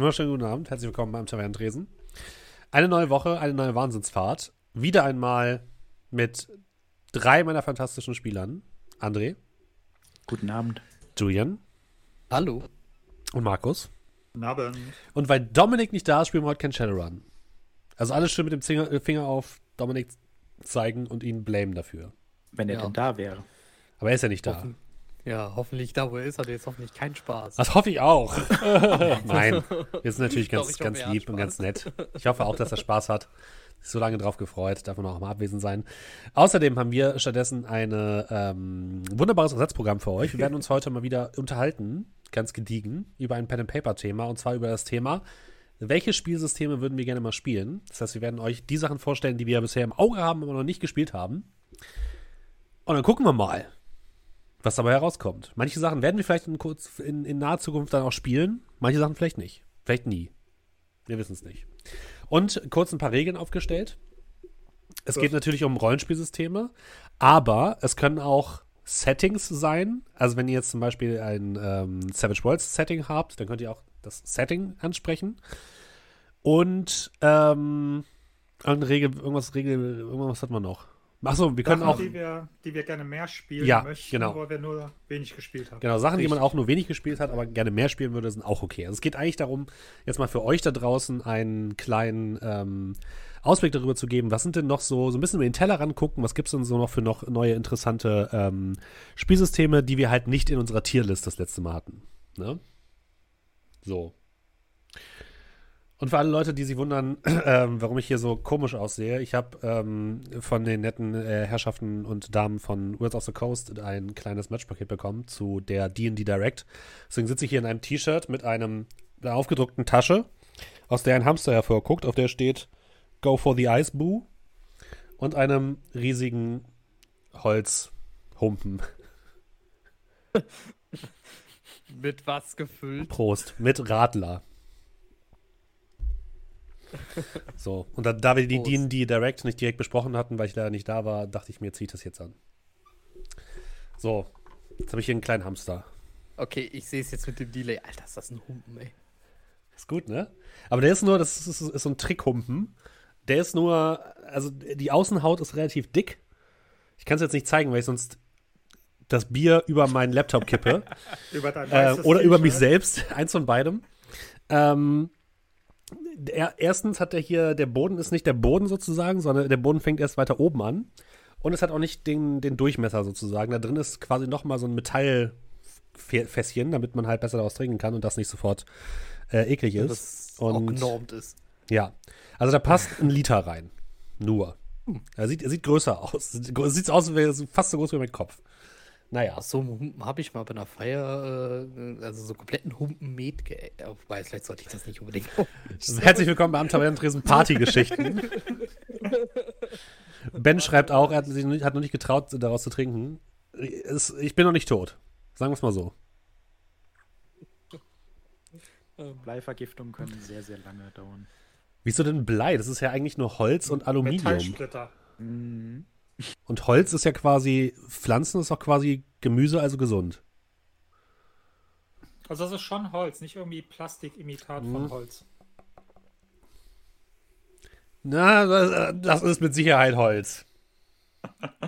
Einen wunderschönen guten Abend. Herzlich willkommen beim Tavernentresen. Eine neue Woche, eine neue Wahnsinnsfahrt. Wieder einmal mit drei meiner fantastischen Spielern. André. Guten Abend. Julian. Hallo. Und Markus. Guten Abend. Und weil Dominik nicht da ist, spielen wir heute kein Shadowrun. Also alles schön mit dem Finger, Finger auf Dominik zeigen und ihn blamen dafür. Wenn er Ja. denn da wäre. Aber er ist ja nicht da. Hoffen, ja, hoffentlich da, wo er ist, hat er jetzt hoffentlich keinen Spaß. Das hoffe ich auch. Nein, wir sind natürlich ganz, Doch, ganz lieb und ganz nett. Ich hoffe auch, dass er Spaß hat. So lange drauf gefreut, darf man auch mal abwesend sein. Außerdem haben wir stattdessen ein ähm, wunderbares Ersatzprogramm für euch. Wir werden uns heute mal wieder unterhalten, ganz gediegen, über ein Pen-and-Paper-Thema und zwar über das Thema, welche Spielsysteme würden wir gerne mal spielen? Das heißt, wir werden euch die Sachen vorstellen, die wir bisher im Auge haben, aber noch nicht gespielt haben. Und dann gucken wir mal, was dabei herauskommt. Manche Sachen werden wir vielleicht in, kurz, in, in naher Zukunft dann auch spielen, manche Sachen vielleicht nicht. Vielleicht nie. Wir wissen es nicht. Und kurz ein paar Regeln aufgestellt. Es geht natürlich um Rollenspielsysteme, aber es können auch Settings sein. Also wenn ihr jetzt zum Beispiel ein ähm, Savage Worlds Setting habt, dann könnt ihr auch das Setting ansprechen. Und ähm, Regel, irgendwas Regel, irgendwas hat man noch. Achso, wir können Sachen, auch. die wir, die wir gerne mehr spielen Ja, möchten, genau. wo wir nur wenig gespielt haben. Genau, Sachen, die man Richtig. auch nur wenig gespielt hat, aber gerne mehr spielen würde, sind auch okay. Also es geht eigentlich darum, jetzt mal für euch da draußen einen kleinen ähm, Ausblick darüber zu geben, was sind denn noch so, so ein bisschen über den Teller rangucken, was gibt es denn so noch für noch neue interessante ähm, Spielsysteme, die wir halt nicht in unserer Tierlist das letzte Mal hatten. Ne? So. Und für alle Leute, die sich wundern, ähm, warum ich hier so komisch aussehe, ich habe ähm, von den netten äh, Herrschaften und Damen von Words of the Coast ein kleines Matchpaket bekommen zu der D&D Direct. Deswegen sitze ich hier in einem T-Shirt mit einem einer aufgedruckten Tasche, aus der ein Hamster hervorguckt, auf der steht Go for the Ice Boo und einem riesigen Holzhumpen. Mit was gefüllt? Prost. Mit Radler. So, und da, da wir die Prost. D&D Direct nicht direkt besprochen hatten, weil ich leider nicht da war, dachte ich mir, ziehe ich das jetzt an. So, jetzt habe ich hier einen kleinen Hamster. Okay, ich sehe es jetzt mit dem Delay. Alter, ist das ein Humpen, ey. Ist gut, ne? Aber der ist nur, das ist, ist so ein Trickhumpen. Der ist nur, also die Außenhaut ist relativ dick. Ich kann es jetzt nicht zeigen, weil ich sonst das Bier über meinen Laptop kippe. Über dein äh, oder über mich selbst, eins von beidem. Ähm, der, erstens hat der hier, der Boden ist nicht der Boden sozusagen, sondern der Boden fängt erst weiter oben an. Und es hat auch nicht den, den Durchmesser sozusagen. Da drin ist quasi nochmal so ein Metallfässchen, damit man halt besser daraus trinken kann und das nicht sofort äh, eklig ist. Das auch und genormt ist. ja, also da passt ein Liter rein. Nur. Er sieht, er sieht größer aus. Sieht sieht aus, als wäre fast so groß wie mein Kopf. Naja. So, einen Humpen habe ich mal bei einer Feier, äh, also so kompletten Humpen Met ge äh, Wobei, vielleicht sollte ich das nicht unbedingt. Herzlich willkommen bei Amtavernentresen Partygeschichten. ben schreibt auch, er hat, sich noch nicht, hat noch nicht getraut, daraus zu trinken. Es, ich bin noch nicht tot. Sagen wir es mal so. Bleivergiftungen können sehr, sehr lange dauern. Wieso denn Blei? Das ist ja eigentlich nur Holz und Aluminium. Metallsplitter. Mhm. Und Holz ist ja quasi, Pflanzen ist auch quasi Gemüse, also gesund. Also das ist schon Holz, nicht irgendwie Plastikimitat Mhm. von Holz. Na, das, das ist mit Sicherheit Holz.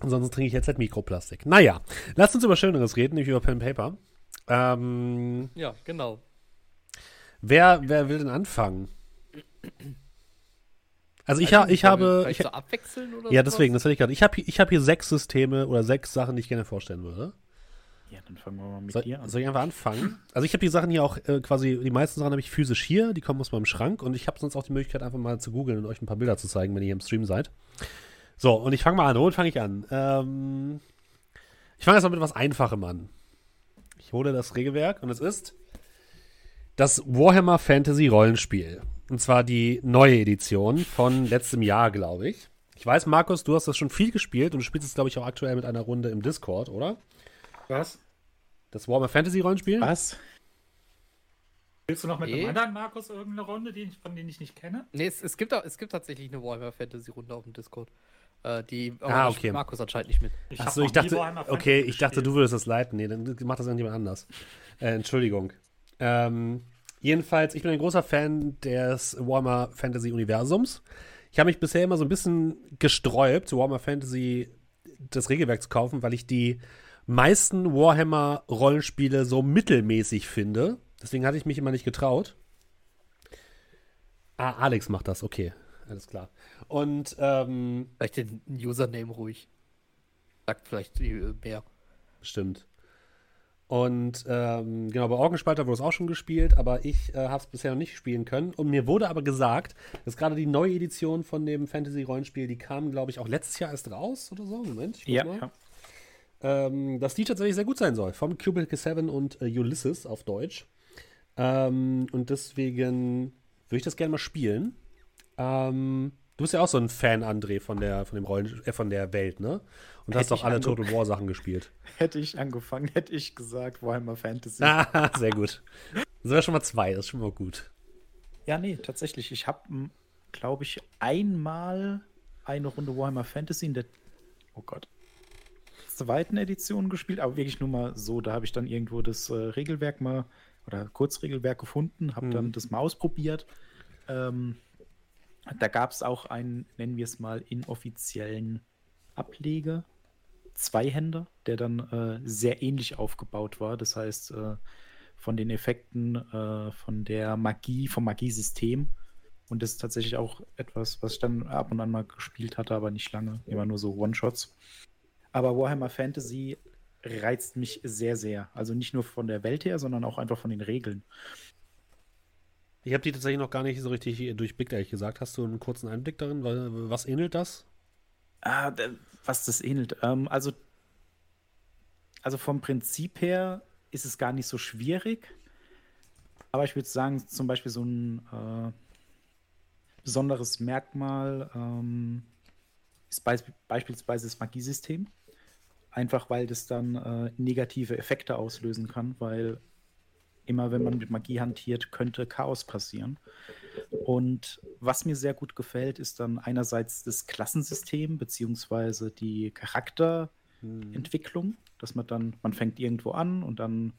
Ansonsten trinke ich jetzt halt Mikroplastik. Naja, lasst uns über Schöneres reden, nämlich über Pen Paper. Ähm, ja, genau. wer, wer will denn anfangen? Also ich, ha, ich habe. Ich, so abwechseln oder ja, sowas? deswegen, das hatte ich gerade. Ich habe ich hab hier sechs Systeme oder sechs Sachen, die ich gerne vorstellen würde. Ja, dann fangen wir mal mit Soll, dir an. soll ich einfach anfangen? Also ich habe die Sachen hier auch äh, quasi, die meisten Sachen habe ich physisch hier, die kommen aus meinem Schrank und ich habe sonst auch die Möglichkeit, einfach mal zu googeln und euch ein paar Bilder zu zeigen, wenn ihr hier im Stream seid. So, und ich fange mal an. Womit fange ich an? Ähm, ich fange jetzt mal mit was Einfachem an. Ich hole das Regelwerk und es ist das Warhammer Fantasy Rollenspiel. Und zwar die neue Edition von letztem Jahr, glaube ich. Ich weiß, Markus, du hast das schon viel gespielt und du spielst es, glaube ich, auch aktuell mit einer Runde im Discord, oder? Was? Das Warhammer Fantasy Rollenspiel? Was? Willst du noch mit Nee. einem anderen Markus irgendeine Runde, die ich, von denen ich nicht kenne? Nee, es, es, gibt, auch- es gibt tatsächlich eine Warhammer Fantasy Runde auf dem Discord. Äh, die Ah, okay. Markus anscheinend nicht mit. Ich Ach hab so, noch ich dachte, okay, ich dachte, du würdest das leiten. Nee, dann macht das irgendjemand anders. Äh, Entschuldigung. Ähm, jedenfalls, ich bin ein großer Fan des Warhammer Fantasy Universums. Ich habe mich bisher immer so ein bisschen gesträubt, zu Warhammer Fantasy das Regelwerk zu kaufen, weil ich die meisten Warhammer Rollenspiele so mittelmäßig finde. Deswegen hatte ich mich immer nicht getraut. Ah, Alex macht das, okay. Alles klar. Und ähm, Vielleicht den Username ruhig. Sagt vielleicht äh, mehr. Stimmt. Und ähm, genau, bei Orgenspalter wurde es auch schon gespielt, aber ich äh, habe es bisher noch nicht spielen können. Und mir wurde aber gesagt, dass gerade die neue Edition von dem Fantasy-Rollenspiel, die kam, glaube ich, auch letztes Jahr erst raus oder so. Moment, ich guck Ja, mal. ja. Ähm, dass die tatsächlich sehr gut sein soll. Vom Cubicle 7 und äh, Ulysses auf Deutsch. Ähm, und deswegen würde ich das gerne mal spielen. Ähm, du bist ja auch so ein Fan, André, von der, von dem Rollen, äh, von der Welt, ne? Und hast Hätte auch ich alle Total War Sachen gespielt. Hätte ich angefangen, hätte ich gesagt Warhammer Fantasy. Ah, sehr gut. Das wäre schon mal zwei, das ist schon mal gut. Ja, nee, tatsächlich. Ich habe, glaube ich, einmal eine Runde Warhammer Fantasy in der, oh Gott, zweiten Edition gespielt, aber wirklich nur mal so. Da habe ich dann irgendwo das äh, Regelwerk mal oder Kurzregelwerk gefunden, habe Mhm. dann das mal ausprobiert. Ähm, da gab es auch einen, nennen wir es mal, inoffiziellen Ableger, Zweihänder, der dann äh, sehr ähnlich aufgebaut war. Das heißt, äh, von den Effekten, äh, von der Magie, vom Magiesystem. Und das ist tatsächlich auch etwas, was ich dann ab und an mal gespielt hatte, aber nicht lange. Immer nur so One-Shots. Aber Warhammer Fantasy reizt mich sehr, sehr. Also nicht nur von der Welt her, sondern auch einfach von den Regeln. Ich habe die tatsächlich noch gar nicht so richtig durchblickt, ehrlich gesagt. Hast du einen kurzen Einblick darin? Was ähnelt das? Ah, was das ähnelt. Ähm, also, also vom Prinzip her ist es gar nicht so schwierig. Aber ich würde sagen, zum Beispiel so ein äh, besonderes Merkmal ähm, ist beis beispielsweise das Magiesystem. Einfach weil das dann äh, negative Effekte auslösen kann, weil immer wenn man mit Magie hantiert, könnte Chaos passieren. Und was mir sehr gut gefällt, ist dann einerseits das Klassensystem beziehungsweise die Charakterentwicklung, dass man dann, man fängt irgendwo an und dann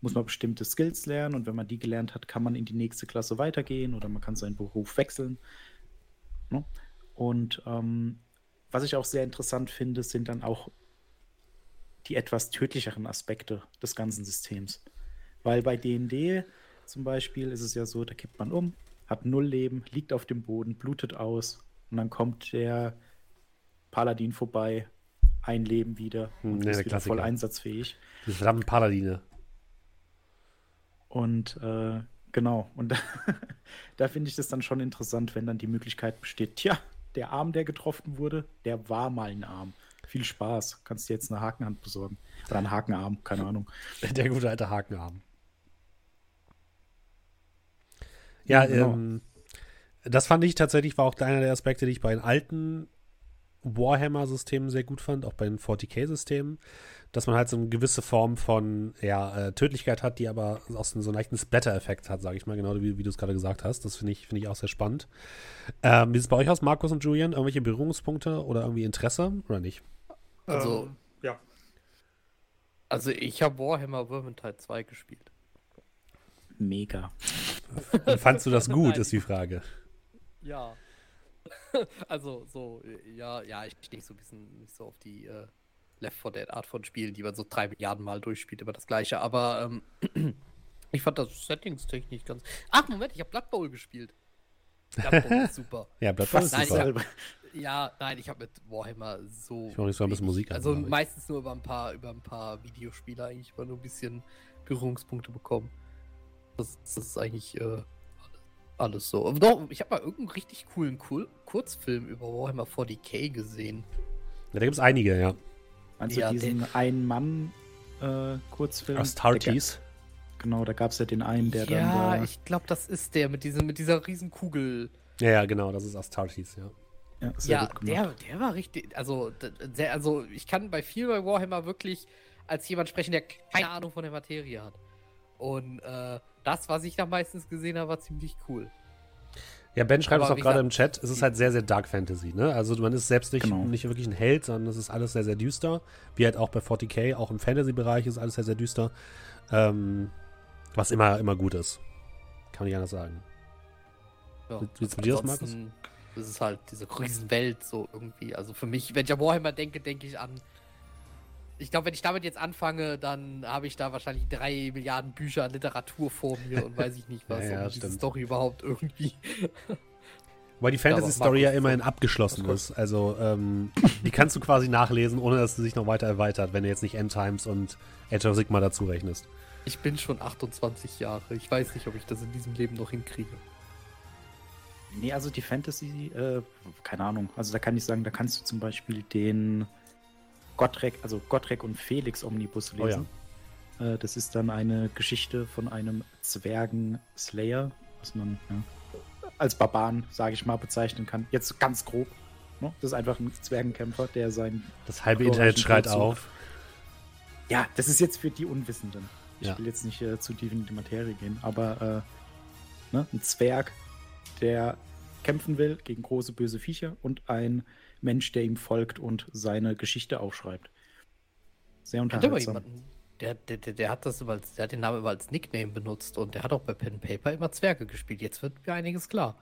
muss man bestimmte Skills lernen und wenn man die gelernt hat, kann man in die nächste Klasse weitergehen oder man kann seinen Beruf wechseln. Ne? Und ähm, was ich auch sehr interessant finde, sind dann auch die etwas tödlicheren Aspekte des ganzen Systems. Weil bei DD zum Beispiel ist es ja so, da kippt man um, hat null Leben, liegt auf dem Boden, blutet aus und dann kommt der Paladin vorbei, ein Leben wieder Hm, und ja, ist der wieder voll einsatzfähig. Die verdammten Paladine. Und äh, genau, und da, da finde ich das dann schon interessant, wenn dann die Möglichkeit besteht, tja, der Arm, der getroffen wurde, der war mal ein Arm. Viel Spaß. Kannst dir jetzt eine Hakenhand besorgen. Oder einen Hakenarm, keine Ahnung. Der gute alte Hakenarm. Ja, genau. ähm, das fand ich tatsächlich, war auch einer der Aspekte, die ich bei den alten Warhammer-Systemen sehr gut fand, auch bei den 40k-Systemen, dass man halt so eine gewisse Form von ja, äh, Tödlichkeit hat, die aber auch so einen leichten Splatter-Effekt hat, sage ich mal, genau wie, wie du es gerade gesagt hast. Das finde ich, finde ich auch sehr spannend. Ähm, wie sieht es bei euch aus, Markus und Julian? Irgendwelche Berührungspunkte oder irgendwie Interesse oder nicht? Also, Ähm, ja. also ich habe Warhammer Vermintide 2 gespielt. Mega. Fandst du das gut, Nein. ist die Frage. Ja. also so, ja, ja, ich stehe so ein bisschen nicht so auf die äh, Left 4 Dead Art von Spielen, die man so drei Milliarden Mal durchspielt, immer das gleiche. Aber ähm, ich fand das settingstechnisch ganz. Ach, Moment, ich habe Blood Bowl gespielt. Blood Bowl ist super. Ja, bleibt alles Nein, ich super. hab- Ja, nein, ich habe mit Warhammer so. Ich mach nicht so ein bisschen Musik an, Also meistens nur über ein paar, über ein paar Videospiele eigentlich immer nur ein bisschen Berührungspunkte bekommen. Das, das ist eigentlich äh, alles so. Doch, ich habe mal irgendeinen richtig coolen Kur Kurzfilm über Warhammer 40k gesehen. Ja, da gibt es einige, ja. Meinst du Ja, diesen Ein-Mann-Kurzfilm? Astartes. Genau, da gab es ja den einen, der ja, dann. da- ich glaube, das ist der mit, diesem, mit dieser riesen Kugel. Ja, ja, genau, das ist Astartes, ja. ja, sehr ja, gut gemacht. der, der war richtig. Also, der, also, ich kann bei viel bei Warhammer wirklich als jemand sprechen, der keine Ahnung von der Materie hat. Und äh, das, was ich da meistens gesehen habe, war ziemlich cool. Ja, Ben schreibt Aber es auch gerade gesagt, im Chat, es ist halt sehr, sehr Dark Fantasy, ne? Also man ist selbst nicht, Genau. nicht wirklich ein Held, sondern es ist alles sehr, sehr düster. Wie halt auch bei 40k, auch im Fantasy-Bereich ist alles sehr, sehr düster. Ähm, was immer, immer gut ist. Kann man nicht anders sagen. Ja. Wie- ist bei dir das, Markus? Ansonsten ist es halt diese Riesenwelt so irgendwie. Also für mich, wenn ich an Warhammer denke, denke ich an. Ich glaube, wenn ich damit jetzt anfange, dann habe ich da wahrscheinlich drei Milliarden Bücher an Literatur vor mir und weiß ich nicht was, Ja, ja, um diese. Story überhaupt irgendwie. Weil die Fantasy-Story ja immerhin abgeschlossen ist. Also ähm, die kannst du quasi nachlesen, ohne dass sie sich noch weiter erweitert, wenn du jetzt nicht Endtimes und Age of Sigma dazu rechnest. Ich bin schon 28 Jahre. Ich weiß nicht, ob ich das in diesem Leben noch hinkriege. Nee, also die Fantasy, äh, keine Ahnung. Also da kann ich sagen, da kannst du zum Beispiel den Gottrek, also Gottrek und Felix Omnibus Oh ja. lesen. Äh, das ist dann eine Geschichte von einem Zwergen-Slayer, was man ja, als Barbaren, sage ich mal, bezeichnen kann. Jetzt ganz grob. Ne? Das ist einfach ein Zwergenkämpfer, der sein. Das halbe Internet schreit Kreuzzug. auf. Ja, das ist jetzt für die Unwissenden. Ich Ja. will jetzt nicht äh, zu tief in die Materie gehen, aber äh, ne? ein Zwerg, der kämpfen will gegen große böse Viecher und ein Mensch, der ihm folgt und seine Geschichte aufschreibt. Sehr Hat unterhaltsam. jemanden, der, der, der, der hat das immer als, der hat den Namen immer als Nickname benutzt und der hat auch bei Pen and Paper immer Zwerge gespielt. Jetzt wird mir einiges klar.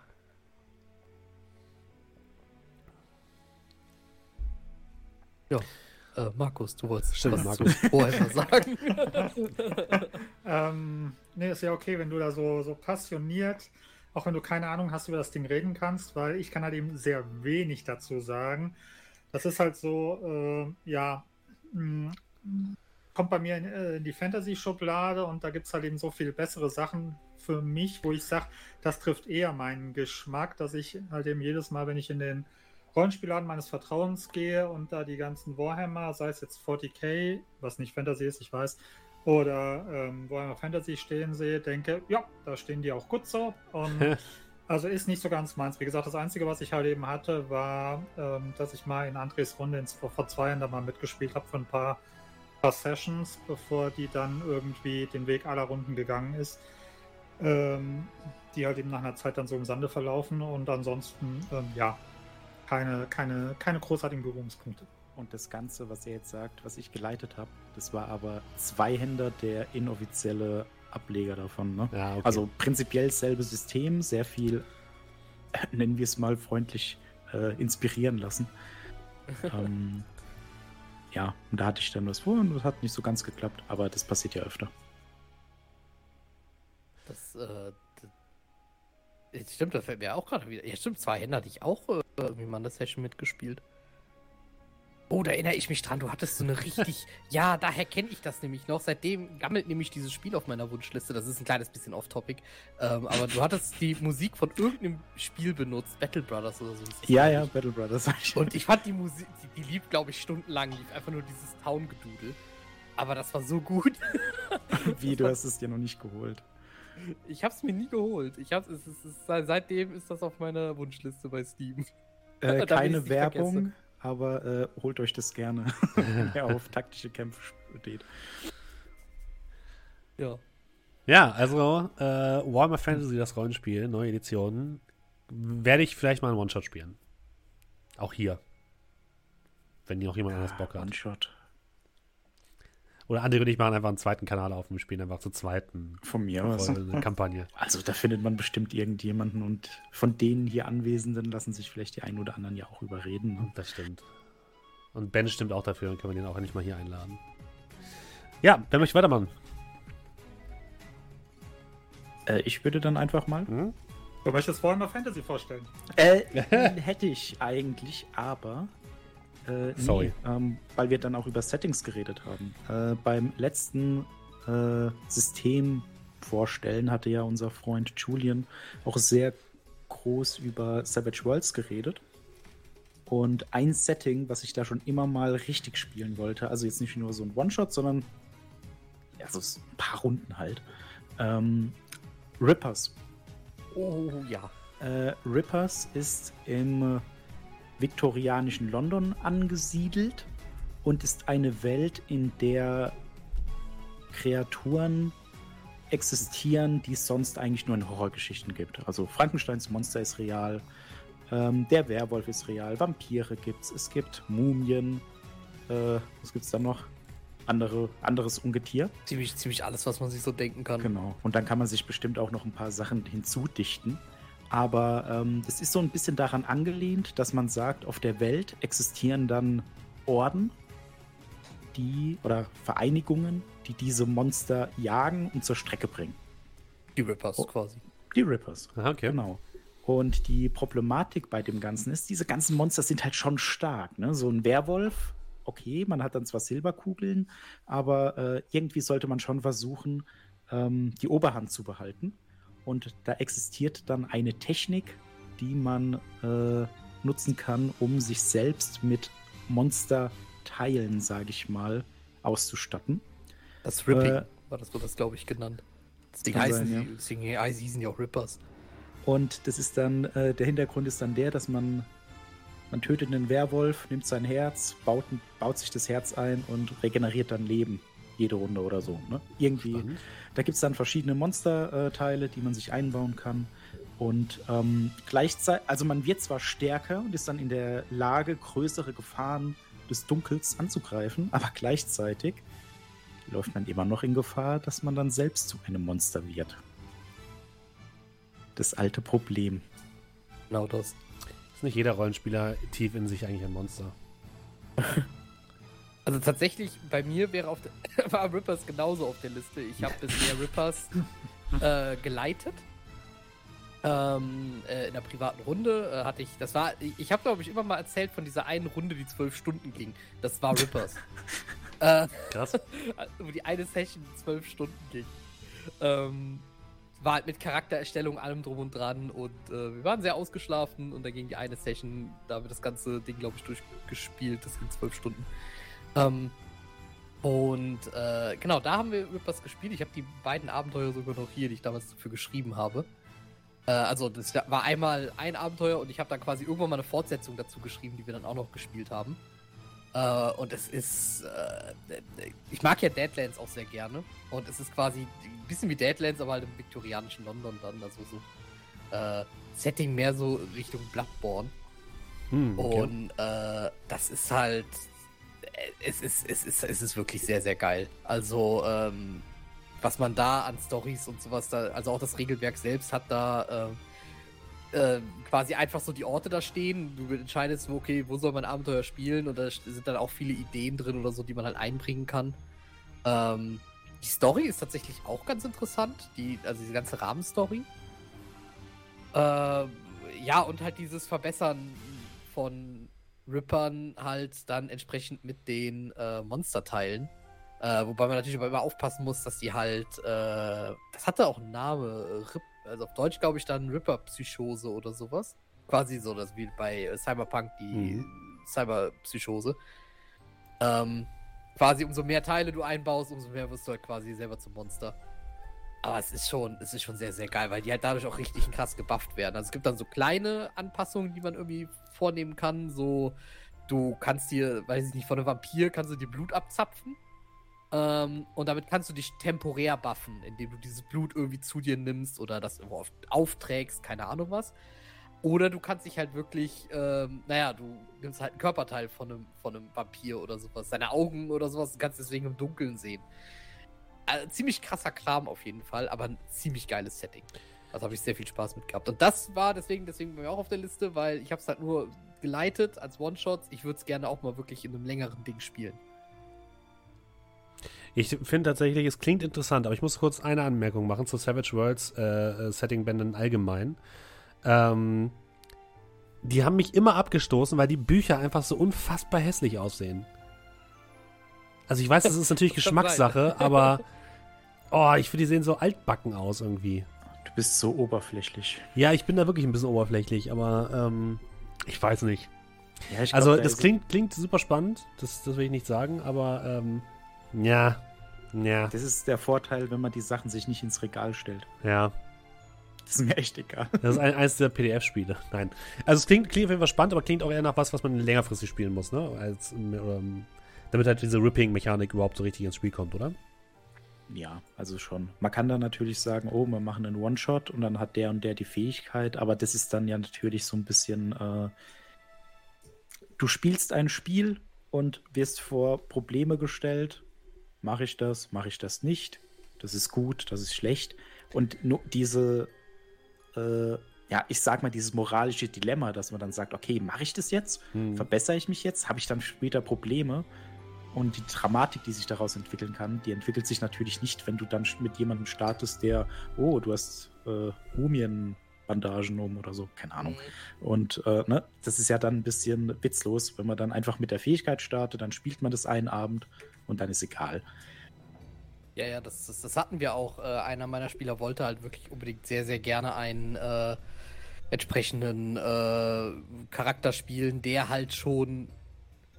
Ja, äh, Markus, du wolltest Stimmt, was Markus. Warhammer sagen. Ähm, nee, ist ja okay, wenn du da so, so passioniert, auch wenn du keine Ahnung hast, über das Ding reden kannst, weil ich kann halt eben sehr wenig dazu sagen. Das ist halt so, äh, ja, mh, kommt bei mir in, äh, in die Fantasy-Schublade und da gibt es halt eben so viel bessere Sachen für mich, wo ich sage, das trifft eher meinen Geschmack, dass ich halt eben jedes Mal, wenn ich in den Rollenspielladen meines Vertrauens gehe und da die ganzen Warhammer, sei es jetzt 40k, was nicht Fantasy ist, ich weiß, oder ähm, Warhammer Fantasy stehen sehe, denke, ja, da stehen die auch gut so. Und also ist nicht so ganz meins. Wie gesagt, das Einzige, was ich halt eben hatte, war, ähm, dass ich mal in Andres Runde ins, vor, vor zwei Jahren da mal mitgespielt habe für ein paar, paar Sessions, bevor die dann irgendwie den Weg aller Runden gegangen ist. Ähm, die halt eben nach einer Zeit dann so im Sande verlaufen und ansonsten, ähm, ja, keine, keine, keine großartigen Berührungspunkte. Und das Ganze, was er jetzt sagt, was ich geleitet habe, das war aber Zweihänder, der inoffizielle Ableger davon. Ne? Ja, okay. Also prinzipiell dasselbe System, sehr viel, äh, nennen wir es mal freundlich, äh, inspirieren lassen. ähm, ja, und da hatte ich dann was vor und das hat nicht so ganz geklappt, aber das passiert ja öfter. Das, äh, das stimmt, das fällt mir auch gerade wieder. Ja, stimmt, zwei Hände hatte ich auch äh, irgendwie mal in der Session mitgespielt. Oh, da erinnere ich mich dran, du hattest so eine richtig. ja, daher kenne ich das nämlich noch. Seitdem gammelt nämlich dieses Spiel auf meiner Wunschliste. Das ist ein kleines bisschen off-topic. Ähm, aber du hattest die Musik von irgendeinem Spiel benutzt, Battle Brothers oder so. es, Ja, ja, ich. Battle Brothers. Und ich fand die Musik, die, die lief, glaube ich, stundenlang, lief einfach nur dieses Town-Gedudel. Aber das war so gut. Wie, du hast es dir noch nicht geholt. Ich hab's mir nie geholt. Ich hab's, es es ist, seitdem ist das auf meiner Wunschliste bei Steam. Äh, keine Werbung, vergesse. Aber äh, holt euch das gerne, wer auf taktische Kämpfe steht. Ja. Ja, also äh, Warhammer Fantasy, das Rollenspiel, neue Edition, werde ich vielleicht mal einen One-Shot spielen. Auch hier. Wenn noch jemand anders Bock hat. One-Shot. Oder andere und ich machen einfach einen zweiten Kanal auf und spielen einfach zu zweiten Von mir aus. eine Kampagne. Also da findet man bestimmt irgendjemanden und von den hier Anwesenden lassen sich vielleicht die einen oder anderen ja auch überreden. Ne? Das stimmt. Und Ben stimmt auch dafür, dann können wir den auch endlich mal hier einladen. Ja, wer möchte weitermachen? Äh, ich würde dann einfach mal. Hm? Du möchtest Warhammer Fantasy vorstellen? Äh, hätte ich eigentlich, aber. Äh, nee, Sorry. Ähm, weil wir dann auch über Settings geredet haben. Äh, beim letzten äh, System vorstellen hatte ja unser Freund Julian auch sehr groß über Savage Worlds geredet. Und ein Setting, was ich da schon immer mal richtig spielen wollte, also jetzt nicht nur so ein One-Shot, sondern ja, so ein paar Runden halt. Ähm, Rippers Oh ja. äh, Rippers ist im viktorianischen London angesiedelt und ist eine Welt, in der Kreaturen existieren, die es sonst eigentlich nur in Horrorgeschichten gibt. Also Frankensteins Monster ist real, ähm, der Werwolf ist real, Vampire gibt's, es gibt Mumien, äh, was gibt's da noch? Andere, anderes Ungetier. Ziemlich, ziemlich alles, was man sich so denken kann. Genau. Und dann kann man sich bestimmt auch noch ein paar Sachen hinzudichten. Aber ähm, das ist so ein bisschen daran angelehnt, dass man sagt, auf der Welt existieren dann Orden, die oder Vereinigungen, die diese Monster jagen und zur Strecke bringen. Die Rippers Oh. quasi. Die Rippers. Aha, okay. Genau. Und die Problematik bei dem Ganzen ist, diese ganzen Monster sind halt schon stark. Ne? So ein Werwolf, okay, man hat dann zwar Silberkugeln, aber äh, irgendwie sollte man schon versuchen, ähm, die Oberhand zu behalten. Und da existiert dann eine Technik, die man äh, nutzen kann, um sich selbst mit Monsterteilen, sage ich mal, auszustatten. Das Ripping Äh, war das, wurde das, glaube ich, genannt. Deswegen heißen, sein, die, heißen die sind ja auch Rippers. Und das ist dann, äh, der Hintergrund ist dann der, dass man, man tötet einen Werwolf, nimmt sein Herz, baut, baut sich das Herz ein und regeneriert dann Leben. Jede Runde oder so. Ne? Irgendwie. Spannend. Da gibt es dann verschiedene Monsterteile, die man sich einbauen kann. Und ähm, gleichzeitig, also man wird zwar stärker und ist dann in der Lage, größere Gefahren des Dunkels anzugreifen, aber gleichzeitig läuft man immer noch in Gefahr, dass man dann selbst zu einem Monster wird. Das alte Problem. Genau das. Ist nicht jeder Rollenspieler tief in sich eigentlich ein Monster. Also tatsächlich, bei mir wäre auf der, war Rippers genauso auf der Liste. Ich habe bisher Rippers äh, geleitet. Ähm, äh, in einer privaten Runde äh, hatte ich, das war, ich habe glaube ich immer mal erzählt von dieser einen Runde, die zwölf Stunden ging. Das war Rippers. äh, Krass. wo die eine Session zwölf Stunden ging. Ähm, war halt mit Charaktererstellung, allem drum und dran und äh, wir waren sehr ausgeschlafen und da ging die eine Session, da haben wir das ganze Ding, glaube ich, durchgespielt. Das ging zwölf Stunden. Ähm, und äh, genau, da haben wir Rippers gespielt. Ich habe die beiden Abenteuer sogar noch hier, die ich damals dafür geschrieben habe. Äh, also, das war einmal ein Abenteuer und ich habe dann quasi irgendwann mal eine Fortsetzung dazu geschrieben, die wir dann auch noch gespielt haben. Äh, und es ist. Äh, ich mag ja Deadlands auch sehr gerne. Und es ist quasi ein bisschen wie Deadlands, aber halt im viktorianischen London dann. Also so äh, Setting mehr so Richtung Bloodborne. Hm, okay. Und äh, das ist halt. Es ist, es, ist, es ist wirklich sehr, sehr geil. Also, ähm, was man da an Stories und sowas da, also auch das Regelwerk selbst hat da äh, äh, quasi einfach so die Orte da stehen. Du entscheidest, okay, wo soll man Abenteuer spielen und da sind dann auch viele Ideen drin oder so, die man halt einbringen kann. Ähm, die Story ist tatsächlich auch ganz interessant, die, also diese ganze Rahmenstory. Äh, ja, und halt dieses Verbessern von Rippern halt dann entsprechend mit den äh, Monsterteilen. Äh, wobei man natürlich aber immer aufpassen muss, dass die halt, äh, das hatte auch einen Namen, Rip, also auf Deutsch glaube ich dann Ripper-Psychose oder sowas. Quasi so, das wie bei Cyberpunk die Cyberpsychose. Ähm, quasi umso mehr Teile du einbaust, umso mehr wirst du halt quasi selber zum Monster. Aber es ist schon, es ist schon sehr, sehr geil, weil die halt dadurch auch richtig krass gebufft werden. Also es gibt dann so kleine Anpassungen, die man irgendwie vornehmen kann. So, du kannst dir, weiß ich nicht, von einem Vampir kannst du dir Blut abzapfen. Ähm, und damit kannst du dich temporär buffen, indem du dieses Blut irgendwie zu dir nimmst oder das irgendwo auf, aufträgst, keine Ahnung was. Oder du kannst dich halt wirklich, ähm, naja, du nimmst halt einen Körperteil von einem, von einem Vampir oder sowas, seine Augen oder sowas, kannst deswegen im Dunkeln sehen. Also, ziemlich krasser Kram auf jeden Fall, aber ein ziemlich geiles Setting. Also habe ich sehr viel Spaß mit gehabt. Und das war deswegen, deswegen bei mir auch auf der Liste, weil ich habe es halt nur geleitet als One-Shots. Ich würde es gerne auch mal wirklich in einem längeren Ding spielen. Ich finde tatsächlich, es klingt interessant, aber ich muss kurz eine Anmerkung machen zu Savage Worlds äh, Setting-Bänden allgemein. Ähm, die haben mich immer abgestoßen, weil die Bücher einfach so unfassbar hässlich aussehen. Also ich weiß, das ist natürlich Geschmackssache, aber oh, ich finde, die sehen so altbacken aus irgendwie. Du bist so oberflächlich. Ja, ich bin da wirklich ein bisschen oberflächlich, aber ähm, ich weiß nicht. Ja, ich Also glaub, da das klingt, klingt super spannend, das, das will ich nicht sagen, aber ähm, ja, ja, Das ist der Vorteil, wenn man die Sachen sich nicht ins Regal stellt. ja. Das ist mir echt egal. Das ist ein, eines der PDF-Spiele. Nein. Also es klingt, klingt auf jeden Fall spannend, aber klingt auch eher nach was, was man längerfristig spielen muss, ne? Als, ähm, damit halt diese Ripping-Mechanik überhaupt so richtig ins Spiel kommt, oder? Ja, also schon. Man kann dann natürlich sagen, oh, wir machen einen One-Shot und dann hat der und der die Fähigkeit, aber das ist dann ja natürlich so ein bisschen, äh, du spielst ein Spiel und wirst vor Probleme gestellt. Mache ich das, mache ich das nicht? Das ist gut, das ist schlecht. Und nur diese, äh, ja, ich sag mal, dieses moralische Dilemma, dass man dann sagt, okay, mache ich das jetzt? Hm. Verbessere ich mich jetzt? Habe ich dann später Probleme? Und die Dramatik, die sich daraus entwickeln kann, die entwickelt sich natürlich nicht, wenn du dann mit jemandem startest, der, oh, du hast äh, Mumienbandagen um oder so, keine Ahnung. Und äh, ne, das ist ja dann ein bisschen witzlos, wenn man dann einfach mit der Fähigkeit startet, dann spielt man das einen Abend und dann ist egal. Ja, ja, das, das, das hatten wir auch. Äh, einer meiner Spieler wollte halt wirklich unbedingt sehr, sehr gerne einen äh, entsprechenden äh, Charakter spielen, der halt schon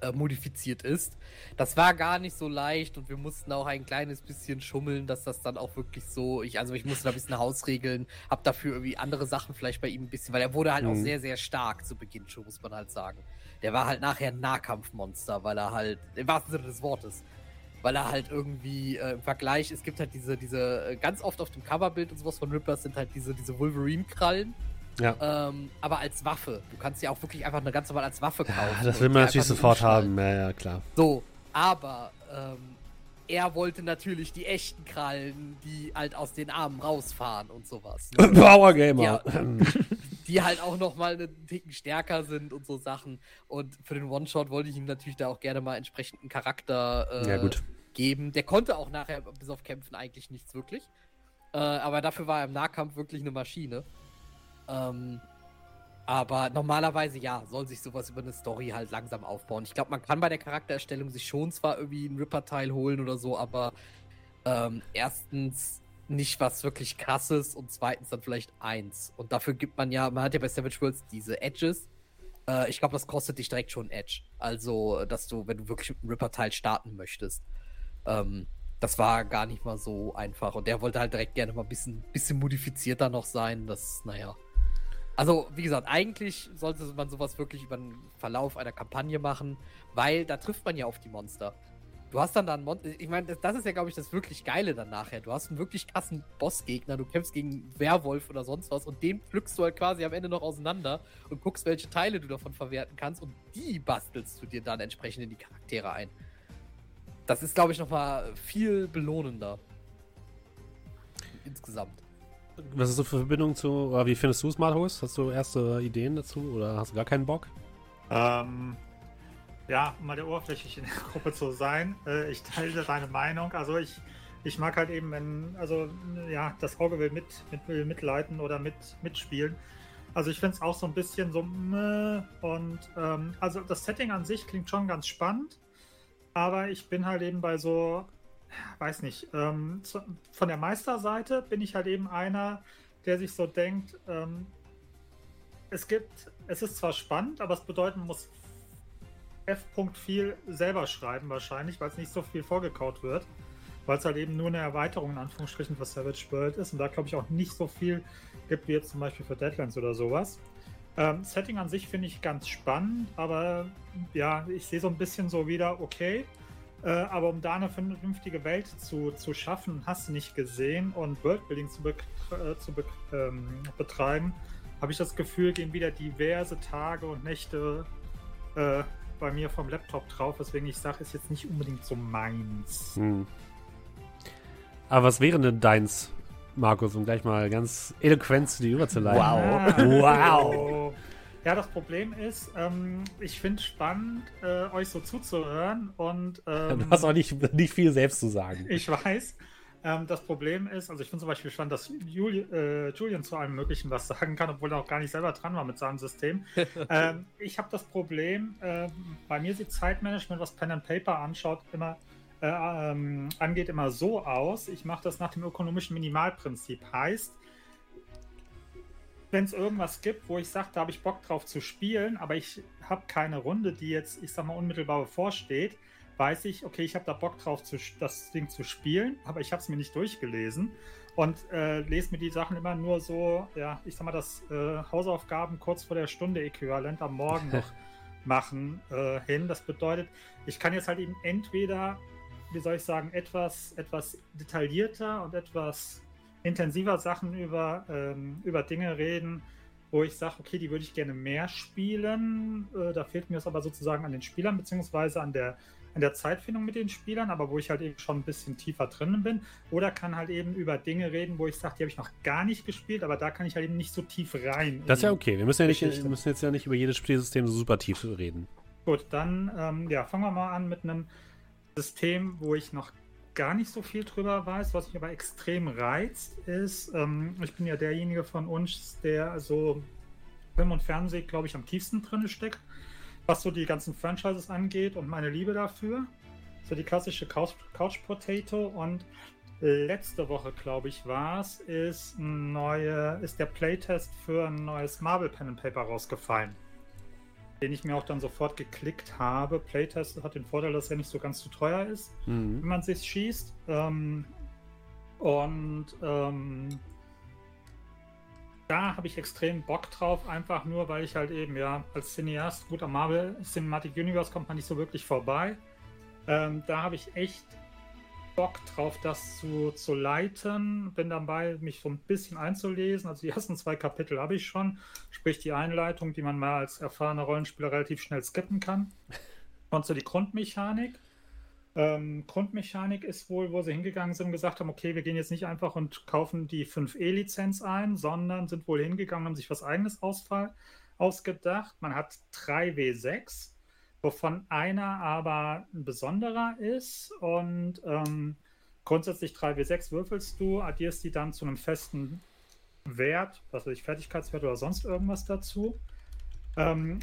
äh, modifiziert ist. Das war gar nicht so leicht und wir mussten auch ein kleines bisschen schummeln, dass das dann auch wirklich so, ich, also ich musste da ein bisschen Hausregeln, hab dafür irgendwie andere Sachen vielleicht bei ihm ein bisschen, weil er wurde halt auch Mhm. sehr, sehr stark zu Beginn schon, muss man halt sagen. Der war halt nachher ein Nahkampfmonster, weil er halt, im wahrsten Sinne des Wortes, weil er halt irgendwie äh, im Vergleich, es gibt halt diese, diese, äh, ganz oft auf dem Coverbild und sowas von Rippers sind halt diese, diese Wolverine-Krallen, Ja. ähm, aber als Waffe. Du kannst sie auch wirklich einfach eine ganz normal als Waffe kaufen. ja, das will man natürlich sofort haben. Ja, ja, klar. So, aber ähm, er wollte natürlich die echten Krallen, die halt aus den Armen rausfahren und sowas. Ne? Power Gamer. Ja. die halt auch noch mal einen Ticken stärker sind und so Sachen. Und für den One-Shot wollte ich ihm natürlich da auch gerne mal entsprechend einen Charakter äh, Ja, gut. geben. Der konnte auch nachher bis auf Kämpfen eigentlich nichts wirklich. Äh, aber dafür war er im Nahkampf wirklich eine Maschine. Ähm, aber normalerweise ja, soll sich sowas über eine Story halt langsam aufbauen. Ich glaube, man kann bei der Charaktererstellung sich schon zwar irgendwie einen Ripper-Teil holen oder so, aber ähm, erstens nicht was wirklich krasses und zweitens dann vielleicht eins. Und dafür gibt man ja, man hat ja bei Savage Worlds diese Edges. Äh, ich glaube, das kostet dich direkt schon Edge. Also, dass du, wenn du wirklich mit einem Ripper-Teil starten möchtest. Ähm, das war gar nicht mal so einfach. Und der wollte halt direkt gerne mal ein bisschen, bisschen modifizierter noch sein. Das, naja. Also, wie gesagt, eigentlich sollte man sowas wirklich über den Verlauf einer Kampagne machen, weil da trifft man ja auf die Monster. Du hast dann da einen Monster. Ich meine, das, ist ja, glaube ich, das wirklich Geile dann nachher. Du hast einen wirklich krassen Bossgegner, du kämpfst gegen Werwolf oder sonst was und den pflückst du halt quasi am Ende noch auseinander und guckst, welche Teile du davon verwerten kannst und die bastelst du dir dann entsprechend in die Charaktere ein. Das ist, glaube ich, nochmal viel belohnender. Insgesamt. Was ist so für Verbindung zu, oder wie findest du es, Markus? Hast du erste Ideen dazu oder hast du gar keinen Bock? Ähm, ja, um mal der oberflächlich in der Gruppe zu sein. Äh, ich teile deine Meinung. Also ich, ich mag halt eben, wenn, also ja, das Auge will mit, mit mitleiten oder mit mitspielen. Also ich finde es auch so ein bisschen so und ähm, also das Setting an sich klingt schon ganz spannend, aber ich bin halt eben bei so, weiß nicht, ähm, zu, von der Meisterseite bin ich halt eben einer, der sich so denkt, ähm, es gibt, es ist zwar spannend, aber es bedeuten muss F. viel selber schreiben wahrscheinlich, weil es nicht so viel vorgekaut wird, weil es halt eben nur eine Erweiterung in Anführungsstrichen für Savage World ist und da glaube ich auch nicht so viel gibt wie jetzt zum Beispiel für Deadlands oder sowas. Ähm, Setting an sich finde ich ganz spannend, aber ja, ich sehe so ein bisschen so wieder, okay, äh, aber um da eine vernünftige Welt zu, zu schaffen, hast du nicht gesehen und Worldbuilding zu, be äh, zu be ähm, betreiben, habe ich das Gefühl, gehen wieder diverse Tage und Nächte äh, bei mir vom Laptop drauf, weswegen ich sage, ist jetzt nicht unbedingt so meins. Hm. Aber was wäre denn deins, Markus, um gleich mal ganz eloquent zu dir überzuleiten? Ah, Wow. Ja, das Problem ist, ähm, ich finde es spannend, äh, euch so zuzuhören und ähm, Du hast auch nicht, nicht viel selbst zu sagen. ich weiß. Ähm, das Problem ist, also ich finde zum Beispiel spannend, dass Juli, äh, Julian zu allem Möglichen was sagen kann, obwohl er auch gar nicht selber dran war mit seinem System. ähm, ich habe das Problem, äh, bei mir sieht Zeitmanagement, was Pen and Paper anschaut, immer äh, ähm, angeht, immer so aus. Ich mache das nach dem ökonomischen Minimalprinzip. Heißt, wenn es irgendwas gibt, wo ich sage, da habe ich Bock drauf zu spielen, aber ich habe keine Runde, die jetzt, ich sag mal, unmittelbar bevorsteht, weiß ich, okay, ich habe da Bock drauf, zu, das Ding zu spielen, aber ich habe es mir nicht durchgelesen und äh, lese mir die Sachen immer nur so, ja, ich sag mal, das äh, Hausaufgaben kurz vor der Stunde äquivalent am Morgen noch machen äh, hin. Das bedeutet, ich kann jetzt halt eben entweder wie soll ich sagen, etwas, etwas detaillierter und etwas intensiver Sachen über, ähm, über Dinge reden, wo ich sage, okay, die würde ich gerne mehr spielen. Äh, da fehlt mir es aber sozusagen an den Spielern, beziehungsweise an der, an der Zeitfindung mit den Spielern, aber wo ich halt eben schon ein bisschen tiefer drin bin. Oder kann halt eben über Dinge reden, wo ich sage, die habe ich noch gar nicht gespielt, aber da kann ich halt eben nicht so tief rein. Das ist ja okay. Wir müssen, ja nicht, wir müssen jetzt ja nicht über jedes Spielsystem so super tief reden. Gut, dann ähm, ja, fangen wir mal an mit einem System, wo ich noch gar nicht so viel drüber weiß, was mich aber extrem reizt, ist, ähm, ich bin ja derjenige von uns, der so Film und Fernsehen, glaube ich, am tiefsten drin steckt, was so die ganzen Franchises angeht und meine Liebe dafür. So die klassische Couch, Couch Potato und letzte Woche, glaube ich, war es, ist, ist der Playtest für ein neues Marvel Pen and Paper rausgefallen den ich mir auch dann sofort geklickt habe. Playtest hat den Vorteil, dass er nicht so ganz zu teuer ist, mhm. wenn man sich schießt. Ähm, und ähm, da habe ich extrem Bock drauf, einfach nur, weil ich halt eben, ja, als Cineast, gut am Marvel Cinematic Universe kommt man nicht so wirklich vorbei. Ähm, da habe ich echt Bock drauf, das zu, zu leiten. Bin dabei, mich so ein bisschen einzulesen. Also die ersten zwei Kapitel habe ich schon, sprich die Einleitung, die man mal als erfahrener Rollenspieler relativ schnell skippen kann. Und so die Grundmechanik. Ähm, Grundmechanik ist wohl, wo sie hingegangen sind und gesagt haben, okay, wir gehen jetzt nicht einfach und kaufen die 5E-Lizenz ein, sondern sind wohl hingegangen und haben sich was eigenes Ausfall ausgedacht. Man hat 3W6 wovon einer aber ein besonderer ist. Und ähm, grundsätzlich 3W6 würfelst du, addierst die dann zu einem festen Wert, was weiß ich, Fertigkeitswert oder sonst irgendwas dazu. Ähm,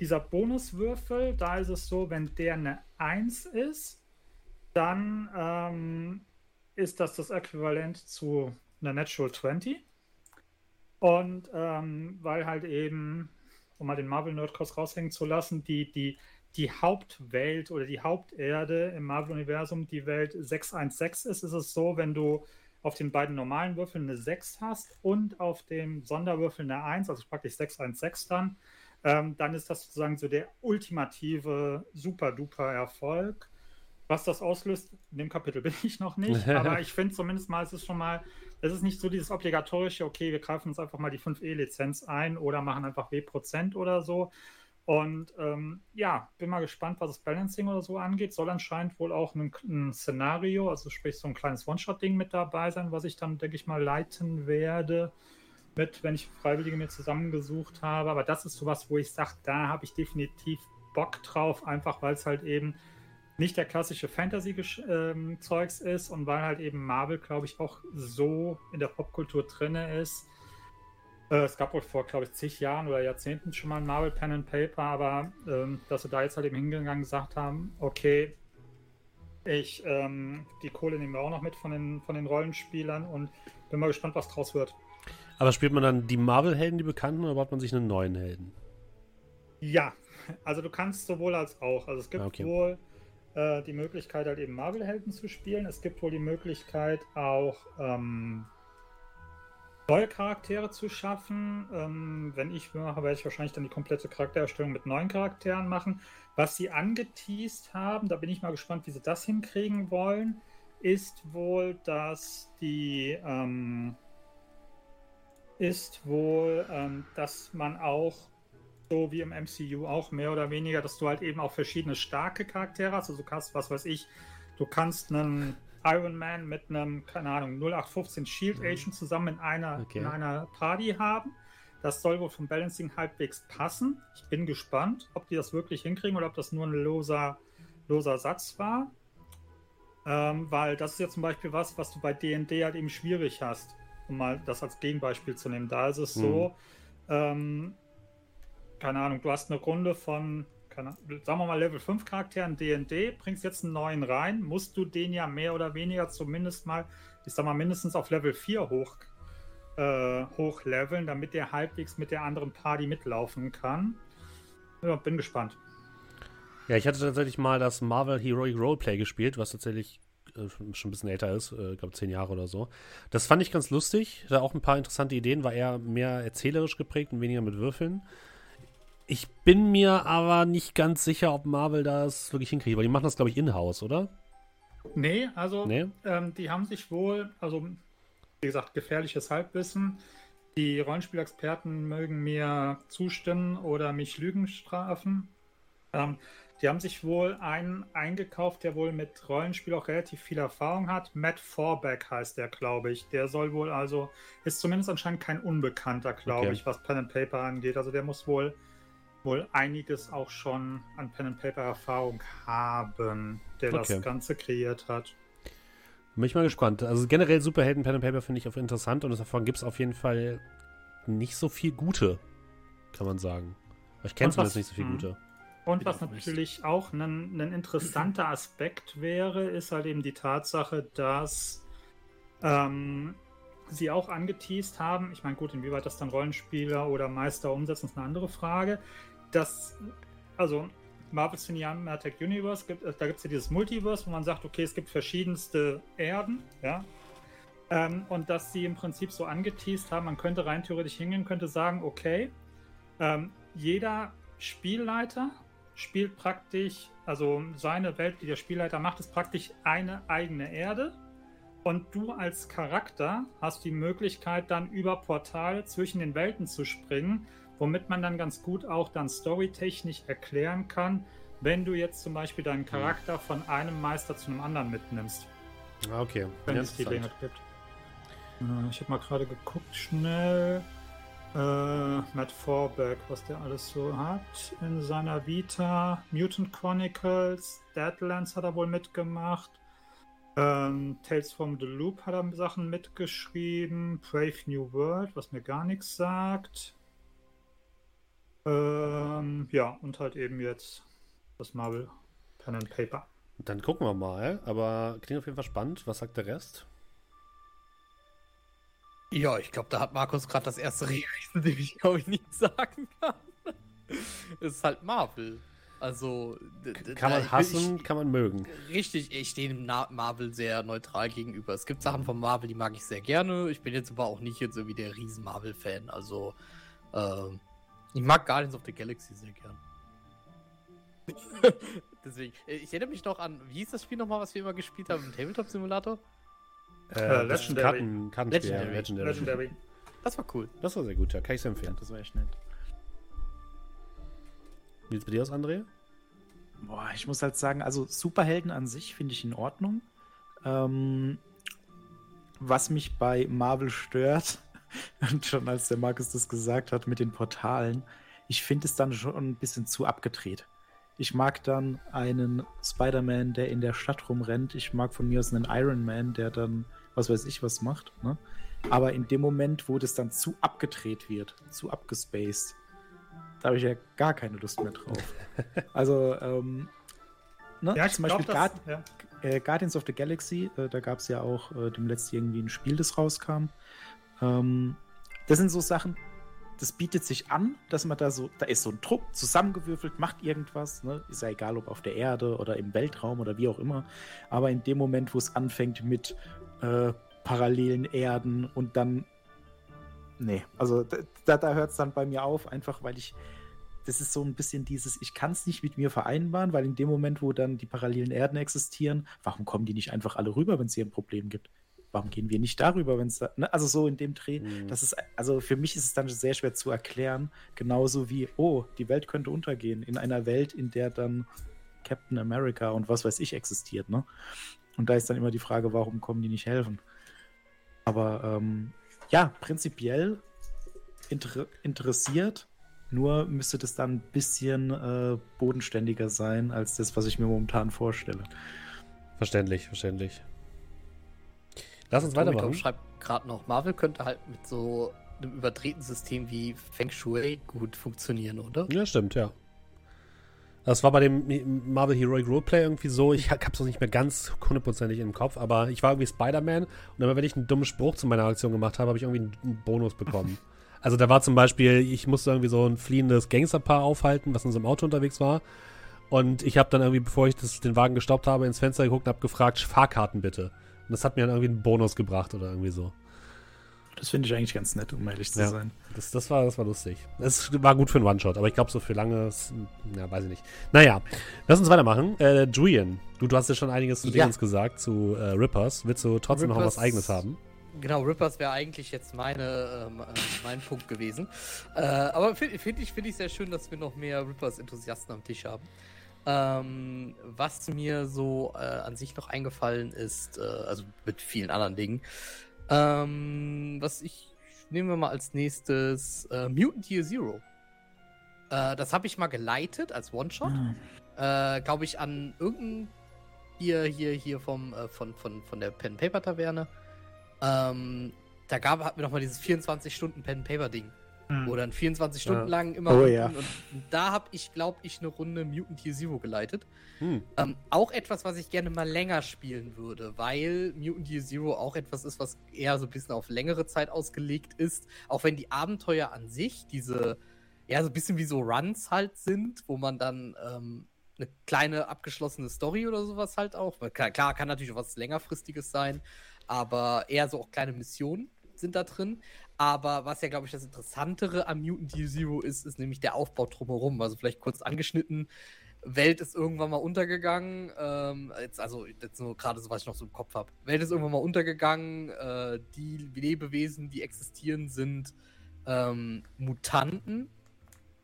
dieser Bonuswürfel, da ist es so, wenn der eine 1 ist, dann ähm, ist das das Äquivalent zu einer Natural 20. Und ähm, weil halt eben um mal den Marvel Nerdcast raushängen zu lassen, die, die, die Hauptwelt oder die Haupterde im Marvel-Universum die Welt 616 ist, ist es so, wenn du auf den beiden normalen Würfeln eine 6 hast und auf dem Sonderwürfel eine 1, also praktisch 616 dann, ähm, dann ist das sozusagen so der ultimative Super-Duper-Erfolg. Was das auslöst, in dem Kapitel bin ich noch nicht, aber ich finde zumindest mal, es ist schon mal es ist nicht so dieses obligatorische, okay, wir greifen uns einfach mal die 5E-Lizenz ein oder machen einfach W% oder so. Und ähm, ja, bin mal gespannt, was das Balancing oder so angeht. Soll anscheinend wohl auch ein, ein Szenario, also sprich so ein kleines One-Shot-Ding mit dabei sein, was ich dann, denke ich mal, leiten werde. Mit, wenn ich Freiwillige mir zusammengesucht habe. Aber das ist sowas, wo ich sage, da habe ich definitiv Bock drauf, einfach weil es halt eben nicht der klassische Fantasy-Zeugs ähm, ist und weil halt eben Marvel, glaube ich, auch so in der Popkultur drin ist. Äh, es gab wohl vor, glaube ich, zig Jahren oder Jahrzehnten schon mal ein Marvel Pen and Paper, aber ähm, dass sie da jetzt halt eben hingegangen gesagt haben, okay, ich, ähm, die Kohle nehmen wir auch noch mit von den, von den Rollenspielern und bin mal gespannt, was draus wird. Aber spielt man dann die Marvel-Helden, die bekannten, oder baut man sich einen neuen Helden? Ja, also du kannst sowohl als auch. Also es gibt okay. wohl äh, die Möglichkeit, halt eben Marvel-Helden zu spielen. Es gibt wohl die Möglichkeit, auch ähm, neue Charaktere zu schaffen. Ähm, wenn ich mache, werde ich wahrscheinlich dann die komplette Charaktererstellung mit neuen Charakteren machen. Was sie angeteased haben, da bin ich mal gespannt, wie sie das hinkriegen wollen, ist wohl, dass die ähm, ist wohl, ähm, dass man auch so wie im MCU auch mehr oder weniger, dass du halt eben auch verschiedene starke Charaktere hast. Also du kannst, was weiß ich, du kannst einen Iron Man mit einem, keine Ahnung, 0815 Shield mhm. Agent zusammen in einer, okay. in einer Party haben. Das soll wohl vom Balancing halbwegs passen. Ich bin gespannt, ob die das wirklich hinkriegen oder ob das nur ein loser, loser Satz war. Ähm, weil das ist ja zum Beispiel was, was du bei DD halt eben schwierig hast, um mal das als Gegenbeispiel zu nehmen. Da ist es mhm. so, ähm, keine Ahnung, du hast eine Runde von, keine, sagen wir mal, Level 5 Charakteren DD, bringst jetzt einen neuen rein, musst du den ja mehr oder weniger zumindest mal, ich sag mal, mindestens auf Level 4 hoch, äh, hochleveln, damit der halbwegs mit der anderen Party mitlaufen kann. Ja, bin gespannt. Ja, ich hatte tatsächlich mal das Marvel Heroic Roleplay gespielt, was tatsächlich äh, schon ein bisschen älter ist, äh, ich glaube zehn Jahre oder so. Das fand ich ganz lustig, da auch ein paar interessante Ideen, war eher mehr erzählerisch geprägt und weniger mit Würfeln. Ich bin mir aber nicht ganz sicher, ob Marvel das wirklich hinkriegt, weil die machen das, glaube ich, in-house, oder? Nee, also Nee? Ähm, die haben sich wohl, also wie gesagt, gefährliches Halbwissen. Die Rollenspielexperten mögen mir zustimmen oder mich Lügen strafen. Ähm, die haben sich wohl einen eingekauft, der wohl mit Rollenspiel auch relativ viel Erfahrung hat. Matt Forbeck heißt der, glaube ich. Der soll wohl also, ist zumindest anscheinend kein Unbekannter, glaube Okay. ich, was Pen and Paper angeht. Also der muss wohl wohl einiges auch schon an Pen and Paper Erfahrung haben, der Okay. das Ganze kreiert hat. Bin ich mal gespannt. Also generell Superhelden Pen and Paper finde ich auch interessant und davon gibt es auf jeden Fall nicht so viel gute, kann man sagen. Aber ich kenne zumindest nicht so viel Mhm. gute. Und was natürlich auch ein, ein interessanter Aspekt wäre, ist halt eben die Tatsache, dass ähm, sie auch angeteased haben, ich meine, gut, inwieweit das dann Rollenspieler oder Meister umsetzen, ist eine andere Frage, dass, also Marvel Cinematic Universe, gibt, äh, da gibt es ja dieses Multiverse, wo man sagt, okay, es gibt verschiedenste Erden, ja, ähm, und dass sie im Prinzip so angeteased haben, man könnte rein theoretisch hingehen, könnte sagen, okay, ähm, jeder Spielleiter spielt praktisch, also seine Welt, die der Spielleiter macht, ist praktisch eine eigene Erde. Und du als Charakter hast die Möglichkeit, dann über Portale zwischen den Welten zu springen, womit man dann ganz gut auch dann storytechnisch erklären kann, wenn du jetzt zum Beispiel deinen Charakter von einem Meister zu einem anderen mitnimmst Ah, okay. wenn es die. Gelegenheit gibt. Äh, Ich habe mal gerade geguckt, schnell. Äh, Matt Forbeck, was der alles so hat in seiner Vita. Mutant Chronicles, Deadlands hat er wohl mitgemacht. Ähm, Tales from the Loop hat er Sachen mitgeschrieben. Brave New World, was mir gar nichts sagt. Ähm, ja, und halt eben jetzt das Marvel Pen and Paper. Dann gucken wir mal. Aber klingt auf jeden Fall spannend. Was sagt der Rest? Ja, ich glaube, da hat Markus gerade das erste Reden, dem ich glaube ich nicht sagen kann. Es ist halt Marvel. Also Kann man hassen, ich, kann man mögen. Richtig, ich stehe dem Marvel sehr neutral gegenüber. Es gibt Sachen von Marvel, die mag ich sehr gerne. Ich bin jetzt aber auch nicht jetzt irgendwie der riesen Marvel-Fan. Also, ähm, ich mag Guardians of the Galaxy sehr gern. Deswegen, äh, ich erinnere mich noch an, wie hieß das Spiel nochmal, was wir immer gespielt haben im Tabletop-Simulator? Äh, Äh, das Legendary. Karten, Kartenspiel, Legendary. Legendary. Legendary. Das war cool. Das war sehr gut, ja. Kann ich sehr empfehlen. Das war echt nett. Wie sieht's bei dir aus, André? Boah, ich muss halt sagen, also Superhelden an sich finde ich in Ordnung. Ähm, was mich bei Marvel stört, und schon als der Markus das gesagt hat mit den Portalen, ich finde es dann schon ein bisschen zu abgedreht. Ich mag dann einen Spider-Man, der in der Stadt rumrennt. Ich mag von mir aus einen Iron Man, der dann was weiß ich was macht. Ne? Aber in dem Moment, wo das dann zu abgedreht wird, zu abgespaced, da habe ich ja gar keine Lust mehr drauf. Also, ähm, ne? Ja, zum Beispiel glaube, das, Guard ja. äh, Guardians of the Galaxy, äh, da gab es ja auch äh, dem letzten irgendwie ein Spiel, das rauskam. Ähm, das sind so Sachen, das bietet sich an, dass man da so, da ist so ein Trupp zusammengewürfelt, macht irgendwas, ne? ist ja egal, ob auf der Erde oder im Weltraum oder wie auch immer. Aber in dem Moment, wo es anfängt mit äh, parallelen Erden und dann, nee, also da, da, hört es dann bei mir auf, einfach weil ich, das ist so ein bisschen dieses, ich kann es nicht mit mir vereinbaren, weil in dem Moment, wo dann die parallelen Erden existieren, warum kommen die nicht einfach alle rüber, wenn es hier ein Problem gibt? Warum gehen wir nicht darüber, wenn es da, ne? also so in dem Dreh, Mhm. das ist, also für mich ist es dann sehr schwer zu erklären, genauso wie, oh, die Welt könnte untergehen, in einer Welt, in der dann Captain America und was weiß ich existiert, ne? Und da ist dann immer die Frage, warum kommen die nicht helfen? Aber ähm, ja, prinzipiell inter interessiert, nur müsste das dann ein bisschen äh, bodenständiger sein als das, was ich mir momentan vorstelle. Verständlich, verständlich. Lass uns Tobi Tom weitermachen. schreibt gerade noch, Marvel könnte halt mit so einem überdrehten System wie Feng Shui gut funktionieren, oder? Ja, stimmt, ja. Das war bei dem Marvel Heroic Roleplay irgendwie so, ich hab's noch nicht mehr ganz hundertprozentig im Kopf, aber ich war irgendwie Spider-Man und immer wenn ich einen dummen Spruch zu meiner Aktion gemacht habe, habe ich irgendwie einen, Bonus bekommen. also da war zum Beispiel, ich musste irgendwie so ein fliehendes Gangsterpaar aufhalten, was in so einem Auto unterwegs war. Und ich habe dann irgendwie, bevor ich das, den Wagen gestoppt habe, ins Fenster geguckt und habe gefragt, Fahrkarten bitte. Und das hat mir dann irgendwie einen Bonus gebracht oder irgendwie so. Das finde ich eigentlich ganz nett, um ehrlich zu Ja. sein. Das, das, war, das war lustig. Es war gut für einen One-Shot, aber ich glaube, so für lange, ja, weiß ich nicht. Naja, lass uns weitermachen. Äh, Julian, du, du hast ja schon einiges zu Ja. Dingens gesagt, zu äh, Rippers. Willst du trotzdem noch Rippers- was Eigenes haben? Genau, Rippers wäre eigentlich jetzt meine, ähm, äh, mein Punkt gewesen. Äh, aber finde find ich, find ich sehr schön, dass wir noch mehr Rippers-Enthusiasten am Tisch haben. Ähm, was mir so äh, an sich noch eingefallen ist, äh, also mit vielen anderen Dingen, ähm, was ich, nehmen wir mal als nächstes, äh, Mutant Year Zero. Äh, das habe ich mal geleitet als One-Shot äh, glaube ich, an irgendein hier, hier, hier vom, äh, von, von, von der Pen Paper Taverne. Ähm, da gab, hatten wir noch mal dieses 24-Stunden-Pen-Paper-Ding. Hm. Wo dann 24 Stunden Ja. lang immer Oh, ja. und da habe ich, glaube ich, eine Runde Mutant Year Zero geleitet. Hm. Ähm, auch etwas, was ich gerne mal länger spielen würde, weil Mutant Year Zero auch etwas ist, was eher so ein bisschen auf längere Zeit ausgelegt ist. Auch wenn die Abenteuer an sich, diese, ja, so ein bisschen wie so Runs halt sind, wo man dann ähm, eine kleine abgeschlossene Story oder sowas halt auch. Weil Klar, klar, kann natürlich auch was längerfristiges sein, aber eher so auch kleine Missionen sind da drin. Aber was ja, glaube ich, das Interessantere am Mutant Year Zero ist, ist nämlich der Aufbau drumherum. Also vielleicht kurz angeschnitten. Welt ist irgendwann mal untergegangen. Ähm, jetzt, also jetzt nur gerade so, was ich noch so im Kopf habe. Welt ist irgendwann mal untergegangen. Äh, die Lebewesen, die existieren, sind ähm, Mutanten.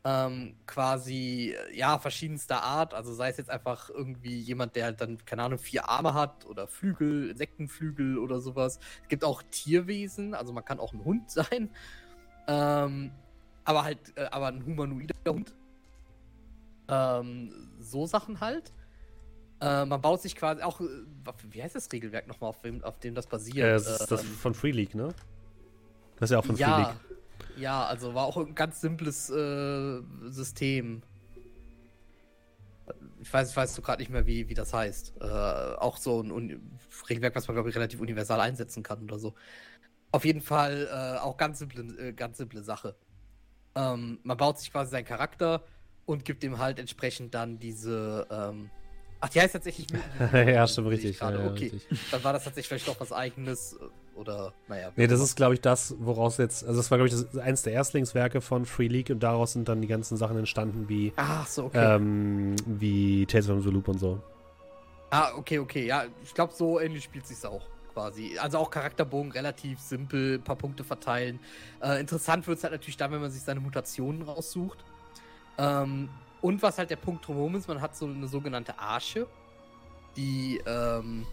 Ähm, quasi, ja, verschiedenster Art. Also sei es jetzt einfach irgendwie jemand, der halt dann, keine Ahnung, vier Arme hat oder Flügel, Insektenflügel oder sowas. Es gibt auch Tierwesen, also man kann auch ein Hund sein. Ähm, aber halt, äh, aber ein humanoider Hund. Ähm, so Sachen halt. Äh, man baut sich quasi auch, äh, wie heißt das Regelwerk nochmal, auf, dem, auf dem das basiert? Äh, das ist das Ähm, von Free League, ne? Das ist ja auch von Free ja, League. Ja, also war auch ein ganz simples äh, System. Ich weiß, ich weiß so gerade nicht mehr, wie, wie das heißt. Äh, auch so ein Uni Regelwerk, was man, glaube ich, relativ universal einsetzen kann oder so. Auf jeden Fall äh, auch ganz simple, äh, ganz simple Sache. Ähm, man baut sich quasi seinen Charakter und gibt ihm halt entsprechend dann diese. Ähm Ach, die heißt tatsächlich. ja, stimmt, richtig. Ja, okay, richtig. dann war das tatsächlich vielleicht doch was Eigenes oder, naja. Nee, das ist, glaube ich, das, woraus jetzt, also das war, glaube ich, das, eins der Erstlingswerke von Free League und daraus sind dann die ganzen Sachen entstanden, wie, Ach so, okay. ähm, wie Tales from the Loop und so. Ah, okay, okay. Ja, ich glaube, so ähnlich spielt sich's auch quasi. Also auch Charakterbogen relativ simpel, ein paar Punkte verteilen. Äh, interessant wird's halt natürlich dann, wenn man sich seine Mutationen raussucht. Ähm, und was halt der Punkt drumherum ist, man hat so eine sogenannte Arche, die, ähm,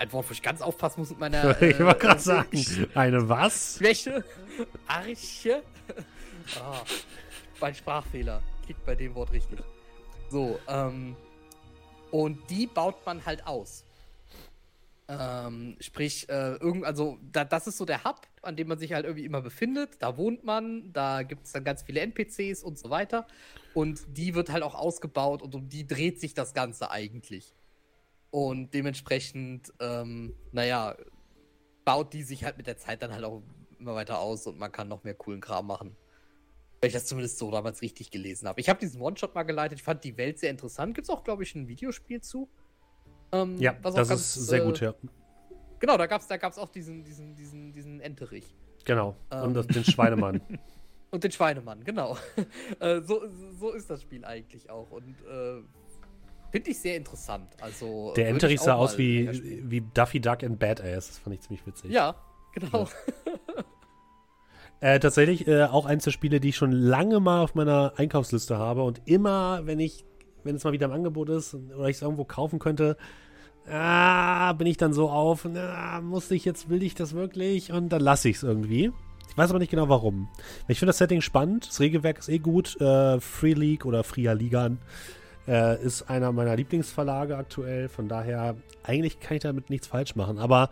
ein Wort, wo ich ganz aufpassen muss mit meiner ich wollte gerade äh, sagen, eine was? Schwäche. Arche. ah, mein Sprachfehler. Kickt bei dem Wort richtig. So, ähm. Und die baut man halt aus. Ähm, sprich, äh, irgend, also da, das ist so der Hub, an dem man sich halt irgendwie immer befindet. Da wohnt man, da gibt es dann ganz viele NPCs und so weiter. Und die wird halt auch ausgebaut und um die dreht sich das Ganze eigentlich. Und dementsprechend, ähm, naja, baut die sich halt mit der Zeit dann halt auch immer weiter aus und man kann noch mehr coolen Kram machen. Wenn ich das zumindest so damals richtig gelesen habe. Ich habe diesen One-Shot mal geleitet, ich fand die Welt sehr interessant. Gibt es auch, glaube ich, ein Videospiel zu? Ähm, Ja, das ganz, ist sehr äh, gut, ja. Genau, da gab es da gab's auch diesen, diesen, diesen, diesen Enterich. Genau. ähm. Und das, den Schweinemann. Und den Schweinemann, genau. äh, so, so ist das Spiel eigentlich auch. Und äh, finde ich sehr interessant. Also, Der Enterich sah aus wie, wie Duffy Duck in Badass. Das fand ich ziemlich witzig. Ja, genau. Äh, tatsächlich äh, auch eins der Spiele, die ich schon lange mal auf meiner Einkaufsliste habe und immer, wenn ich, wenn es mal wieder im Angebot ist oder ich es irgendwo kaufen könnte, ah, bin ich dann so auf, na, muss ich jetzt, will ich das wirklich? Und dann lasse ich es irgendwie. Ich weiß aber nicht genau warum. Ich finde das Setting spannend, das Regelwerk ist eh gut. Äh, Free League oder Fria Ligan äh, ist einer meiner Lieblingsverlage aktuell. Von daher, eigentlich kann ich damit nichts falsch machen. Aber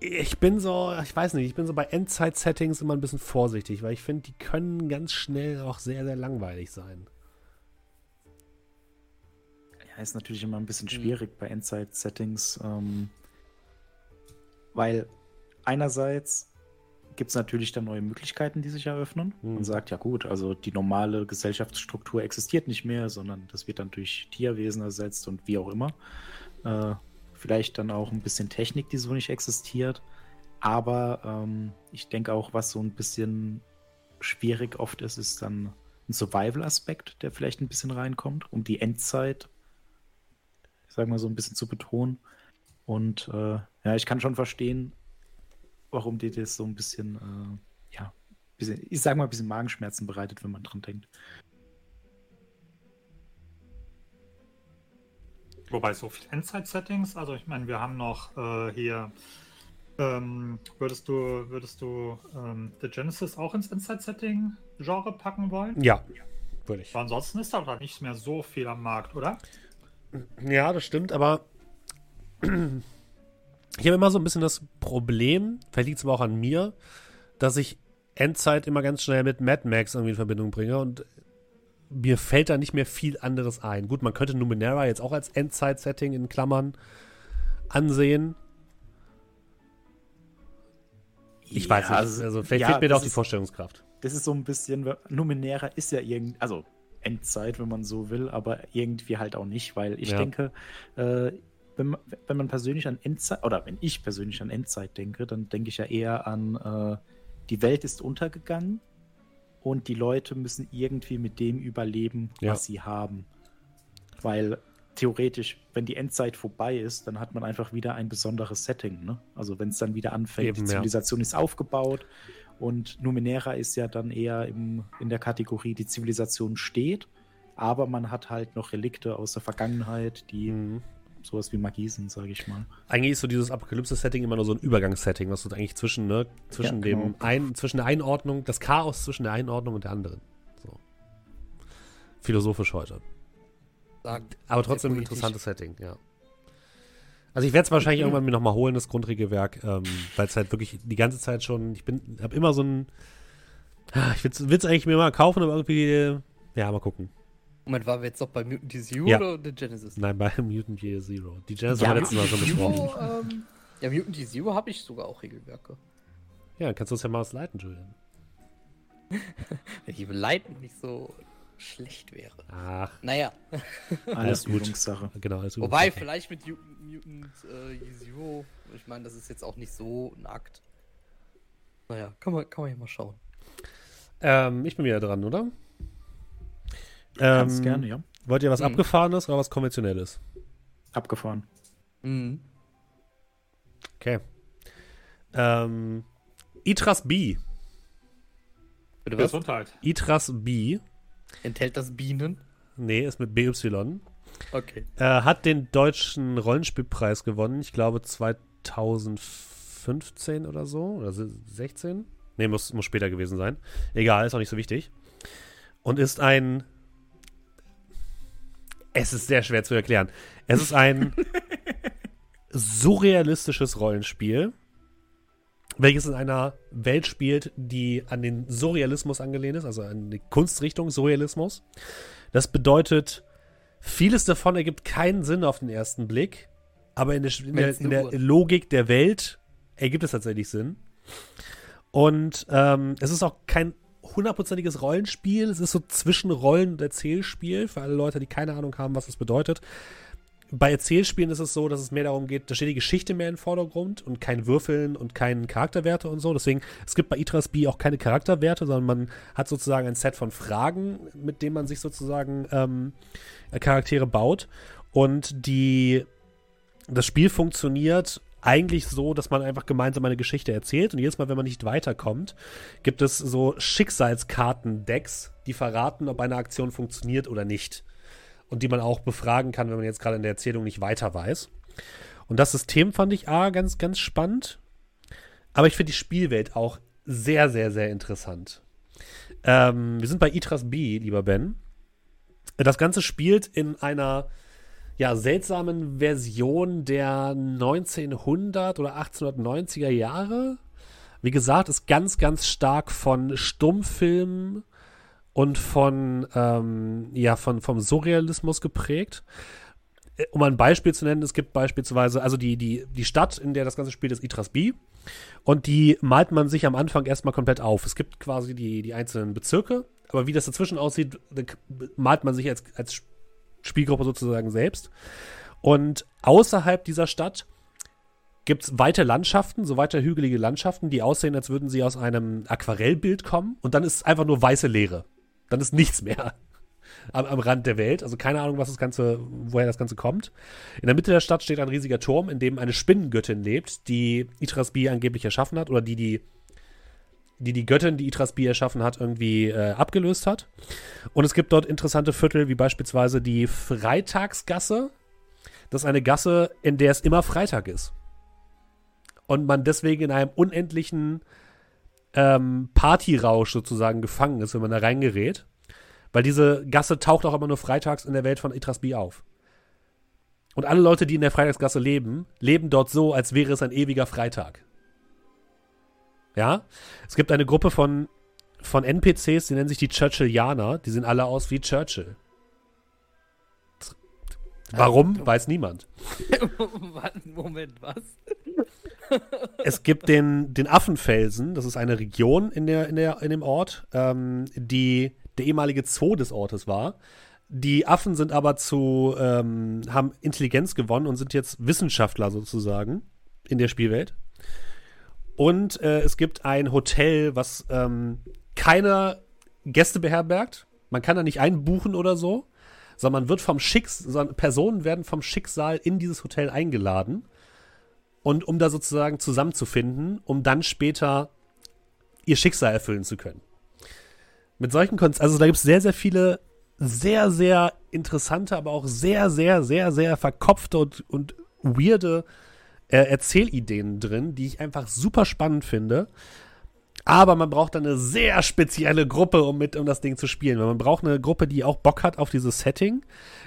ich bin so, ich weiß nicht, ich bin so bei Endzeit-Settings immer ein bisschen vorsichtig, weil ich finde, die können ganz schnell auch sehr, sehr langweilig sein. Ja, ist natürlich immer ein bisschen Hm. schwierig bei Endzeit-Settings, ähm, weil einerseits gibt es natürlich dann neue Möglichkeiten, die sich eröffnen. Hm. Man sagt, ja gut, also die normale Gesellschaftsstruktur existiert nicht mehr, sondern das wird dann durch Tierwesen ersetzt und wie auch immer. Äh, vielleicht dann auch ein bisschen Technik, die so nicht existiert. Aber ähm, ich denke auch, was so ein bisschen schwierig oft ist, ist dann ein Survival-Aspekt, der vielleicht ein bisschen reinkommt, um die Endzeit, ich sag mal, so ein bisschen zu betonen. Und äh, ja, ich kann schon verstehen, warum dir das so ein bisschen, äh, ja, bisschen, ich sag mal, ein bisschen Magenschmerzen bereitet, wenn man dran denkt. Wobei so viele Endzeit-Settings, also ich meine, wir haben noch äh, hier, ähm, würdest du, würdest du ähm, The Genesis auch ins Endzeit-Setting-Genre packen wollen? Ja, würde ich. Aber ansonsten ist da doch nicht mehr so viel am Markt, oder? Ja, das stimmt, aber ich habe immer so ein bisschen das Problem, vielleicht liegt es aber auch an mir, dass ich Endzeit immer ganz schnell mit Mad Max irgendwie in Verbindung bringe und mir fällt da nicht mehr viel anderes ein. Gut, man könnte Numenera jetzt auch als Endzeit-Setting in Klammern ansehen. Ich weiß nicht, also vielleicht ja, fehlt mir da auch die ist- Vorstellungskraft. Das ist so ein bisschen, Numenera ist ja irgendwie, also Endzeit, wenn man so will, aber irgendwie halt auch nicht, weil ich Ja. denke, äh, wenn, man, wenn man persönlich an Endzeit, oder wenn ich persönlich an Endzeit denke, dann denke ich ja eher an, äh, die Welt ist untergegangen und die Leute müssen irgendwie mit dem überleben, Ja. was sie haben. Weil theoretisch, wenn die Endzeit vorbei ist, dann hat man einfach wieder ein besonderes Setting. Ne? Also wenn es dann wieder anfängt, Eben, die ja. Zivilisation ist aufgebaut und Numenera ist ja dann eher im, in der Kategorie, die Zivilisation steht, aber man hat halt noch Relikte aus der Vergangenheit, die Mhm. Sowas wie Magie sind, sage ich mal. Eigentlich ist so dieses Apokalypse-Setting immer nur so ein Übergangssetting, was so eigentlich zwischen, ne, zwischen Ja, genau. dem ein, zwischen der Einordnung, das Chaos zwischen der Einordnung und der anderen. So. Philosophisch heute. Aber trotzdem ein interessantes Setting, ja. Also ich werde es wahrscheinlich irgendwann mir nochmal holen, das Grundregelwerk, ähm, weil es halt wirklich die ganze Zeit schon, ich bin, habe immer so ein, Ah, ich will es eigentlich mir mal kaufen, aber irgendwie, ja, mal gucken. Moment, waren wir jetzt noch bei Mutant Year Zero Ja. oder The Genesis? Nein, bei Mutant Year Zero. Die Genesis Ja, haben wir letztes Mal schon besprochen. Ähm, ja, Mutant Year Zero habe ich sogar auch Regelwerke. Ja, dann kannst du es ja mal ausleiten, Julian. Wenn die Leiten nicht so schlecht wäre. Ach, Naja, Alles gut. Übungssache. genau. Alles gut. wobei vielleicht mit Mutant, Mutant äh, Year Zero, ich meine, das ist jetzt auch nicht so ein Akt. Naja, kann man, kann man ja mal schauen. Ähm, ich bin wieder dran, oder? Ganz Ähm, gerne, ja. Wollt ihr was Mhm. Abgefahrenes oder was Konventionelles? Abgefahren. Mhm. Okay. Ähm, Itras B. Bitte was? Gesundheit. Itras B. Enthält das Bienen? Nee, ist mit BY. Okay. Äh, hat den deutschen Rollenspielpreis gewonnen. Ich glaube 2015 oder so. Oder se- 16? Nee, muss, muss später gewesen sein. Egal, ist auch nicht so wichtig. Und ist ein. Es ist sehr schwer zu erklären. Es ist ein surrealistisches Rollenspiel, welches in einer Welt spielt, die an den Surrealismus angelehnt ist, also an die Kunstrichtung Surrealismus. Das bedeutet, vieles davon ergibt keinen Sinn auf den ersten Blick, aber in der, in der, in der. Logik der Welt ergibt es tatsächlich Sinn. Und ähm, es ist auch kein hundertprozentiges Rollenspiel. Es ist so zwischen Rollen und Erzählspiel für alle Leute, die keine Ahnung haben, was das bedeutet. Bei Erzählspielen ist es so, dass es mehr darum geht, da steht die Geschichte mehr im Vordergrund und kein Würfeln und kein Charakterwerte und so. Deswegen, es gibt bei Itras B auch keine Charakterwerte, sondern man hat sozusagen ein Set von Fragen, mit denen man sich sozusagen ähm, Charaktere baut. Und die, das Spiel funktioniert eigentlich so, dass man einfach gemeinsam eine Geschichte erzählt und jedes Mal, wenn man nicht weiterkommt, gibt es so Schicksalskarten-Decks, die verraten, ob eine Aktion funktioniert oder nicht. Und die man auch befragen kann, wenn man jetzt gerade in der Erzählung nicht weiter weiß. Und das System fand ich A, ganz, ganz spannend. Aber ich finde die Spielwelt auch sehr, sehr, sehr interessant. Ähm, wir sind bei Itras B, lieber Ben. Das Ganze spielt in einer ja, seltsamen Version der 1900 oder 1890er Jahre. Wie gesagt, ist ganz, ganz stark von Stummfilmen und von, ähm, ja, von, vom Surrealismus geprägt. Äh, Um ein Beispiel zu nennen, es gibt beispielsweise, also die, die, die Stadt, in der das Ganze spielt, ist Itras B. Und die malt man sich am Anfang erstmal komplett auf. Es gibt quasi die, die einzelnen Bezirke, aber wie das dazwischen aussieht, k- malt man sich als, als Spielgruppe sozusagen selbst. Und außerhalb dieser Stadt gibt es weite Landschaften, so weiter hügelige Landschaften, die aussehen, als würden sie aus einem Aquarellbild kommen. Und dann ist einfach nur weiße Leere. Dann ist nichts mehr am, am Rand der Welt. Also keine Ahnung, was das Ganze, woher das Ganze kommt. In der Mitte der Stadt steht ein riesiger Turm, in dem eine Spinnengöttin lebt, die Itrasbi angeblich erschaffen hat oder die die die die Göttin, die Itrasbi erschaffen hat, irgendwie äh, abgelöst hat. Und es gibt dort interessante Viertel, wie beispielsweise die Freitagsgasse. Das ist eine Gasse, in der es immer Freitag ist. Und man deswegen in einem unendlichen ähm, Partyrausch sozusagen gefangen ist, wenn man da reingerät. Weil diese Gasse taucht auch immer nur freitags in der Welt von Itrasbi auf. Und alle Leute, die in der Freitagsgasse leben, leben dort so, als wäre es ein ewiger Freitag. Ja? Es gibt eine Gruppe von, von NPCs, die nennen sich die Churchillianer. Die sehen alle aus wie Churchill. Warum, weiß niemand. Moment, was? es gibt den, den Affenfelsen, das ist eine Region in, der, in, der, in dem Ort, ähm, die der ehemalige Zoo des Ortes war. Die Affen sind aber zu, ähm, haben Intelligenz gewonnen und sind jetzt Wissenschaftler sozusagen in der Spielwelt. Und äh, es gibt ein Hotel, was ähm, keine Gäste beherbergt. Man kann da nicht einbuchen oder so, sondern man wird vom Schicksal, Personen werden vom Schicksal in dieses Hotel eingeladen. Und um da sozusagen zusammenzufinden, um dann später ihr Schicksal erfüllen zu können. Mit solchen Konzepten, also da gibt es sehr, sehr viele sehr, sehr interessante, aber auch sehr, sehr, sehr, sehr verkopfte und, und weirde äh, Erzählideen drin, die ich einfach super spannend finde. Aber man braucht dann eine sehr spezielle Gruppe, um mit um das Ding zu spielen. Man braucht eine Gruppe, die auch Bock hat auf dieses Setting,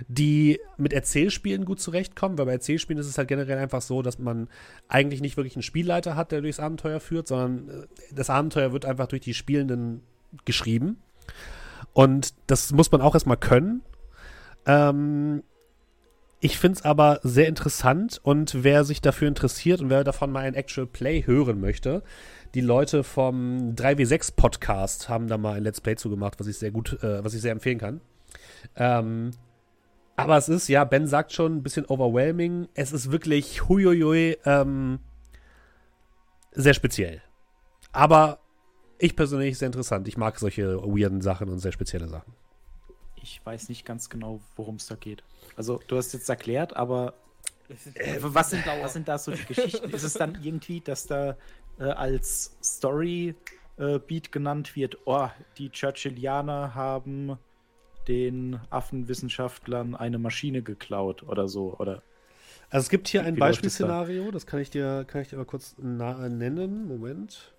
die mit Erzählspielen gut zurechtkommt. Weil bei Erzählspielen ist es halt generell einfach so, dass man eigentlich nicht wirklich einen Spielleiter hat, der durchs Abenteuer führt, sondern äh, das Abenteuer wird einfach durch die Spielenden geschrieben. Und das muss man auch erstmal können. Ähm, ich finde es aber sehr interessant und wer sich dafür interessiert und wer davon mal ein Actual Play hören möchte, die Leute vom 3W6 Podcast haben da mal ein Let's Play zugemacht, was ich sehr gut, äh, was ich sehr empfehlen kann. Ähm, aber es ist, ja, Ben sagt schon, ein bisschen overwhelming. Es ist wirklich huiuiui, ähm, sehr speziell. Aber ich persönlich sehr interessant. Ich mag solche weirden Sachen und sehr spezielle Sachen. Ich weiß nicht ganz genau, worum es da geht. Also, du hast jetzt erklärt, aber äh, was, sind, was sind da so die Geschichten? ist es dann irgendwie, dass da äh, als Story-Beat äh, genannt wird, oh, die Churchillianer haben den Affenwissenschaftlern eine Maschine geklaut oder so, oder? Also es gibt hier ein Beispielszenario, das kann ich dir, kann ich dir mal kurz nennen. Moment.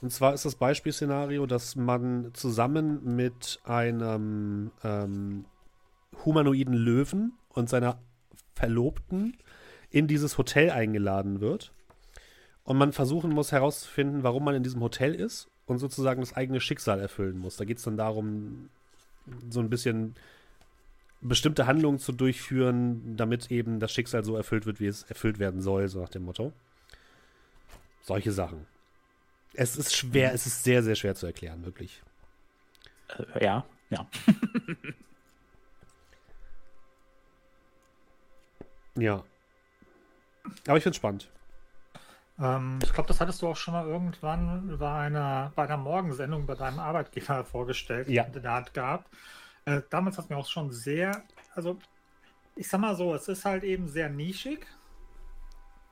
Und zwar ist das Beispielszenario, dass man zusammen mit einem ähm, humanoiden Löwen und seiner Verlobten in dieses Hotel eingeladen wird. Und man versuchen muss herauszufinden, warum man in diesem Hotel ist und sozusagen das eigene Schicksal erfüllen muss. Da geht es dann darum, so ein bisschen bestimmte Handlungen zu durchführen, damit eben das Schicksal so erfüllt wird, wie es erfüllt werden soll, so nach dem Motto. Solche Sachen. Es ist schwer, mhm. es ist sehr, sehr schwer zu erklären, wirklich. Äh, ja, ja. ja. Aber ich finde es spannend. Ähm, ich glaube, das hattest du auch schon mal irgendwann bei einer, bei einer Morgensendung bei deinem Arbeitgeber vorgestellt, ja. der Art gab. Äh, damals hat mir auch schon sehr, also ich sag mal so, es ist halt eben sehr nischig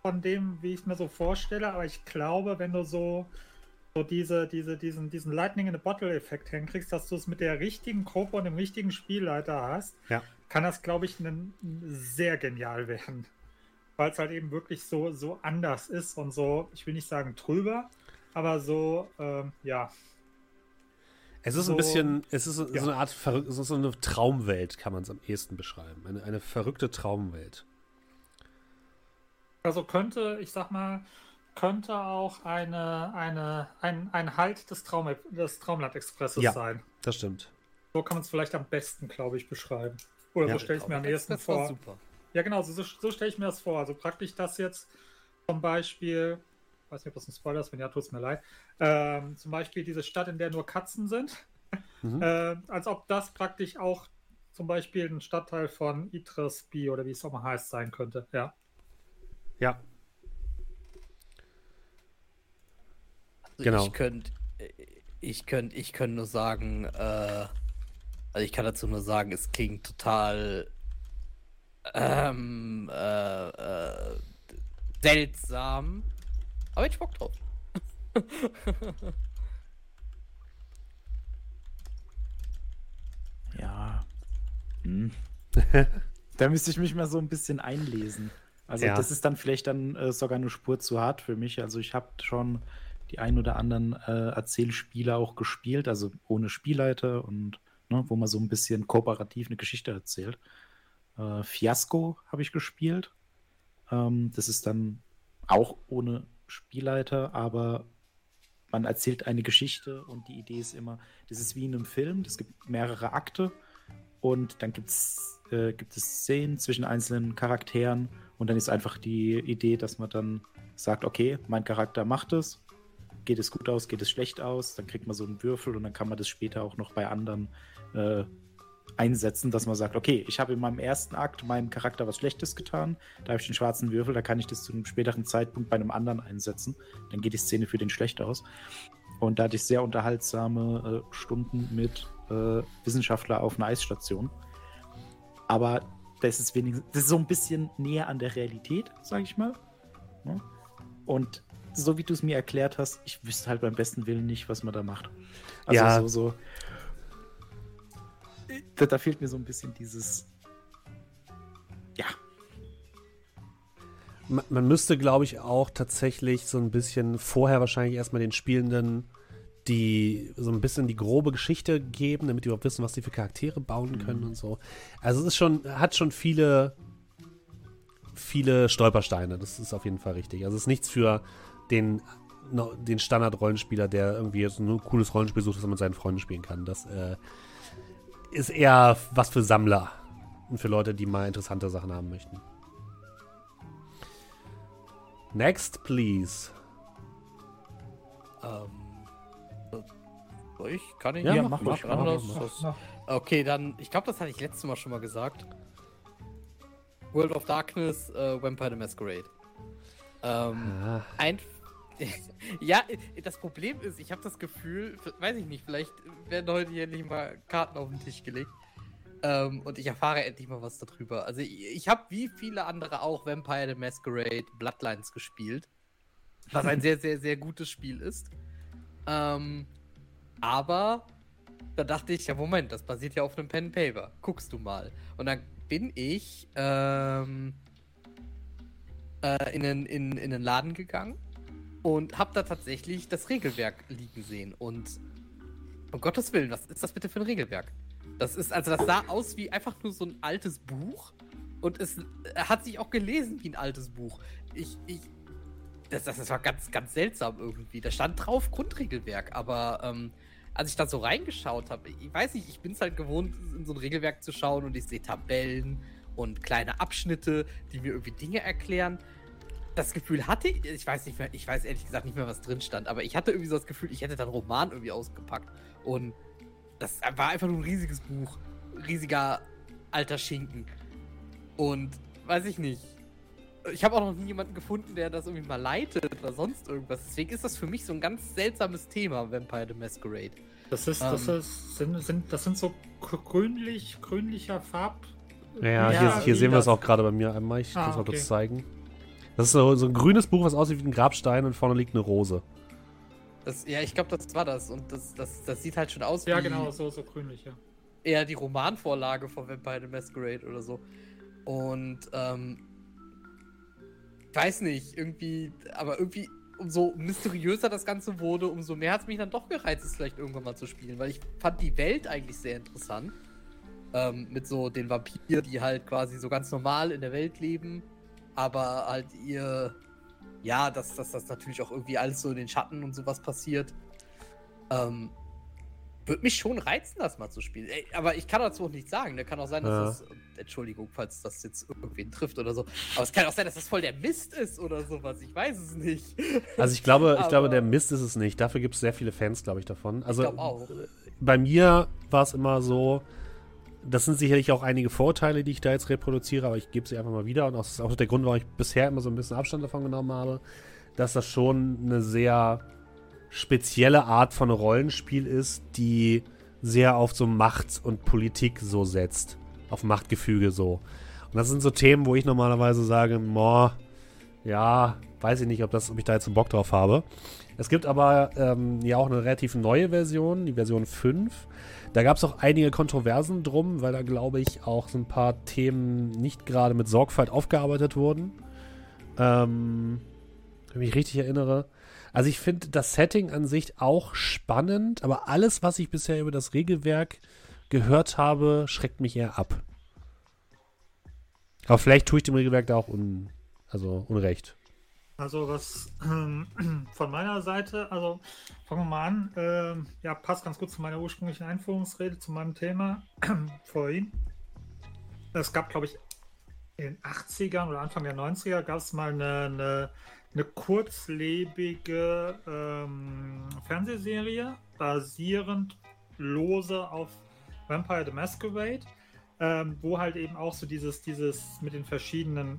von dem, wie ich es mir so vorstelle, aber ich glaube, wenn du so so diese, diese, diesen, diesen Lightning in a Bottle-Effekt hinkriegst, dass du es mit der richtigen Gruppe und dem richtigen Spielleiter hast, ja. kann das, glaube ich, ein, sehr genial werden. Weil es halt eben wirklich so, so anders ist und so, ich will nicht sagen trüber, aber so, ähm, ja. Es ist so, ein bisschen, es ist so, ja. eine Art, es ist so eine Traumwelt, kann man es am ehesten beschreiben. Eine, eine verrückte Traumwelt. Also könnte, ich sag mal, könnte auch eine, eine, ein, ein Halt des, Traum, des Traumland-Expresses ja, sein. Das stimmt. So kann man es vielleicht am besten, glaube ich, beschreiben. Oder ja, so stelle ich mir am ehesten vor. Super. Ja, genau, so, so stelle ich mir das vor. Also praktisch das jetzt zum Beispiel, ich weiß nicht, ob das ein Spoiler ist, wenn ja, tut es mir leid. Ähm, zum Beispiel diese Stadt, in der nur Katzen sind. Mhm. Äh, als ob das praktisch auch zum Beispiel ein Stadtteil von Idris B oder wie es auch mal heißt sein könnte. Ja. Ja, Genau. Ich könnte ich könnt, ich könnt nur sagen, äh, also ich kann dazu nur sagen, es klingt total ähm, äh, äh, seltsam. Aber ich Bock drauf. Ja. Hm. da müsste ich mich mal so ein bisschen einlesen. Also Ja. das ist dann vielleicht dann äh, sogar eine Spur zu hart für mich. Also ich habe schon die ein oder anderen äh, Erzählspiele auch gespielt, also ohne Spielleiter und ne, wo man so ein bisschen kooperativ eine Geschichte erzählt. Äh, Fiasco habe ich gespielt. Ähm, das ist dann auch ohne Spielleiter, aber man erzählt eine Geschichte und die Idee ist immer, das ist wie in einem Film, es gibt mehrere Akte und dann gibt's, äh, gibt es Szenen zwischen einzelnen Charakteren und dann ist einfach die Idee, dass man dann sagt, okay, mein Charakter macht es, geht es gut aus, geht es schlecht aus, dann kriegt man so einen Würfel und dann kann man das später auch noch bei anderen äh, einsetzen, dass man sagt, okay, ich habe in meinem ersten Akt meinem Charakter was Schlechtes getan, da habe ich den schwarzen Würfel, da kann ich das zu einem späteren Zeitpunkt bei einem anderen einsetzen, dann geht die Szene für den schlecht aus. Und da hatte ich sehr unterhaltsame äh, Stunden mit äh, Wissenschaftler auf einer Eisstation. Aber das ist wenigstens, das ist so ein bisschen näher an der Realität, sage ich mal. Ne? Und so wie du es mir erklärt hast, ich wüsste halt beim besten Willen nicht, was man da macht. Also Ja. so, so. Da, da fehlt mir so ein bisschen dieses. Ja, Man, man müsste, glaube ich, auch tatsächlich so ein bisschen vorher wahrscheinlich erstmal den Spielenden die so ein bisschen die grobe Geschichte geben, damit die überhaupt wissen, was die für Charaktere bauen können und so. Also es ist schon, hat schon viele, viele Stolpersteine. Das ist auf jeden Fall richtig. Also es ist nichts für den, den Standard-Rollenspieler, der irgendwie jetzt nur ein cooles Rollenspiel sucht, das man mit seinen Freunden spielen kann. Das äh, ist eher was für Sammler und für Leute, die mal interessante Sachen haben möchten. Next, please. Ähm, soll ich? Kann ich? Ja, Ja, mach, mach mach, mach, mach, anders. mach. Noch- Okay, dann, ich glaube, das hatte ich letztes Mal schon mal gesagt. World of Darkness, äh, Vampire the Masquerade. Ähm, Ah, ein. ja, das Problem ist, ich habe das Gefühl, weiß ich nicht, vielleicht werden heute hier endlich mal Karten auf den Tisch gelegt. Ähm, und ich erfahre endlich mal was darüber. Also, ich, ich habe wie viele andere auch Vampire the Masquerade Bloodlines gespielt. Was ein sehr, sehr, sehr gutes Spiel ist. Ähm, aber da dachte ich, ja, Moment, das basiert ja auf einem Pen Paper. Guckst du mal. Und dann bin ich ähm, äh, in, den, in, in den Laden gegangen und habe da tatsächlich das Regelwerk liegen sehen. Und um Gottes Willen, was ist das bitte für ein Regelwerk? Das ist, also das sah aus wie einfach nur so ein altes Buch und es hat sich auch gelesen wie ein altes Buch. Ich, ich, das, das, das war ganz, ganz seltsam irgendwie. Da stand drauf Grundregelwerk, aber ähm, als ich da so reingeschaut habe, ich weiß nicht, ich bin es halt gewohnt, in so ein Regelwerk zu schauen und ich sehe Tabellen und kleine Abschnitte, die mir irgendwie Dinge erklären. Das Gefühl hatte ich, ich weiß nicht mehr, ich weiß ehrlich gesagt nicht mehr, was drin stand, aber ich hatte irgendwie so das Gefühl, ich hätte dann Roman irgendwie ausgepackt und das war einfach nur ein riesiges Buch. Riesiger alter Schinken. Und weiß ich nicht. Ich habe auch noch nie jemanden gefunden, der das irgendwie mal leitet oder sonst irgendwas. Deswegen ist das für mich so ein ganz seltsames Thema, Vampire the Masquerade. Das ist, das Ähm. ist, sind, sind, das sind so grünlich, grünlicher Farb. ja, Ja, hier, hier sehen wir es auch gerade bei mir einmal. Ich Ah, kann es mal okay. kurz zeigen. Das ist so, so ein grünes Buch, was aussieht wie ein Grabstein und vorne liegt eine Rose. Das, ja, ich glaube, das war das. Und das, das, das sieht halt schon aus Ja, wie genau, so, so grünlich, ja. eher die Romanvorlage von Vampire the Masquerade oder so. Und, ähm, weiß nicht, irgendwie, aber irgendwie, umso mysteriöser das Ganze wurde, umso mehr hat es mich dann doch gereizt, es vielleicht irgendwann mal zu spielen, weil ich fand die Welt eigentlich sehr interessant. Ähm, mit so den Vampiren, die halt quasi so ganz normal in der Welt leben, aber halt ihr, ja, dass, dass das natürlich auch irgendwie alles so in den Schatten und sowas passiert. Ähm, würde mich schon reizen, das mal zu spielen. Ey, aber ich kann dazu auch nichts sagen. Da kann auch sein, dass Ja. das. Entschuldigung, falls das jetzt irgendwen trifft oder so. Aber es kann auch sein, dass das voll der Mist ist oder sowas. Ich weiß es nicht. Also ich glaube, ich glaube, der Mist ist es nicht. Dafür gibt es sehr viele Fans, glaube ich, davon. Also auch. bei mir war es immer so, das sind sicherlich auch einige Vorurteile, die ich da jetzt reproduziere, aber ich gebe sie einfach mal wieder. Und das ist auch der Grund, warum ich bisher immer so ein bisschen Abstand davon genommen habe, dass das schon eine sehr spezielle Art von Rollenspiel ist, die sehr auf so Macht und Politik so setzt. Auf Machtgefüge so. Und das sind so Themen, wo ich normalerweise sage, boah, ja, weiß ich nicht, ob, das, ob ich da jetzt einen Bock drauf habe. Es gibt aber ähm, ja auch eine relativ neue Version, die Version 5. Da gab es auch einige Kontroversen drum, weil da glaube ich auch so ein paar Themen nicht gerade mit Sorgfalt aufgearbeitet wurden. Ähm, wenn ich mich richtig erinnere. Also ich finde das Setting an sich auch spannend, aber alles, was ich bisher über das Regelwerk gehört habe, schreckt mich eher ab. Aber vielleicht tue ich dem Regelwerk da auch un, also Unrecht. Also was ähm, von meiner Seite, also fangen wir mal an, ähm, ja, passt ganz gut zu meiner ursprünglichen Einführungsrede, zu meinem Thema vorhin. Es gab, glaube ich, in den 80ern oder Anfang der 90er gab es mal eine, eine, eine kurzlebige ähm, Fernsehserie, basierend lose auf Vampire the Masquerade, ähm, wo halt eben auch so dieses, dieses mit den verschiedenen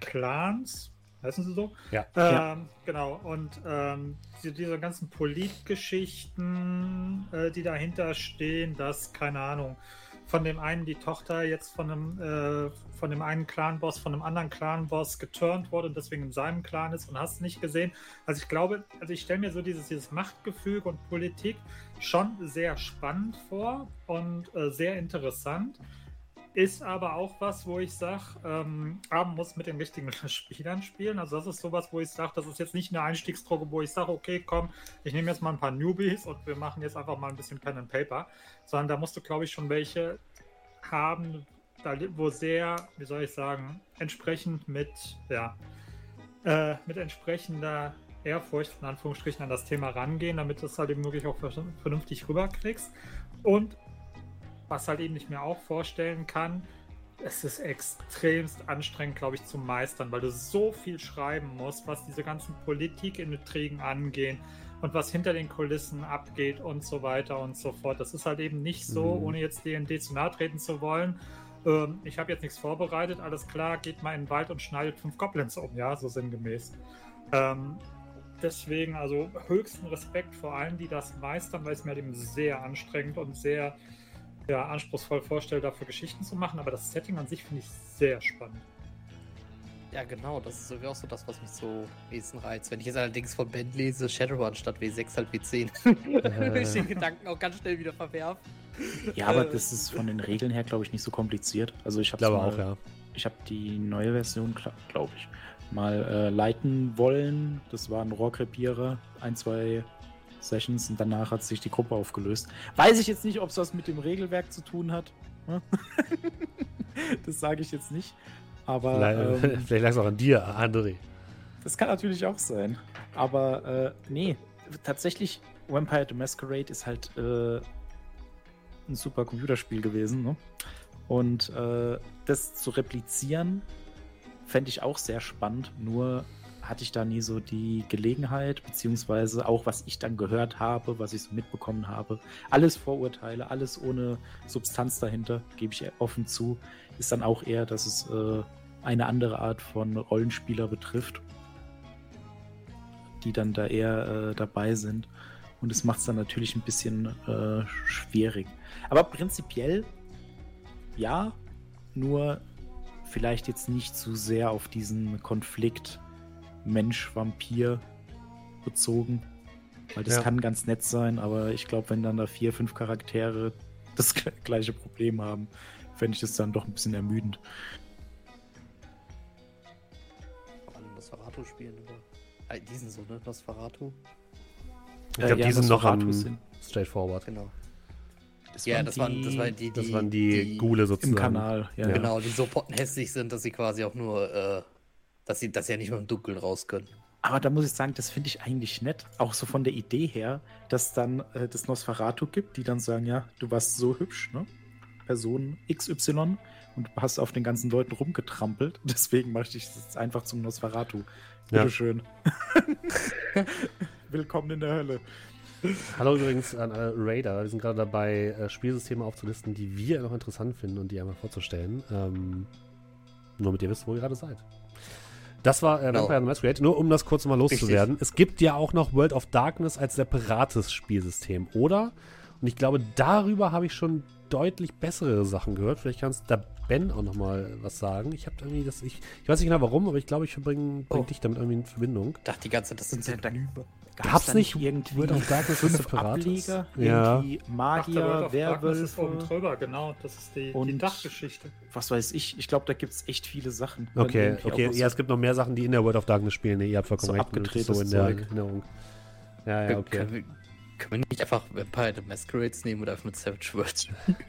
Clans, heißen sie so? Ja. Ähm, Ja. Genau, und ähm, die, diese ganzen Politgeschichten, äh, die dahinter stehen, dass, keine Ahnung, von dem einen die Tochter jetzt von einem, äh, von dem einen Clanboss, von einem anderen Clanboss geturnt wurde und deswegen in seinem Clan ist und hast nicht gesehen. Also ich glaube, also ich stelle mir so dieses, dieses Machtgefüge und Politik schon sehr spannend vor und äh, sehr interessant. Ist aber auch was, wo ich sage, ähm, muss mit den richtigen Spielern spielen. Also das ist sowas, wo ich sage, das ist jetzt nicht eine Einstiegsdroge, wo ich sage, okay, komm, ich nehme jetzt mal ein paar Newbies und wir machen jetzt einfach mal ein bisschen Pen and Paper. Sondern da musst du, glaube ich, schon welche haben, da, wo sehr, wie soll ich sagen, entsprechend mit, ja, äh, mit entsprechender Ehrfurcht, in Anführungsstrichen, an das Thema rangehen, damit du es halt eben wirklich auch ver- vernünftig rüberkriegst. Und was halt eben ich mir auch vorstellen kann, es ist extremst anstrengend, glaube ich, zu meistern, weil du so viel schreiben musst, was diese ganzen Politikintrigen angehen und was hinter den Kulissen abgeht und so weiter und so fort. Das ist halt eben nicht so, Mhm. ohne jetzt D&D zu nahe treten zu wollen. Ähm, ich habe jetzt nichts vorbereitet, alles klar, geht mal in den Wald und schneidet fünf Goblins um, ja, so sinngemäß. Ähm, deswegen also höchsten Respekt vor allen, die das meistern, weil es mir halt eben sehr anstrengend und sehr ja, anspruchsvoll vorstelle, dafür Geschichten zu machen, aber das Setting an sich finde ich sehr spannend. Ja, genau, das ist irgendwie auch so das, was mich so ehesten reizt. Wenn ich jetzt allerdings von Ben lese, Shadowrun statt W6 halt W10, würde ich den Gedanken auch ganz schnell wieder verwerfen. Ja, aber Äh. das ist von den Regeln her, glaube ich, nicht so kompliziert. Also ich Ich habe glaube mal, auch, ja. Ich habe die neue Version, glaube ich, mal äh, leiten wollen. Das war ein Rohrkrepierer, ein, zwei Sessions und danach hat sich die Gruppe aufgelöst. Weiß ich jetzt nicht, ob es was mit dem Regelwerk zu tun hat. ne? das sage ich jetzt nicht. Aber Vielleicht, ähm, vielleicht lag es auch an dir, André. das kann natürlich auch sein. Aber äh, nee, tatsächlich, Vampire the Masquerade ist halt äh, ein super Computerspiel gewesen. Ne? Und äh, das zu replizieren, fände ich auch sehr spannend. Nur hatte ich da nie so die Gelegenheit, beziehungsweise auch was ich dann gehört habe, was ich so mitbekommen habe. Alles Vorurteile, alles ohne Substanz dahinter, gebe ich offen zu. Ist dann auch eher, dass es äh, eine andere Art von Rollenspieler betrifft, die dann da eher äh, dabei sind. Und es macht es dann natürlich ein bisschen äh, schwierig. Aber prinzipiell ja, nur vielleicht jetzt nicht zu sehr auf diesen Konflikt Mensch-Vampir bezogen. Weil das Ja. kann ganz nett sein, aber ich glaube, wenn dann da vier, fünf Charaktere das gle- gleiche Problem haben, fände ich das dann doch ein bisschen ermüdend. Vor allem Nosferatu spielen, oder? Äh, die sind so, ne? Nosferatu? Ich glaube, Äh, ja, die sind noch am sind- straightforward. Genau. Das ja, waren das waren, das waren die, die. Das waren die, Gule sozusagen. im Kanal. Ja, ja. Genau, die so pottenhässlich sind, dass sie quasi auch nur, äh, dass sie, sie ja nicht mehr im Dunkeln raus können. Aber da muss ich sagen, das finde ich eigentlich nett. Auch so von der Idee her, dass dann äh, das Nosferatu gibt, die dann sagen, ja, du warst so hübsch, ne? Person XY und du hast auf den ganzen Leuten rumgetrampelt. Deswegen mache ich dich jetzt einfach zum Nosferatu. Ja. Bitteschön. Willkommen in der Hölle. Hallo übrigens an alle Raider. Wir sind gerade dabei, äh, Spielsysteme aufzulisten, die wir noch interessant finden und die einmal vorzustellen. Ähm, nur damit ihr wisst, wo ihr gerade seid. Das war äh, Genau. Vampire the Masquerade. Nur um das kurz mal loszuwerden. Es gibt ja auch noch World of Darkness als separates Spielsystem, oder? Und ich glaube, darüber habe ich schon deutlich bessere Sachen gehört. Vielleicht kannst da Ben auch noch mal was sagen. Ich habe irgendwie das, ich, ich weiß nicht genau warum, aber ich glaube, ich bringe bring Oh. dich damit irgendwie in Verbindung. Ich dachte die ganze Zeit, das sind Da- da-. Gab's nicht irgendwie World of Darkness fünf Separates? Ableger? Ja. Irgendwie Magier, of Darkness ist oben Werwölfe, drüber, genau. Das ist die, die Und- Dachgeschichte. was weiß ich. Ich glaube, da gibt es echt viele Sachen. Okay, okay. Ja, es gibt noch mehr Sachen, die in der World of Darkness spielen. Nee, ihr habt vollkommen So recht. Das ist abgedrehtes so in der Zeug. Erinnerung. Ja, ja, okay. Können, wir, können wir nicht einfach Vampire the Masquerades nehmen oder einfach mit Savage Worlds?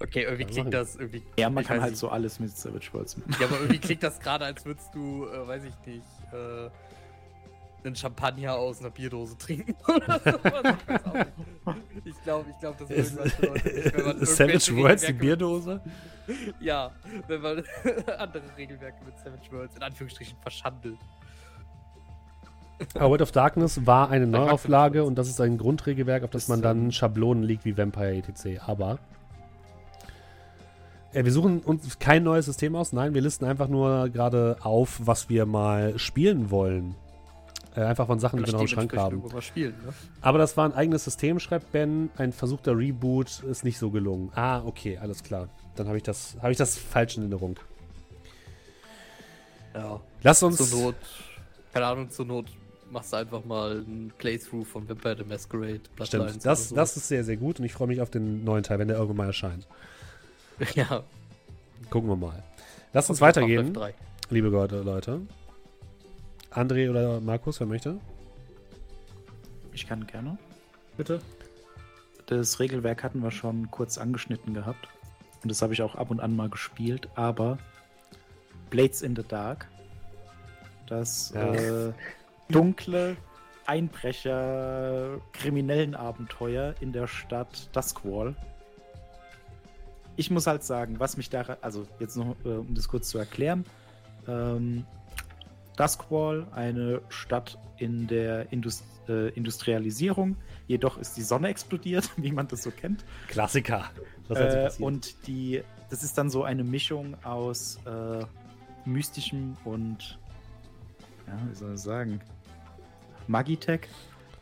okay, irgendwie klingt das irgendwie. Ja, man kann halt nicht. so alles mit Savage Worlds machen. Ja, aber irgendwie klingt das gerade, als würdest du, äh, weiß ich nicht, äh, einen Champagner aus einer Bierdose trinken oder sowas. Ich glaube, ich glaube, das ist irgendwas Leute nicht, wenn man Savage Worlds, die Bierdose? Ja, wenn man andere Regelwerke mit Savage Worlds in Anführungsstrichen verschandelt. Aber World of Darkness war eine Neuauflage und das ist ein Grundregelwerk, auf das man dann ähm, Schablonen legt wie Vampire etc. Aber wir suchen uns kein neues System aus. Nein, wir listen einfach nur gerade auf, was wir mal spielen wollen. Äh, einfach von Sachen, die wir noch im Schrank haben. Spielen, ne? Aber das war ein eigenes System, schreibt Ben. Ein versuchter Reboot ist nicht so gelungen. Ah, okay, alles klar. Dann habe ich das, habe ich das falsch in Erinnerung. Ja. Lass uns. Zur Not, keine Ahnung, zur Not machst du einfach mal ein Playthrough von Vampire the Masquerade. Stimmt, das, oder das ist sehr, sehr gut und ich freue mich auf den neuen Teil, wenn der irgendwann mal erscheint. Ja. Gucken wir mal. Lass uns weitergehen, 3. liebe Leute. André oder Markus, wer möchte? Ich kann gerne. Bitte? Das Regelwerk hatten wir schon kurz angeschnitten gehabt. Und das habe ich auch ab und an mal gespielt. Aber Blades in the Dark, das Ja. äh, dunkle Einbrecher, kriminellen Abenteuer in der Stadt Duskwall. Ich muss halt sagen, was mich daran, also jetzt noch, äh, um das kurz zu erklären, ähm, Duskwall, eine Stadt in der Indus äh, Industrialisierung, jedoch ist die Sonne explodiert, wie man das so kennt. Klassiker. Äh, und die, das ist dann so eine Mischung aus äh, mystischem und, ja, wie soll ich sagen, Magitech,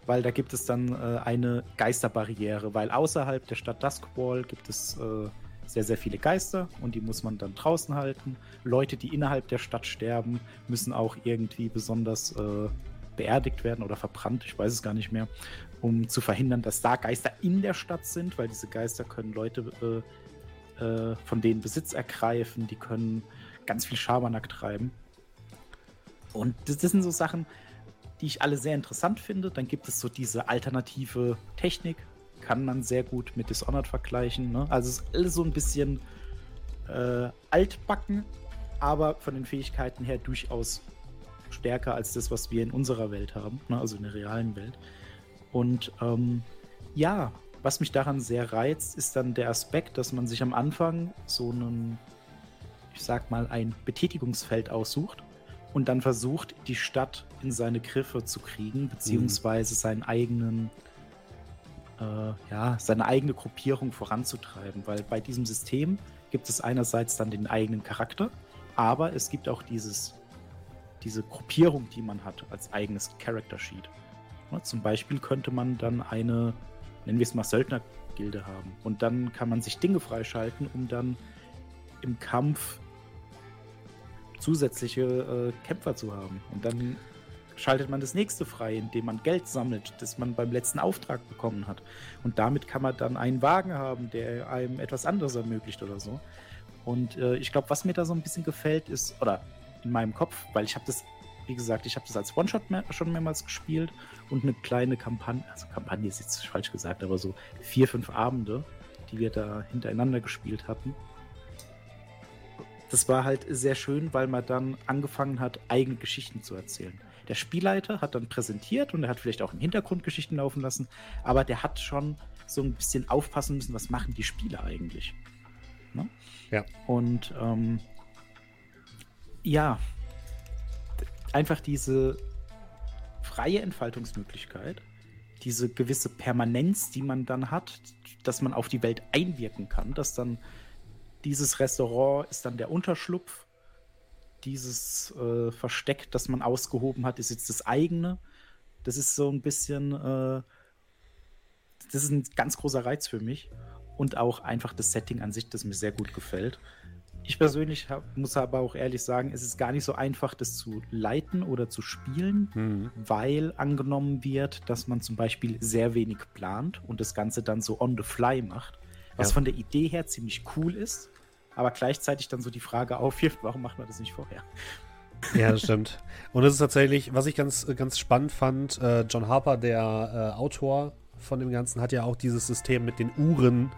weil da gibt es dann äh, eine Geisterbarriere, weil außerhalb der Stadt Duskwall gibt es äh, sehr, sehr viele Geister und die muss man dann draußen halten. Leute, die innerhalb der Stadt sterben, müssen auch irgendwie besonders äh, beerdigt werden oder verbrannt, ich weiß es gar nicht mehr, um zu verhindern, dass da Geister in der Stadt sind, weil diese Geister können Leute äh, äh, von denen Besitz ergreifen, die können ganz viel Schabernack treiben. Und das, das sind so Sachen, die ich alle sehr interessant finde. Dann gibt es so diese alternative Technik, kann man sehr gut mit Dishonored vergleichen. Ne? Also es ist alles so ein bisschen äh, altbacken, aber von den Fähigkeiten her durchaus stärker als das, was wir in unserer Welt haben, ne? also in der realen Welt. Und ähm, ja, was mich daran sehr reizt, ist dann der Aspekt, dass man sich am Anfang so einen, ich sag mal, ein Betätigungsfeld aussucht und dann versucht, die Stadt in seine Griffe zu kriegen, beziehungsweise seinen eigenen, ja, seine eigene Gruppierung voranzutreiben. Weil bei diesem System gibt es einerseits dann den eigenen Charakter, aber es gibt auch dieses, diese Gruppierung, die man hat als eigenes Character Sheet. Ja, zum Beispiel könnte man dann eine, nennen wir es mal Söldnergilde haben. Und dann kann man sich Dinge freischalten, um dann im Kampf zusätzliche äh, Kämpfer zu haben. Und dann schaltet man das nächste frei, indem man Geld sammelt, das man beim letzten Auftrag bekommen hat. Und damit kann man dann einen Wagen haben, der einem etwas anderes ermöglicht oder so. Und äh, ich glaube, was mir da so ein bisschen gefällt, ist, oder in meinem Kopf, weil ich habe das, wie gesagt, ich habe das als One-Shot mehr, schon mehrmals gespielt und eine kleine Kampagne, also Kampagne ist jetzt falsch gesagt, aber so vier, fünf Abende, die wir da hintereinander gespielt hatten. Das war halt sehr schön, weil man dann angefangen hat, eigene Geschichten zu erzählen. Der Spielleiter hat dann präsentiert und er hat vielleicht auch im Hintergrund Geschichten laufen lassen, aber der hat schon so ein bisschen aufpassen müssen, was machen die Spieler eigentlich. Ne? Ja. Und ähm, ja, einfach diese freie Entfaltungsmöglichkeit, diese gewisse Permanenz, die man dann hat, dass man auf die Welt einwirken kann, dass dann dieses Restaurant ist dann der Unterschlupf dieses äh, Versteck, das man ausgehoben hat, ist jetzt das eigene. Das ist so ein bisschen, äh, das ist ein ganz großer Reiz für mich. Und auch einfach das Setting an sich, das mir sehr gut gefällt. Ich persönlich hab, muss aber auch ehrlich sagen, es ist gar nicht so einfach, das zu leiten oder zu spielen, Mhm. weil angenommen wird, dass man zum Beispiel sehr wenig plant und das Ganze dann so on the fly macht, was Ja. von der Idee her ziemlich cool ist, aber gleichzeitig dann so die Frage aufwirft, warum macht man das nicht vorher? Ja, das stimmt. Und es ist tatsächlich, was ich ganz, ganz spannend fand, äh, John Harper, der äh, Autor von dem Ganzen, hat ja auch dieses System mit den Uhren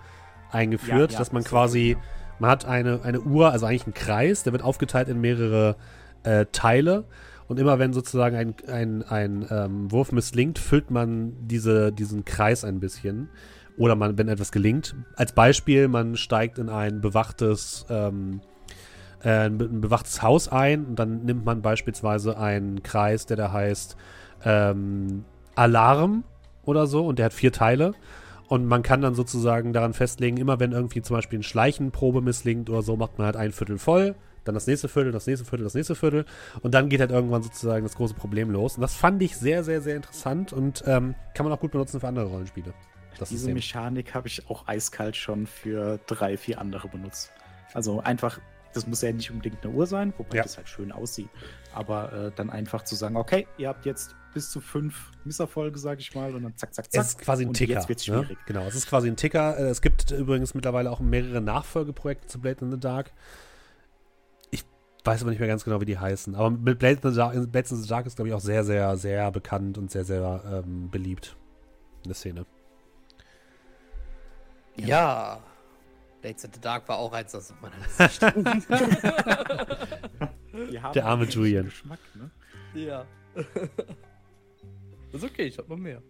eingeführt, Ja, ja, dass man quasi, man hat eine, eine Uhr, also eigentlich einen Kreis, der wird aufgeteilt in mehrere äh, Teile. Und immer wenn sozusagen ein, ein, ein ähm, Wurf misslingt, füllt man diese, diesen Kreis ein bisschen. Oder man, wenn etwas gelingt. Als Beispiel, man steigt in ein bewachtes ähm, äh, ein be- ein bewachtes Haus ein und dann nimmt man beispielsweise einen Kreis, der da heißt ähm, Alarm oder so und der hat vier Teile. Und man kann dann sozusagen daran festlegen, immer wenn irgendwie zum Beispiel eine Schleichenprobe misslingt oder so, macht man halt ein Viertel voll, dann das nächste Viertel, das nächste Viertel, das nächste Viertel. Und dann geht halt irgendwann sozusagen das große Problem los. Und das fand ich sehr, sehr, sehr interessant und ähm, kann man auch gut benutzen für andere Rollenspiele. Das Diese. Mechanik habe ich auch eiskalt schon für drei, vier andere benutzt. Also einfach, das muss ja nicht unbedingt eine Uhr sein, wobei Ja. das halt schön aussieht. Aber äh, dann einfach zu sagen, okay, ihr habt jetzt bis zu fünf Misserfolge, sag ich mal, und dann zack, zack, zack. Es ist quasi ein und Ticker. Jetzt wird's ne? schwierig. Genau, es ist quasi ein Ticker. Äh, Es gibt übrigens mittlerweile auch mehrere Nachfolgeprojekte zu Blade in the Dark. Ich weiß aber nicht mehr ganz genau, wie die heißen. Aber mit Blade in the Dark, Blades in the Dark ist, glaube ich, auch sehr, sehr, sehr bekannt und sehr, sehr ähm, beliebt in der Szene. Ja. Blades in the Dark war auch eins aus meiner Liste. Der arme Julian. Geschmack, ne? ja. ist okay, ich hab noch mehr.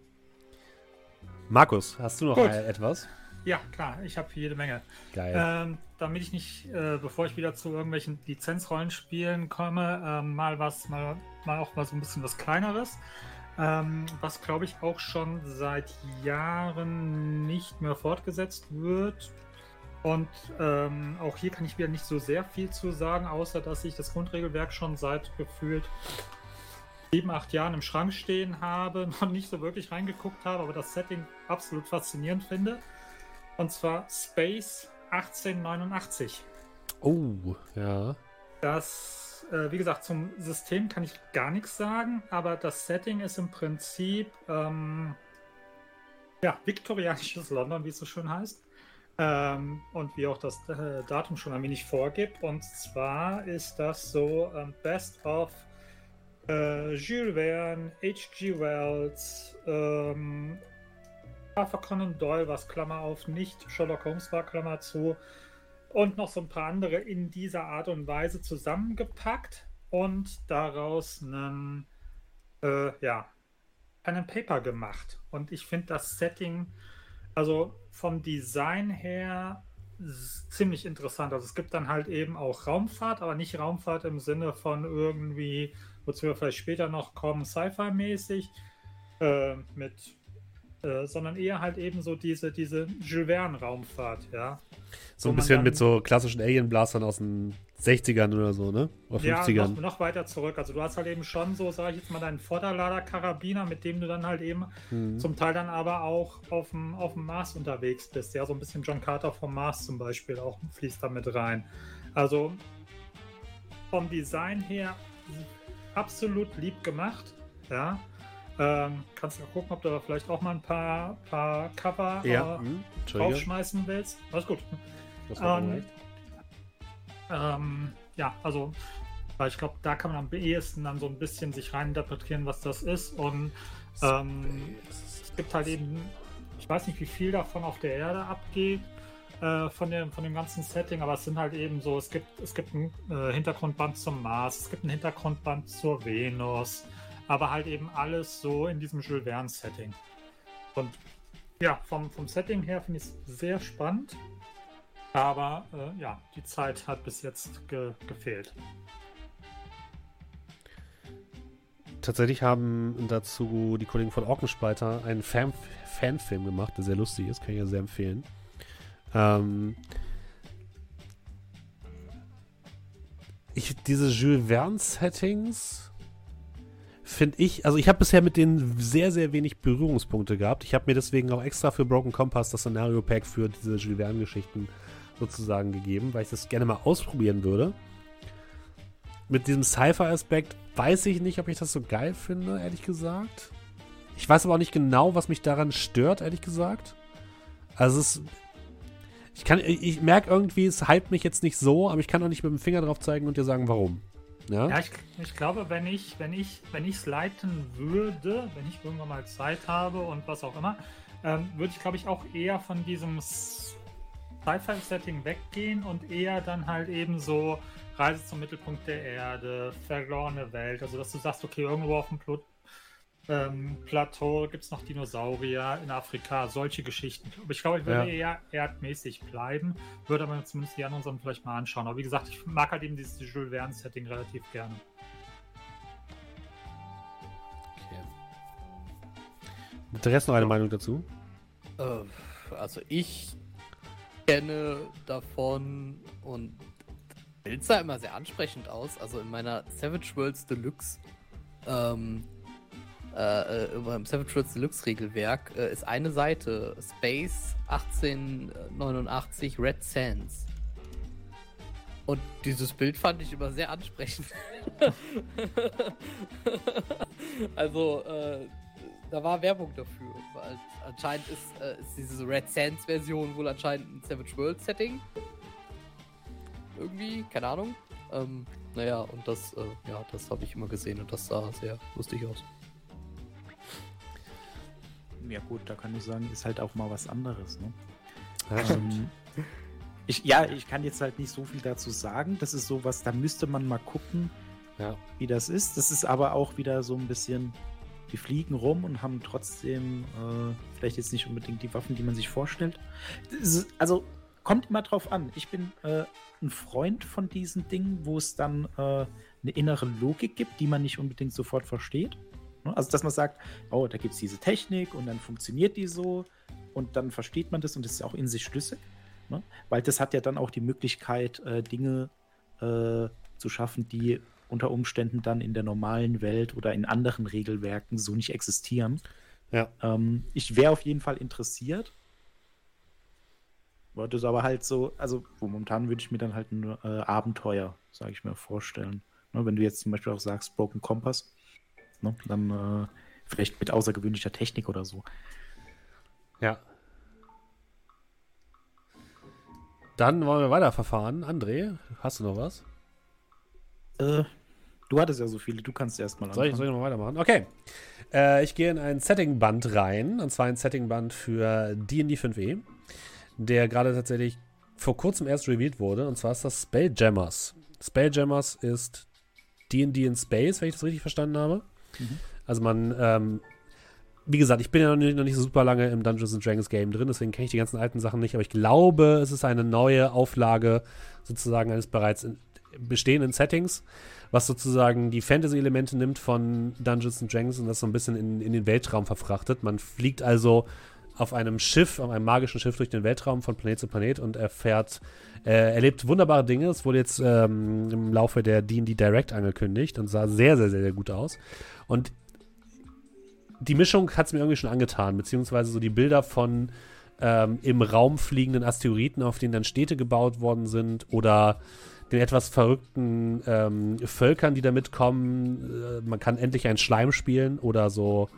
Markus, hast du noch Gut. äh, etwas? Ja, klar, ich habe jede Menge. Geil. Ähm, damit ich nicht, äh, bevor ich wieder zu irgendwelchen Lizenzrollenspielen komme, ähm, mal was, mal, mal auch mal so ein bisschen was Kleineres. Ähm, was glaube ich auch schon seit Jahren nicht mehr fortgesetzt wird. Und ähm, auch hier kann ich wieder nicht so sehr viel zu sagen, außer dass ich das Grundregelwerk schon seit gefühlt sieben, acht Jahren im Schrank stehen habe, noch nicht so wirklich reingeguckt habe, aber das Setting absolut faszinierend finde. Und zwar Space 1889. oh, ja. Das, äh, wie gesagt, zum System kann ich gar nichts sagen, aber das Setting ist im Prinzip ähm, ja, viktorianisches London, wie es so schön heißt. Ähm, und wie auch das äh, Datum schon ein wenig vorgibt. Und zwar ist das so ähm, Best of äh, Jules Verne, H.G. Wells, ähm, Arthur Conan Doyle, was Klammer auf nicht Sherlock Holmes war, Klammer zu, und noch so ein paar andere in dieser Art und Weise zusammengepackt und daraus einen, äh, ja, einen Paper gemacht. Und ich finde das Setting, also vom Design her, ziemlich interessant. Also es gibt dann halt eben auch Raumfahrt, aber nicht Raumfahrt im Sinne von irgendwie, wozu wir vielleicht später noch kommen, Sci-Fi-mäßig, äh, mit, äh, sondern eher halt eben so diese, diese Jules Verne-Raumfahrt, ja. So ein bisschen dann- mit so klassischen Alien-Blastern aus den 60ern oder so, ne? Oder Ja, 50ern. noch, noch weiter zurück. Also du hast halt eben schon so, sage ich jetzt mal, deinen Vorderlader-Karabiner, mit dem du dann halt eben Mhm. zum Teil dann aber auch auf dem, auf dem Mars unterwegs bist. Ja, so ein bisschen John Carter vom Mars zum Beispiel auch fließt da mit rein. Also vom Design her absolut lieb gemacht. Ja. Ähm, kannst du gucken, ob du da vielleicht auch mal ein paar, paar Cover Ja, äh, hm, draufschmeißen willst. Alles gut. Das war Ähm. Ähm, ja, also, weil ich glaube, da kann man am ehesten dann so ein bisschen sich reininterpretieren, was das ist. Und ähm, es gibt halt eben, ich weiß nicht, wie viel davon auf der Erde abgeht. äh, Von dem, von dem ganzen Setting, aber es sind halt eben so, es gibt, es gibt ein äh, Hintergrundband zum Mars, es gibt ein Hintergrundband zur Venus, aber halt eben alles so in diesem Jules Verne-Setting. Und ja, vom, vom Setting her finde ich es sehr spannend. Aber äh, ja, die Zeit hat bis jetzt ge gefehlt. Tatsächlich haben dazu die Kollegen von Orkenspalter einen Fan Fanfilm gemacht, der sehr lustig ist, kann ich ja sehr empfehlen. Ähm, ich, diese Jules Verne-Settings finde ich, also ich habe bisher mit denen sehr, sehr wenig Berührungspunkte gehabt. Ich habe mir deswegen auch extra für Broken Compass das Szenario-Pack für diese Jules Verne-Geschichten sozusagen gegeben, weil ich das gerne mal ausprobieren würde. Mit diesem Cypher-Aspekt weiß ich nicht, ob ich das so geil finde, ehrlich gesagt. Ich weiß aber auch nicht genau, was mich daran stört, ehrlich gesagt. Also es ich ich merke irgendwie, es hypt mich jetzt nicht so, aber ich kann auch nicht mit dem Finger drauf zeigen und dir sagen, warum. Ja, ja ich, ich, glaube, wenn ich, wenn ich, wenn es leiten würde, wenn ich irgendwann mal Zeit habe und was auch immer, ähm, würde ich, glaube ich, auch eher von diesem Sci-Fi-Setting weggehen und eher dann halt eben so Reise zum Mittelpunkt der Erde, verlorene Welt. Also, dass du sagst, okay, irgendwo auf dem Pl ähm, Plateau gibt es noch Dinosaurier in Afrika, solche Geschichten. Aber ich glaube, ich würde ja. eher erdmäßig bleiben, würde aber zumindest die anderen Sachen vielleicht mal anschauen. Aber wie gesagt, ich mag halt eben dieses Jules Verne-Setting relativ gerne. Okay. Der Rest noch eine Meinung dazu? Äh, also ich kenne davon und Bild sah immer sehr ansprechend aus. Also in meiner Savage Worlds Deluxe ähm, äh, beim Savage Worlds Deluxe Regelwerk äh, ist eine Seite Space 1889 Red Sands. Und dieses Bild fand ich immer sehr ansprechend. also, äh, da war Werbung dafür. Weil anscheinend ist, äh, ist diese Red Sands Version wohl anscheinend ein Savage World Setting. Irgendwie, keine Ahnung. Ähm, naja, und das, äh, ja, das habe ich immer gesehen und das sah sehr lustig aus. Ja gut, da kann ich sagen, ist halt auch mal was anderes. Ne? Ja, ähm, ich, ja, ich kann jetzt halt nicht so viel dazu sagen. Das ist sowas, da müsste man mal gucken, ja. wie das ist. Das ist aber auch wieder so ein bisschen, die fliegen rum und haben trotzdem äh, vielleicht jetzt nicht unbedingt die Waffen, die man sich vorstellt. Ist, also kommt immer drauf an. Ich bin äh, ein Freund von diesen Dingen, wo es dann äh, eine innere Logik gibt, die man nicht unbedingt sofort versteht. Ne? Also, dass man sagt, oh, da gibt es diese Technik und dann funktioniert die so und dann versteht man das und das ist auch in sich schlüssig. Ne? Weil das hat ja dann auch die Möglichkeit, äh, Dinge äh, zu schaffen, die unter Umständen dann in der normalen Welt oder in anderen Regelwerken so nicht existieren. Ja. Ähm, ich wäre auf jeden Fall interessiert. Wollte es aber halt so, also momentan würde ich mir dann halt ein äh, Abenteuer, sage ich mir, vorstellen. Ne, wenn du jetzt zum Beispiel auch sagst, Broken Compass, Ne? Dann äh, vielleicht mit außergewöhnlicher Technik oder so. Ja. Dann wollen wir weiterverfahren. André, hast du noch was? Äh, du hattest ja so viele, du kannst erstmal anfangen. Soll ich, soll ich noch weitermachen? Okay. Äh, ich gehe in ein Setting-Band rein, und zwar ein Setting-Band für D&D 5e, der gerade tatsächlich vor kurzem erst revealed wurde, und zwar ist das Spelljammers. Spelljammers ist D&D in Space, wenn ich das richtig verstanden habe. Mhm. Also man, ähm, wie gesagt, ich bin ja noch nicht, noch nicht, so super lange im Dungeons Dragons Game drin, deswegen kenne ich die ganzen alten Sachen nicht, aber ich glaube, es ist eine neue Auflage sozusagen eines bereits bestehenden Settings, was sozusagen die Fantasy-Elemente nimmt von Dungeons Dragons und das so ein bisschen in, in den Weltraum verfrachtet. Man fliegt also auf einem Schiff, auf einem magischen Schiff durch den Weltraum von Planet zu Planet und erfährt, äh, erlebt wunderbare Dinge. Es wurde jetzt ähm, im Laufe der D&D Direct angekündigt und sah sehr, sehr, sehr, sehr gut aus. Und die Mischung hat es mir irgendwie schon angetan, beziehungsweise so die Bilder von ähm, im Raum fliegenden Asteroiden, auf denen dann Städte gebaut worden sind oder den etwas verrückten ähm, Völkern, die da mitkommen. Äh, man kann endlich ein Schleim spielen oder so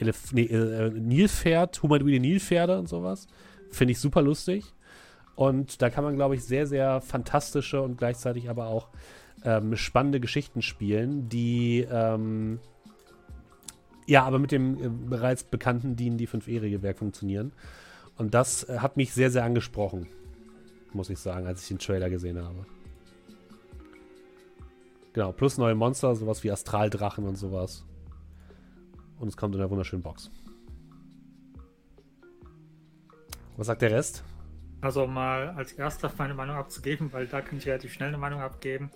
Elef nee, äh, Nilpferd, humanoide Nilpferde und sowas. Finde ich super lustig. Und da kann man, glaube ich, sehr, sehr fantastische und gleichzeitig aber auch ähm, spannende Geschichten spielen, die ähm, ja, aber mit dem äh, bereits bekannten D&D 5e-Regelwerk funktionieren. Und das äh, hat mich sehr, sehr angesprochen, muss ich sagen, als ich den Trailer gesehen habe. Genau, plus neue Monster, sowas wie Astraldrachen und sowas. Und es kommt in einer wunderschönen Box. Was sagt der Rest? Also mal als erster meine Meinung abzugeben, weil da kann ich relativ schnell eine Meinung abgeben.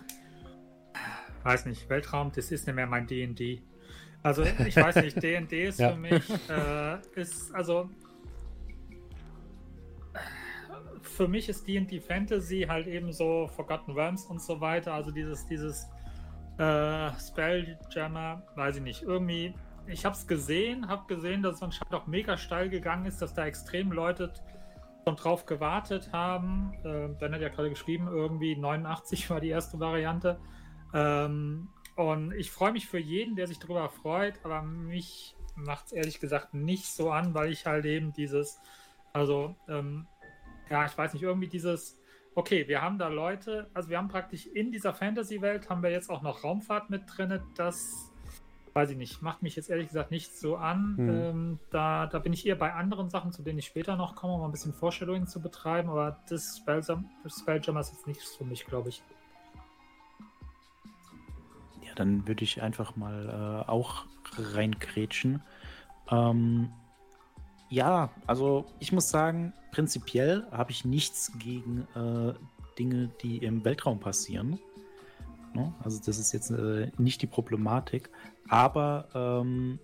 Weiß nicht, Weltraum, das ist nicht mehr mein D&D. Also ich weiß nicht, D&D ist ja. für mich, äh, ist also für mich ist D&D Fantasy halt eben so Forgotten Realms und so weiter. Also dieses, dieses äh, Spelljammer, weiß ich nicht, irgendwie. Ich habe es gesehen, habe gesehen, dass es anscheinend auch mega steil gegangen ist, dass da extrem Leute schon drauf gewartet haben. Äh, ben hat ja gerade geschrieben, irgendwie 89 war die erste Variante. Ähm, und ich freue mich für jeden, der sich darüber freut, aber mich macht es ehrlich gesagt nicht so an, weil ich halt eben dieses, also, ähm, ja, ich weiß nicht, irgendwie dieses, okay, wir haben da Leute, also wir haben praktisch in dieser Fantasy-Welt haben wir jetzt auch noch Raumfahrt mit drin, das weiß ich nicht, macht mich jetzt ehrlich gesagt nicht so an. Hm. Ähm, da, da bin ich eher bei anderen Sachen, zu denen ich später noch komme, um ein bisschen Vorstellungen zu betreiben, aber das Spelljammer ist jetzt nichts für mich, glaube ich dann würde ich einfach mal äh, auch reinkrätschen. Ähm, ja, also ich muss sagen, prinzipiell habe ich nichts gegen äh, Dinge, die im Weltraum passieren. Ne? Also das ist jetzt äh, nicht die Problematik. Aber ähm,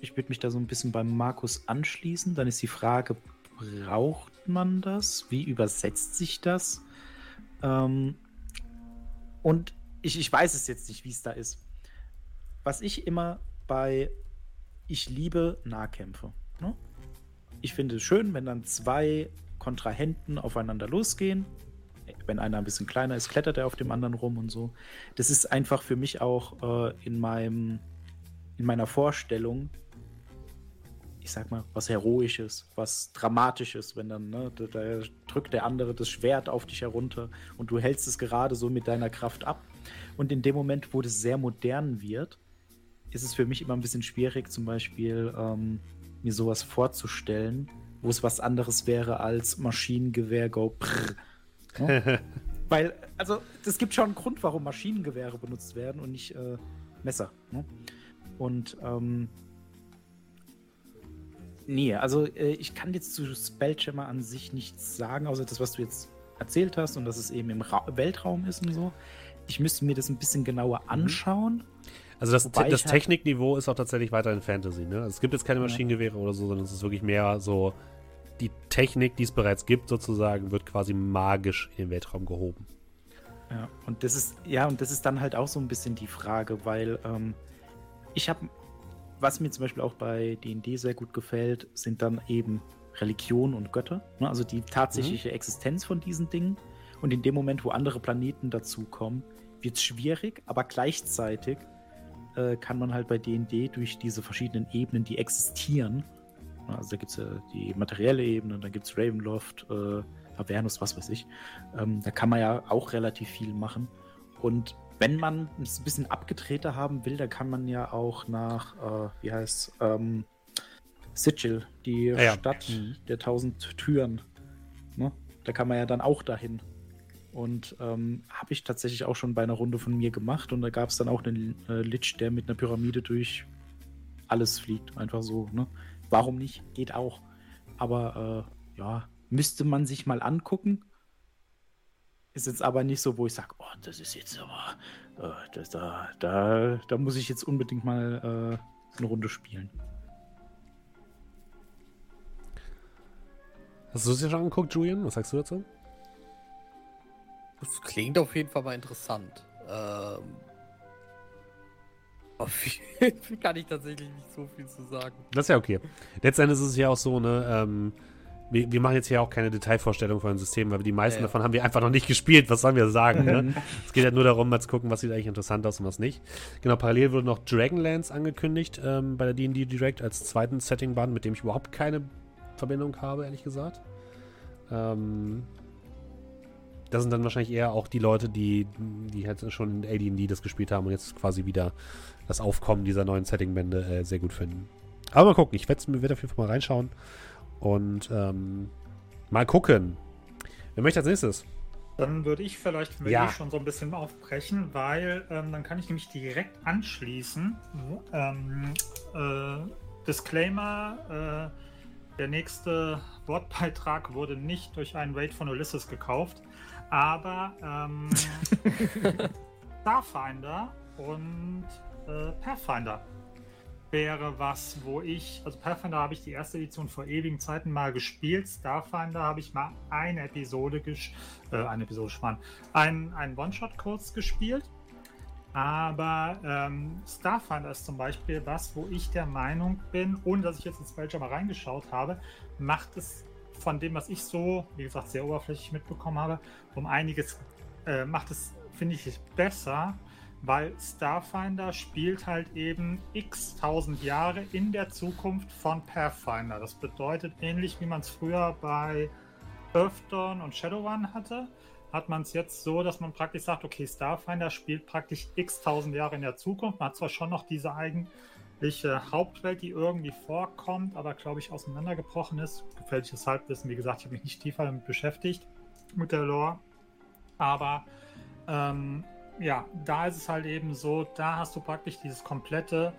ich würde mich da so ein bisschen beim Markus anschließen. Dann ist die Frage, braucht man das? Wie übersetzt sich das? Ähm, und ich, ich weiß es jetzt nicht, wie es da ist. Was ich immer bei, ich liebe Nahkämpfe. Ne? Ich finde es schön, wenn dann zwei Kontrahenten aufeinander losgehen. Wenn einer ein bisschen kleiner ist, klettert er auf dem anderen rum und so. Das ist einfach für mich auch äh, in meinem, in meiner Vorstellung ich sag mal, was Heroisches, was Dramatisches, wenn dann, ne, da, da, drückt der andere das Schwert auf dich herunter und du hältst es gerade so mit deiner Kraft ab. Und in dem Moment, wo das sehr modern wird, ist es für mich immer ein bisschen schwierig, zum Beispiel ähm, mir sowas vorzustellen, wo es was anderes wäre als Maschinengewehr go prrr. Ne? Weil, also, es gibt schon einen Grund, warum Maschinengewehre benutzt werden und nicht äh, Messer. Ne? Und ähm, nee, also äh, ich kann jetzt zu Spelljammer an sich nichts sagen, außer das, was du jetzt erzählt hast und dass es eben im Ra Weltraum ist und so. Ich müsste mir das ein bisschen genauer mhm. anschauen. Also das, das halt Technikniveau ist auch tatsächlich weiterhin Fantasy, ne? Also es gibt jetzt keine Maschinengewehre oder so, sondern es ist wirklich mehr so, Technik, die es bereits gibt, sozusagen, wird quasi magisch in den Weltraum gehoben. Ja, und das ist, ja, und das ist dann halt auch so ein bisschen die Frage, weil ähm, ich habe, was mir zum Beispiel auch bei DD sehr gut gefällt, sind dann eben Religion und Götter. Ne? Also die tatsächliche mhm. Existenz von diesen Dingen. Und in dem Moment, wo andere Planeten dazukommen, wird es schwierig, aber gleichzeitig äh, kann man halt bei DD durch diese verschiedenen Ebenen, die existieren, also da gibt es ja die materielle Ebene, dann gibt es Ravenloft, äh, Avernus, was weiß ich, ähm, da kann man ja auch relativ viel machen. Und wenn man es ein bisschen abgedrehter haben will, dann kann man ja auch nach, äh, wie heißt ähm, Sigil, die ja, Stadt mhm. der tausend Türen. Ne? Da kann man ja dann auch dahin. Und ähm, habe ich tatsächlich auch schon bei einer Runde von mir gemacht. Und da gab es dann auch einen äh, Lich, der mit einer Pyramide durch alles fliegt. Einfach so. Ne? Warum nicht? Geht auch. Aber äh, ja, müsste man sich mal angucken. Ist jetzt aber nicht so, wo ich sage, oh, das ist jetzt aber, äh, das, da, da, da muss ich jetzt unbedingt mal äh, eine Runde spielen. Hast du es dir schon angeguckt, Julian? Was sagst du dazu? Das klingt auf jeden Fall mal interessant. Ähm, auf jeden kann ich tatsächlich nicht so viel zu sagen. Das ist ja okay. Letztendlich ist es ja auch so, ne, ähm, wir, wir, machen jetzt hier auch keine Detailvorstellung von den Systemen, weil die meisten ja, davon haben wir einfach noch nicht gespielt. Was sollen wir sagen? ne? Es geht ja nur darum, mal zu gucken, was sieht eigentlich interessant aus und was nicht. Genau, parallel wurde noch Dragonlance angekündigt ähm, bei der D&D Direct als zweiten Setting-Band, mit dem ich überhaupt keine Verbindung habe, ehrlich gesagt. Ähm, das sind dann wahrscheinlich eher auch die Leute, die, die halt schon in AD&D das gespielt haben und jetzt quasi wieder das Aufkommen dieser neuen Setting-Bände äh, sehr gut finden. Aber mal gucken, ich werde werd auf jeden Fall mal reinschauen und ähm, mal gucken. Wer möchte als nächstes? Dann würde ich vielleicht für ja. schon so ein bisschen aufbrechen, weil ähm, dann kann ich nämlich direkt anschließen. Ähm, äh, Disclaimer, äh, der nächste Wortbeitrag wurde nicht durch einen Raid von Ulysses gekauft. Aber ähm, Starfinder und äh, Pathfinder. wäre was, wo ich, also Pathfinder habe ich die erste Edition vor ewigen Zeiten mal gespielt. Starfinder habe ich mal eine Episode, ges äh, eine Episode spannend, ein, ein One-Shot kurz gespielt. Aber ähm, Starfinder ist zum Beispiel was, wo ich der Meinung bin, ohne dass ich jetzt ins Belgium mal reingeschaut habe, macht es von dem, was ich so, wie gesagt, sehr oberflächlich mitbekommen habe, um einiges, äh, macht es, finde ich, besser, weil Starfinder spielt halt eben x tausend Jahre in der Zukunft von Pathfinder. Das bedeutet, ähnlich wie man es früher bei Earthdawn und Shadowrun hatte, hat man es jetzt so, dass man praktisch sagt, okay, Starfinder spielt praktisch x tausend Jahre in der Zukunft. Man hat zwar schon noch diese eigentliche Hauptwelt, die irgendwie vorkommt, aber glaube ich auseinandergebrochen ist. Gefälliges Halbwissen, wie gesagt, ich habe mich nicht tiefer damit beschäftigt, mit der Lore. Aber ähm, ja, da ist es halt eben so, da hast du praktisch dieses komplette.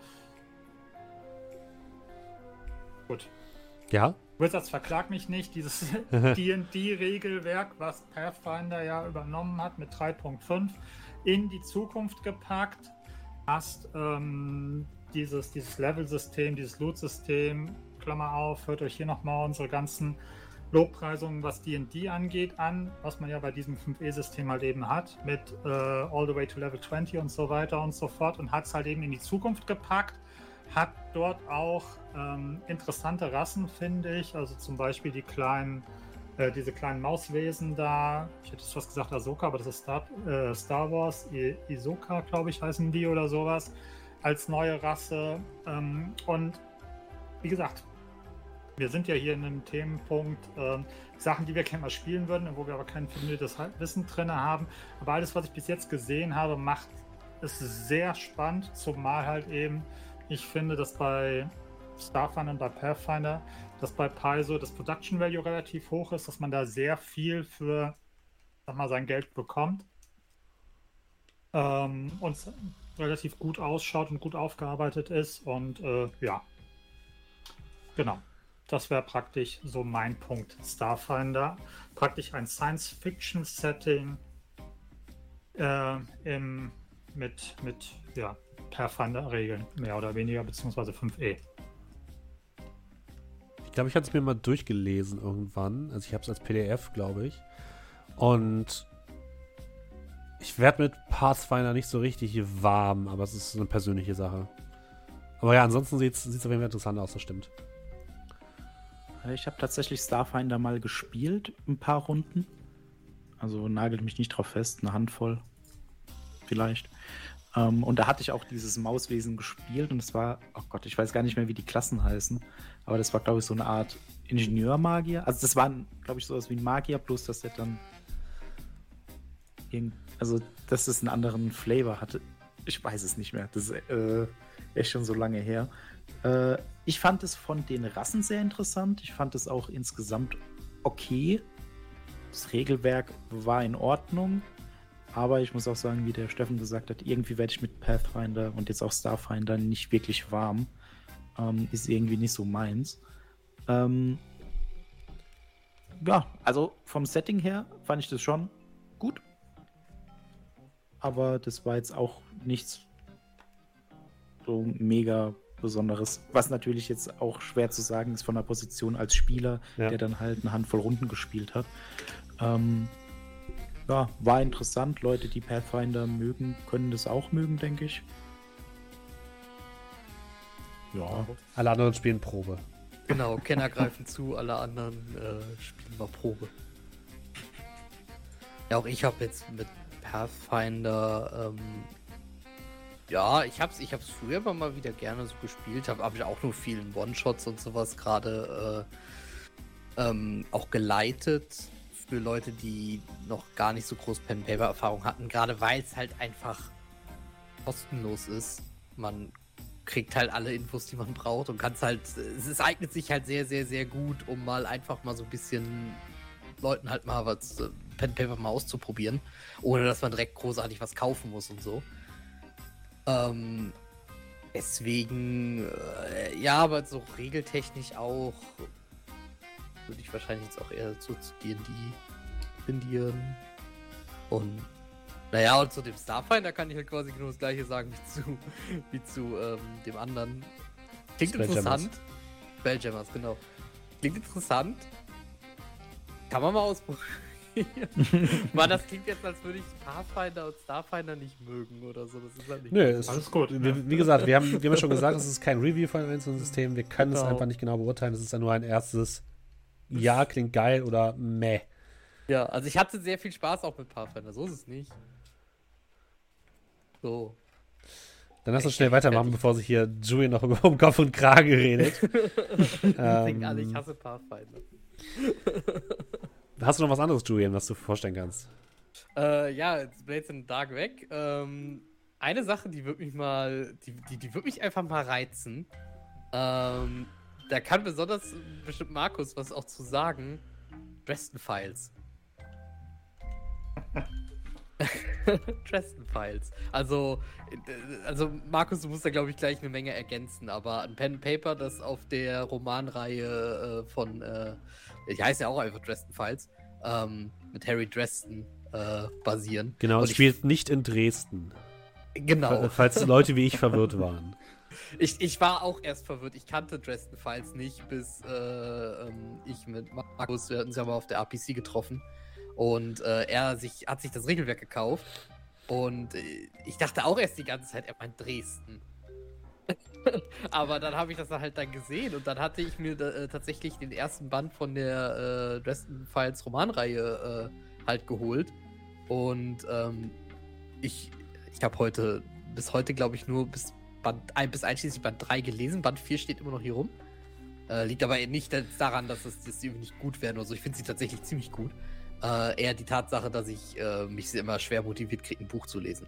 Gut. Ja? Wizards verklag mich nicht, dieses DD-Regelwerk, was Pathfinder ja übernommen hat mit 3.5, in die Zukunft gepackt. Hast ähm, dieses, dieses Level-System, dieses Loot-System, Klammer auf, hört euch hier nochmal unsere ganzen Lobpreisungen, was D&D angeht, an, was man ja bei diesem 5e-System halt eben hat, mit äh, All the way to Level 20 und so weiter und so fort und hat es halt eben in die Zukunft gepackt, hat dort auch ähm, interessante Rassen, finde ich, also zum Beispiel die kleinen, äh, diese kleinen Mauswesen da, ich hätte fast gesagt Ahsoka, aber das ist Star, äh, Star Wars, I Isoka, glaube ich, heißen die oder sowas, als neue Rasse ähm, und wie gesagt, wir sind ja hier in einem Themenpunkt, äh, Sachen, die wir gerne mal spielen würden, wo wir aber kein fundiertes Wissen drin haben. Aber alles, was ich bis jetzt gesehen habe, macht es sehr spannend, zumal halt eben, ich finde, dass bei Starfinder und bei Pathfinder, dass bei Paizo das Production Value relativ hoch ist, dass man da sehr viel für, sag mal, sein Geld bekommt. Ähm, und relativ gut ausschaut und gut aufgearbeitet ist. Und äh, ja, genau. Das wäre praktisch so mein Punkt. Starfinder, praktisch ein Science-Fiction-Setting äh, mit, mit ja, Pathfinder-Regeln, mehr oder weniger, beziehungsweise 5e. Ich glaube, ich hatte es mir mal durchgelesen irgendwann. Also ich habe es als PDF, glaube ich. Und ich werde mit Pathfinder nicht so richtig warm, aber es ist eine persönliche Sache. Aber ja, ansonsten sieht es auf jeden Fall interessant aus, das stimmt. Ich habe tatsächlich Starfinder mal gespielt, ein paar Runden. Also nagelt mich nicht drauf fest, eine Handvoll vielleicht. Ähm, und da hatte ich auch dieses Mauswesen gespielt und es war, oh Gott, ich weiß gar nicht mehr, wie die Klassen heißen, aber das war, glaube ich, so eine Art Ingenieurmagier. Also das war, glaube ich, sowas wie ein Magier, bloß dass der dann also dass es einen anderen Flavor hatte. Ich weiß es nicht mehr. Das ist äh, echt schon so lange her. Äh, ich fand es von den Rassen sehr interessant. Ich fand es auch insgesamt okay. Das Regelwerk war in Ordnung. Aber ich muss auch sagen, wie der Steffen gesagt hat, irgendwie werde ich mit Pathfinder und jetzt auch Starfinder nicht wirklich warm. Ähm, ist irgendwie nicht so meins. Ähm, ja, also vom Setting her fand ich das schon gut. Aber das war jetzt auch nichts so mega Besonderes. Was natürlich jetzt auch schwer zu sagen ist von der Position als Spieler, ja. der dann halt eine Handvoll Runden gespielt hat. Ähm, ja, war interessant. Leute, die Pathfinder mögen, können das auch mögen, denke ich. Ja. Alle anderen spielen Probe. Genau, Kenner greifen zu, alle anderen äh, spielen mal Probe. Ja, auch ich habe jetzt mit Pathfinder ähm, ja, ich hab's, ich hab's früher aber mal wieder gerne so gespielt. Habe hab ich auch nur vielen One-Shots und sowas gerade äh, ähm, auch geleitet für Leute, die noch gar nicht so groß Pen-Paper-Erfahrung hatten. Gerade weil es halt einfach kostenlos ist. Man kriegt halt alle Infos, die man braucht und kann es halt, es eignet sich halt sehr, sehr, sehr gut, um mal einfach mal so ein bisschen Leuten halt mal was äh, Pen Paper mal auszuprobieren, ohne dass man direkt großartig was kaufen muss und so. Ähm, deswegen, äh, ja, aber so regeltechnisch auch würde ich wahrscheinlich jetzt auch eher so zu D&D tendieren. Und naja, und zu dem Starfinder kann ich halt quasi genau das gleiche sagen wie zu, wie zu ähm, dem anderen. Klingt interessant. Spelljammers, genau. Klingt interessant. Kann man mal ausprobieren. Mann, das klingt jetzt, als würde ich Pathfinder und Starfinder nicht mögen oder so. Das ist halt nicht Nö, es, Alles gut. Wie, wie gesagt, wir haben, wir haben ja schon gesagt, es ist kein Review von einem einzelnen System. Wir können es Genau. einfach nicht genau beurteilen. Es ist ja nur ein erstes Ja, klingt geil oder meh. Ja, also ich hatte sehr viel Spaß auch mit Pathfinder. So ist es nicht. So. Dann lass uns schnell weitermachen, bevor sich hier Julian noch um Kopf und Kragen redet. Deswegen alle, ich ähm, hasse Pathfinder. Hast du noch was anderes, Julian, was du vorstellen kannst? Äh, ja, Blades in the Dark weg. Ähm, eine Sache, die wird mich mal, die, die, die wird mich einfach mal reizen. Ähm, da kann besonders bestimmt Markus was auch zu sagen. Dresden Files. Dresden Files. Also, äh, also Markus, du musst da glaube ich gleich eine Menge ergänzen, aber ein Pen and Paper, das auf der Romanreihe äh, von, äh, die heißt ja auch einfach Dresden Files, ähm, mit Harry Dresden äh, basieren. Genau, Und es ich- spielt nicht in Dresden. Genau. Falls Leute wie ich verwirrt waren. Ich, ich war auch erst verwirrt. Ich kannte Dresden Files nicht, bis äh, ähm, ich mit Markus, wir hatten uns ja mal auf der APC getroffen. Und äh, er sich, hat sich das Regelwerk gekauft. Und äh, ich dachte auch erst die ganze Zeit, er meint Dresden. Aber dann habe ich das halt dann gesehen und dann hatte ich mir äh, tatsächlich den ersten Band von der äh, Dresden Files Romanreihe äh, halt geholt. Und ähm, ich, ich habe heute, bis heute glaube ich nur bis Band 1 bis einschließlich Band 3 gelesen. Band 4 steht immer noch hier rum. Äh, liegt aber nicht daran, dass, es, die irgendwie nicht gut werden oder so. Ich finde sie tatsächlich ziemlich gut. Äh, eher die Tatsache, dass ich äh, mich immer schwer motiviert kriege, ein Buch zu lesen.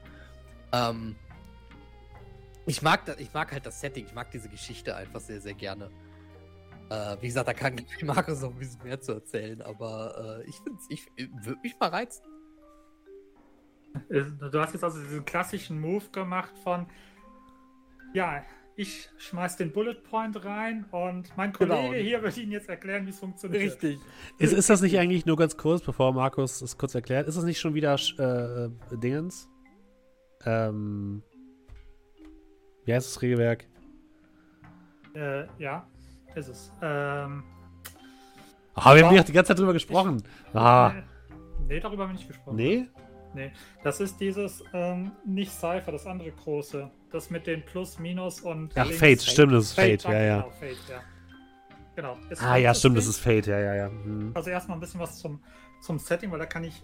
Ähm, ich, mag da, ich mag halt das Setting, ich mag diese Geschichte einfach sehr, sehr gerne. Äh, wie gesagt, da kann Markus noch ein bisschen mehr zu erzählen, aber äh, ich finde ich, würde mich mal reizen. Äh, Du hast jetzt also diesen klassischen Move gemacht von, ja, ich schmeiß den Bullet Point rein und mein Kollege Genau. hier wird Ihnen jetzt erklären, wie es funktioniert. Ist, ist das nicht eigentlich nur ganz kurz, bevor Markus es kurz erklärt, ist das nicht schon wieder äh, äh, Dingens? Ähm, wie heißt das Regelwerk? Äh, ja, ist es. Ähm, Ah, wir haben Ja. die ganze Zeit drüber gesprochen. Ah, äh, Nee, darüber habe ich nicht gesprochen. nee? Nee, das ist dieses, ähm, nicht Cypher, das andere große. Das mit den Plus, Minus und. Ach, links. Fate, stimmt, das ist Fate, danke, ja, ja. Genau, Fate, ja. Genau. Ist Ah, ja, das stimmt, das Ding. ist Fate, ja, ja, ja. Hm. Also erstmal ein bisschen was zum, zum Setting, weil da kann ich,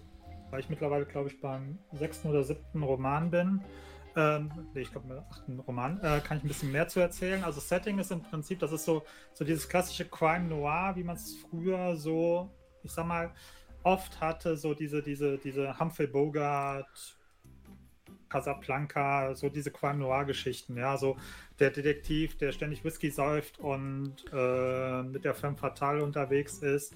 weil ich mittlerweile, glaube ich, beim sechsten oder siebten Roman bin, ähm, nee, ich glaube, beim achten Roman, äh, kann ich ein bisschen mehr zu erzählen. Also Setting ist im Prinzip, das ist so, so dieses klassische Crime Noir, wie man es früher so, ich sag mal, oft hatte, so diese, diese, diese Humphrey Bogart, Casablanca, so diese Crime Noir-Geschichten, ja, so der Detektiv, der ständig Whisky säuft und äh, mit der Femme Fatale unterwegs ist.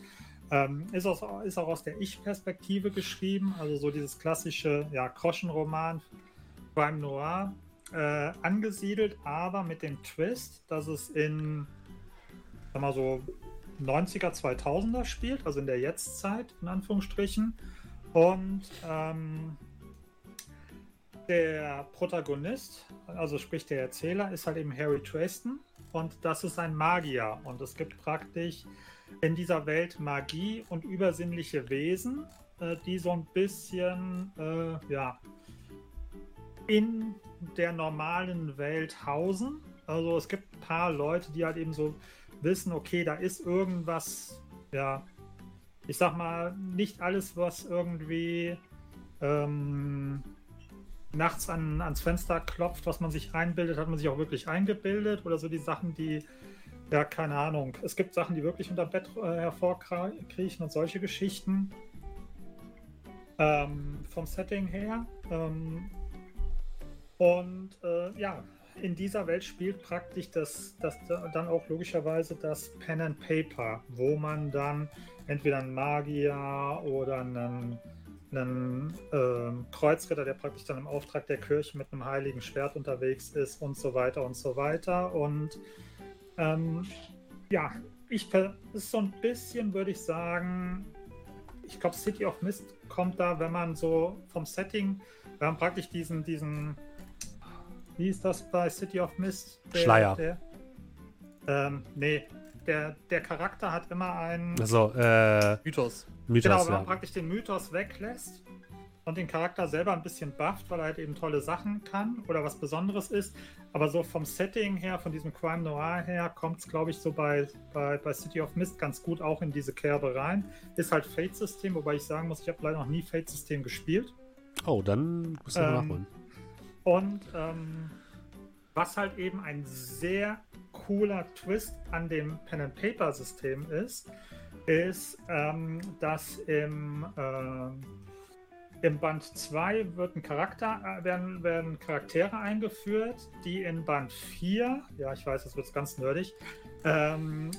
Ähm, ist, auch, ist auch aus der Ich-Perspektive geschrieben, also so dieses klassische ja, Groschenroman, Crime Noir, äh, angesiedelt, aber mit dem Twist, dass es in, sag mal so, 90er, 2000er spielt, also in der Jetztzeit, in Anführungsstrichen. Und ähm, der Protagonist, also sprich der Erzähler, ist halt eben Harry Treston und das ist ein Magier. Und es gibt praktisch in dieser Welt Magie und übersinnliche Wesen, äh, die so ein bisschen, äh, ja, in der normalen Welt hausen. Also es gibt ein paar Leute, die halt eben so wissen, okay, da ist irgendwas, ja, ich sag mal, nicht alles, was irgendwie ähm, nachts an, ans Fenster klopft, was man sich einbildet, hat man sich auch wirklich eingebildet oder so die Sachen, die, ja, keine Ahnung. Es gibt Sachen, die wirklich unter Bett äh, hervorkriechen und solche Geschichten. Ähm, vom Setting her. Ähm, und äh, ja, in dieser Welt spielt praktisch das, das dann auch logischerweise das Pen and Paper, wo man dann entweder einen Magier oder einen, einen ähm, Kreuzritter, der praktisch dann im Auftrag der Kirche mit einem heiligen Schwert unterwegs ist und so weiter und so weiter. Und ähm, ja, ich ist so ein bisschen, würde ich sagen, ich glaube, City of Mist kommt da, wenn man so vom Setting, wir haben praktisch diesen, diesen, wie ist das bei City of Mist? Schleier. Der, Ähm, nee, der, der Charakter hat immer einen. Also, äh, Mythos. Mythos, genau, wenn ja. man praktisch den Mythos weglässt und den Charakter selber ein bisschen bufft, weil er halt eben tolle Sachen kann oder was Besonderes ist. Aber so vom Setting her, von diesem Crime Noir her, kommt es, glaube ich, so bei, bei, bei City of Mist ganz gut auch in diese Kerbe rein. Ist halt Fate-System, wobei ich sagen muss, ich habe leider noch nie Fate-System gespielt. Oh, dann musst du mal Ähm, nachholen. Und ähm, was halt eben ein sehr cooler Twist an dem Pen-and-Paper-System ist, ist, ähm, dass im, ähm, im Band 2 wird ein Charakter, äh, werden, werden Charaktere eingeführt, die in Band 4, ja, ich weiß, das wird ganz nerdig, ähm,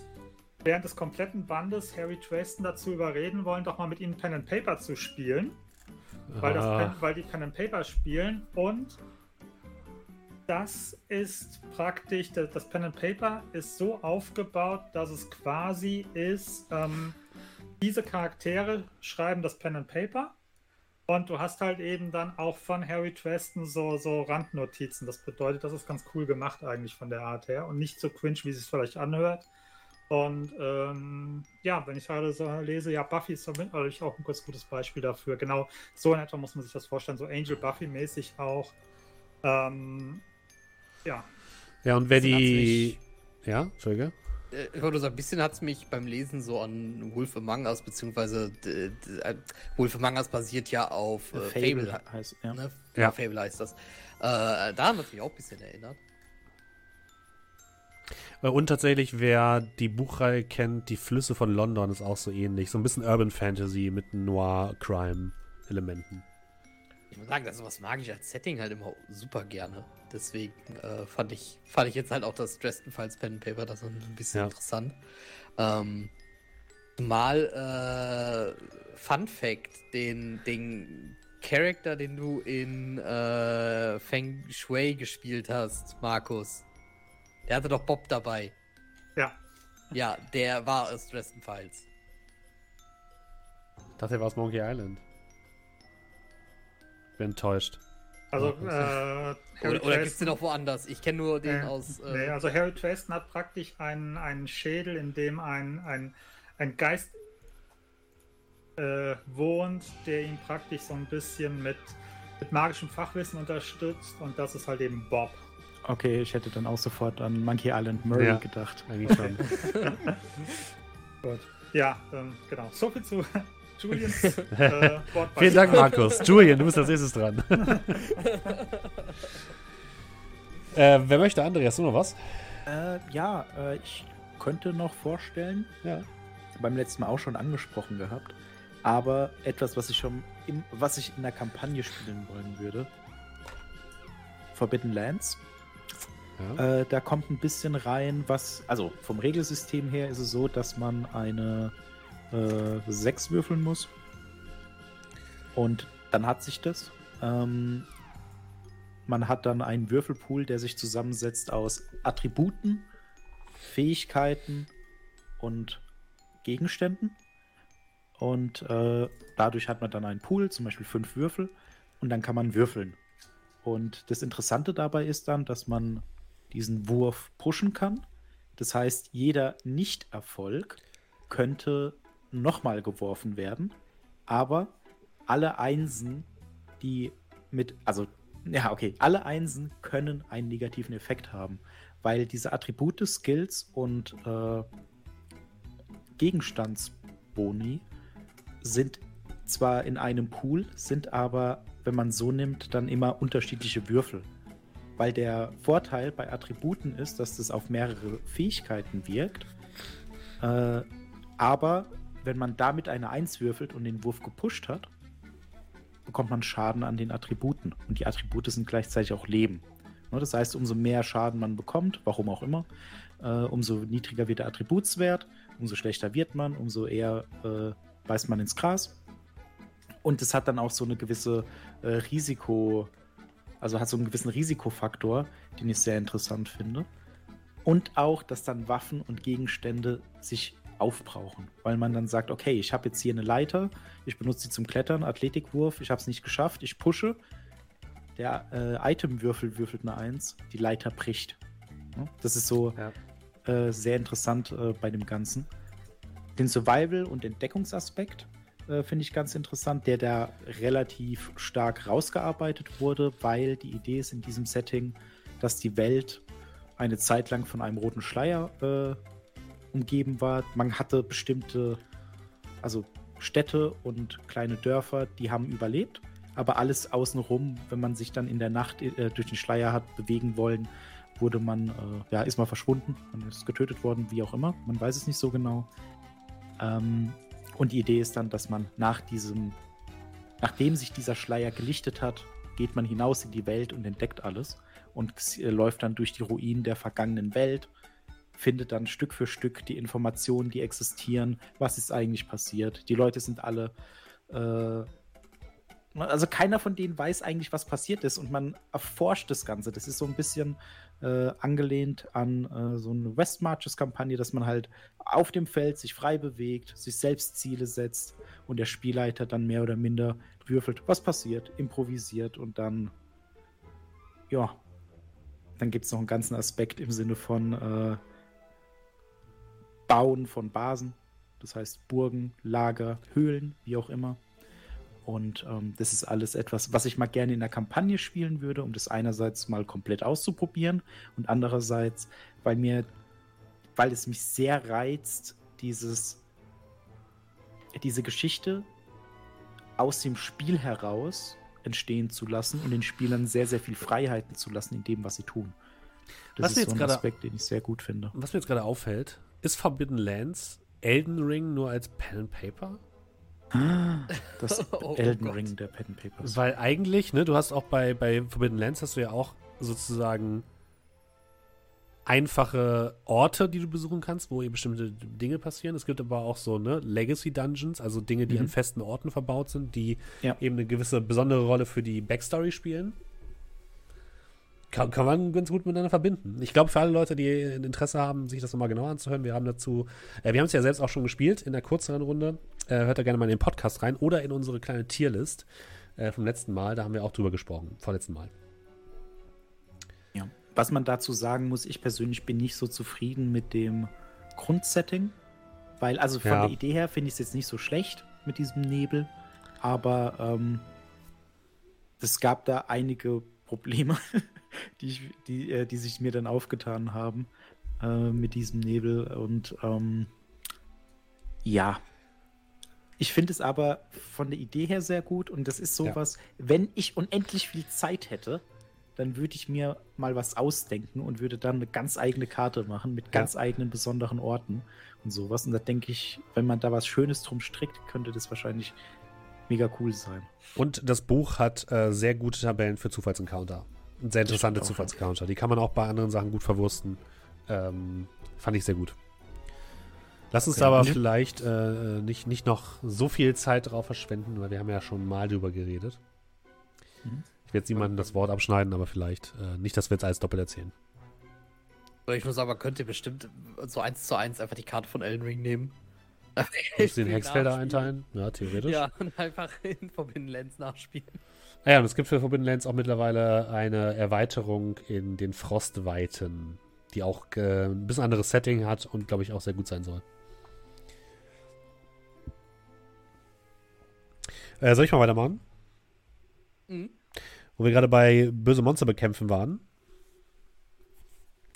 während des kompletten Bandes Harry Tristan dazu überreden wollen, doch mal mit ihnen Pen and Paper zu spielen weil, das Ah, Pen, weil die Pen and Paper spielen und das ist praktisch, das das Pen and Paper ist so aufgebaut, dass es quasi ist, ähm, diese Charaktere schreiben das Pen and Paper und du hast halt eben dann auch von Harry Treston so, so Randnotizen. Das bedeutet, das ist ganz cool gemacht eigentlich von der Art her und nicht so cringe, wie es sich vielleicht anhört. Und ähm, ja, wenn ich gerade so lese, ja, Buffy ist natürlich auch ein ganz gutes Beispiel dafür. Genau, so in etwa muss man sich das vorstellen, so Angel Buffy-mäßig auch. Ähm, ja, ja, und wer die. Ja, Entschuldige. Äh, Ich wollte sagen, ein bisschen hat es mich beim Lesen so an Wolf Among Us, beziehungsweise äh, Wolf Among Us basiert ja auf äh, Fable. Fable heißt, ja. Ne? Ja. Ja. Fable heißt das. Äh, da hat mich auch ein bisschen erinnert. Äh, Und tatsächlich, wer die Buchreihe kennt, die Flüsse von London ist auch so ähnlich. So ein bisschen Urban Fantasy mit Noir-Crime-Elementen. Ich muss sagen, das sowas mag ich als Setting halt immer super gerne. Deswegen äh, fand, ich, fand ich jetzt halt auch das Dresden Files Pen and Paper das ein bisschen Ja. interessant. Ähm, mal äh, Fun Fact, den, den Charakter, den du in äh, Feng Shui gespielt hast, Markus, der hatte doch Bob dabei. ja. Ja, der war aus Dresden Files. Ich dachte, er war aus Monkey Island. Bin enttäuscht. Also, äh, Harry Oder, oder gibt es den auch woanders? Ich kenne nur den Nee, aus. Äh, nee, also Harry Treston hat praktisch einen, einen Schädel, in dem ein, ein, ein Geist äh, wohnt, der ihn praktisch so ein bisschen mit, mit magischem Fachwissen unterstützt und das ist halt eben Bob. Okay, ich hätte dann auch sofort an Monkey Island Murray Ja. gedacht. Eigentlich schon. Gut. Ja, ähm, genau. So viel zu Julians äh. Vielen Dank, Markus. Julian, du bist als nächstes dran. äh, wer möchte, Andreas, du noch was? Äh, ja, äh, ich könnte noch vorstellen, Ja. beim letzten Mal auch schon angesprochen gehabt, aber etwas, was ich schon im, was ich in der Kampagne spielen wollen würde. Forbidden Lands. ja. Äh, da kommt ein bisschen rein, was, also vom Regelsystem her ist es so, dass man eine äh, 6 würfeln muss. Und dann hat sich das. Ähm, man hat dann einen Würfelpool, der sich zusammensetzt aus Attributen, Fähigkeiten und Gegenständen. Und äh, dadurch hat man dann einen Pool, zum Beispiel fünf Würfel, und dann kann man würfeln. Und das Interessante dabei ist dann, dass man diesen Wurf pushen kann. Das heißt, jeder Nicht-Erfolg könnte nochmal geworfen werden, aber alle Einsen, die mit, also, ja, okay, alle Einsen können einen negativen Effekt haben, weil diese Attribute, Skills und äh, Gegenstandsboni sind zwar in einem Pool, sind aber, wenn man so nimmt, dann immer unterschiedliche Würfel. Weil der Vorteil bei Attributen ist, dass das auf mehrere Fähigkeiten wirkt. Äh, aber wenn man damit eine 1 würfelt und den Wurf gepusht hat, bekommt man Schaden an den Attributen. Und die Attribute sind gleichzeitig auch Leben. Ne, Das heißt, umso mehr Schaden man bekommt, warum auch immer, äh, umso niedriger wird der Attributswert, umso schlechter wird man, umso eher äh, beißt man ins Gras. Und es hat dann auch so eine gewisse äh, Risiko, also hat so einen gewissen Risikofaktor, den ich sehr interessant finde. Und auch, dass dann Waffen und Gegenstände sich aufbrauchen, weil man dann sagt, okay, ich habe jetzt hier eine Leiter, ich benutze sie zum Klettern, Athletikwurf, ich habe es nicht geschafft, ich pushe. Der äh, Itemwürfel würfelt eine 1, die Leiter bricht. Das ist so, Ja. äh, sehr interessant äh, bei dem Ganzen. Den Survival- und Entdeckungsaspekt äh, finde ich ganz interessant, der da relativ stark rausgearbeitet wurde, weil die Idee ist in diesem Setting, dass die Welt eine Zeit lang von einem roten Schleier äh, umgeben war. Man hatte bestimmte, also Städte und kleine Dörfer, die haben überlebt, aber alles außenrum, wenn man sich dann in der Nacht äh, durch den Schleier hat bewegen wollen, wurde man, äh, ja, ist mal verschwunden, man ist getötet worden, wie auch immer, man weiß es nicht so genau. Ähm, und die Idee ist dann, dass man nach diesem, nachdem sich dieser Schleier gelichtet hat, geht man hinaus in die Welt und entdeckt alles und äh, läuft dann durch die Ruinen der vergangenen Welt, findet dann Stück für Stück die Informationen, die existieren, was ist eigentlich passiert. Die Leute sind alle äh, also keiner von denen weiß eigentlich, was passiert ist und man erforscht das Ganze. Das ist so ein bisschen äh, angelehnt an äh, so eine Westmarches-Kampagne, dass man halt auf dem Feld sich frei bewegt, sich selbst Ziele setzt und der Spielleiter dann mehr oder minder würfelt, was passiert, improvisiert und dann, ja, dann gibt es noch einen ganzen Aspekt im Sinne von äh, Bauen von Basen, das heißt Burgen, Lager, Höhlen, wie auch immer. Und ähm, das ist alles etwas, was ich mal gerne in der Kampagne spielen würde, um das einerseits mal komplett auszuprobieren und andererseits, weil mir, weil es mich sehr reizt, dieses, diese Geschichte aus dem Spiel heraus entstehen zu lassen und den Spielern sehr, sehr viel Freiheiten zu lassen in dem, was sie tun. Das was ist so ein Aspekt, den ich sehr gut finde. Was mir jetzt gerade auffällt, ist Forbidden Lands Elden Ring nur als Pen and Paper? Das oh, Elden oh Ring der Pen Papers. Weil eigentlich, ne, du hast auch bei, bei Forbidden Lands hast du ja auch sozusagen einfache Orte, die du besuchen kannst, wo eben bestimmte Dinge passieren. Es gibt aber auch so, ne, Legacy Dungeons, also Dinge, die mhm. an festen Orten verbaut sind, die ja. eben eine gewisse besondere Rolle für die Backstory spielen. Kann, kann man ganz gut miteinander verbinden. Ich glaube, für alle Leute, die ein Interesse haben, sich das nochmal genauer anzuhören, wir haben dazu, äh, wir haben es ja selbst auch schon gespielt in der kürzeren Runde. Äh, hört da gerne mal in den Podcast rein oder in unsere kleine Tierlist äh, vom letzten Mal. Da haben wir auch drüber gesprochen, vorletzten Mal. Ja. Was man dazu sagen muss, ich persönlich bin nicht so zufrieden mit dem Grundsetting, weil, also von ja. der Idee her finde ich es jetzt nicht so schlecht mit diesem Nebel, aber ähm, es gab da einige Probleme, die, ich, die, äh, die sich mir dann aufgetan haben äh, mit diesem Nebel und ähm, ja, ich finde es aber von der Idee her sehr gut und das ist sowas, ja. wenn ich unendlich viel Zeit hätte, dann würde ich mir mal was ausdenken und würde dann eine ganz eigene Karte machen mit ganz ja. eigenen besonderen Orten und sowas. Und da denke ich, wenn man da was Schönes drum strickt, könnte das wahrscheinlich mega cool sein. Und das Buch hat äh, sehr gute Tabellen für Zufallsencounter. Sehr interessante Zufallsencounter. Die kann man auch bei anderen Sachen gut verwursten. Ähm, fand ich sehr gut. Lass uns okay. aber vielleicht äh, nicht, nicht noch so viel Zeit drauf verschwenden, weil wir haben ja schon mal drüber geredet. Mhm. Ich werde jetzt niemandem das Wort abschneiden, aber vielleicht äh, nicht, dass wir jetzt alles doppelt erzählen. Ich muss aber, könnt ihr bestimmt so eins zu eins einfach die Karte von Elden Ring nehmen. Muss den Hexfelder einteilen? Ja, theoretisch. Ja, und einfach in Forbidden Lands nachspielen. Ah ja, und es gibt für Forbidden Lands auch mittlerweile eine Erweiterung in den Frostweiten, die auch äh, ein bisschen anderes Setting hat und, glaube ich, auch sehr gut sein soll. Äh, soll ich mal weitermachen? Mhm. Wo wir gerade bei böse Monster bekämpfen waren.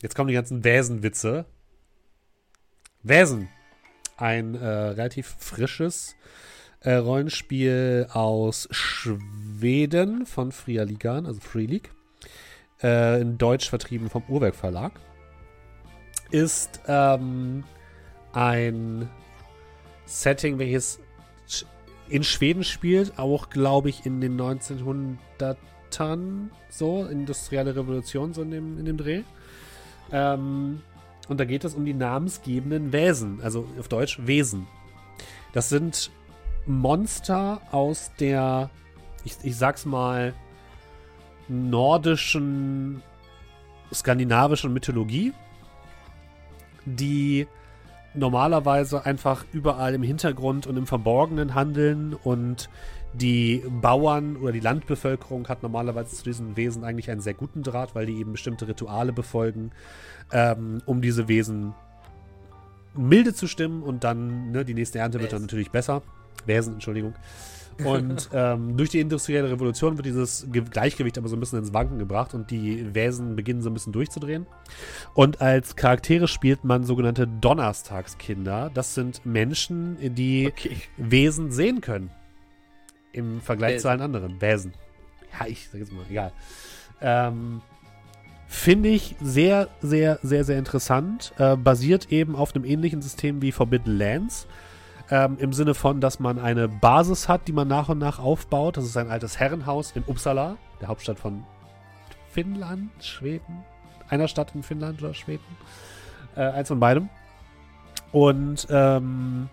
Jetzt kommen die ganzen Wäsenwitze. Wäsen. Ein äh, relativ frisches äh, Rollenspiel aus Schweden von Fria Ligan, also Free League. Äh, in Deutsch vertrieben vom Uhrwerk Verlag. Ist ähm, ein Setting, welches in Schweden spielt, auch glaube ich in den 1900ern, so, industrielle Revolution, so in dem, in dem Dreh. Ähm, und da geht es um die namensgebenden Wesen, also auf Deutsch Wesen. Das sind Monster aus der, ich, ich sag's mal, nordischen, skandinavischen Mythologie, die normalerweise einfach überall im Hintergrund und im Verborgenen handeln und die Bauern oder die Landbevölkerung hat normalerweise zu diesen Wesen eigentlich einen sehr guten Draht, weil die eben bestimmte Rituale befolgen, ähm, um diese Wesen milde zu stimmen und dann, ne, die nächste Ernte wird dann natürlich besser. Wesen, Entschuldigung. Und ähm, durch die industrielle Revolution wird dieses Ge Gleichgewicht aber so ein bisschen ins Wanken gebracht und die Wesen beginnen so ein bisschen durchzudrehen. Und als Charaktere spielt man sogenannte Donnerstagskinder. Das sind Menschen, die Okay. Wesen sehen können. Im Vergleich Wesen. zu allen anderen. Wesen. Ja, ich sag jetzt mal, egal. Ähm, Finde ich sehr, sehr, sehr, sehr interessant. Äh, basiert eben auf einem ähnlichen System wie Forbidden Lands. Ähm, Im Sinne von, dass man eine Basis hat, die man nach und nach aufbaut. Das ist ein altes Herrenhaus in Uppsala, der Hauptstadt von Finnland, Schweden. Einer Stadt in Finnland oder Schweden. Äh, eins von beidem. Und ähm,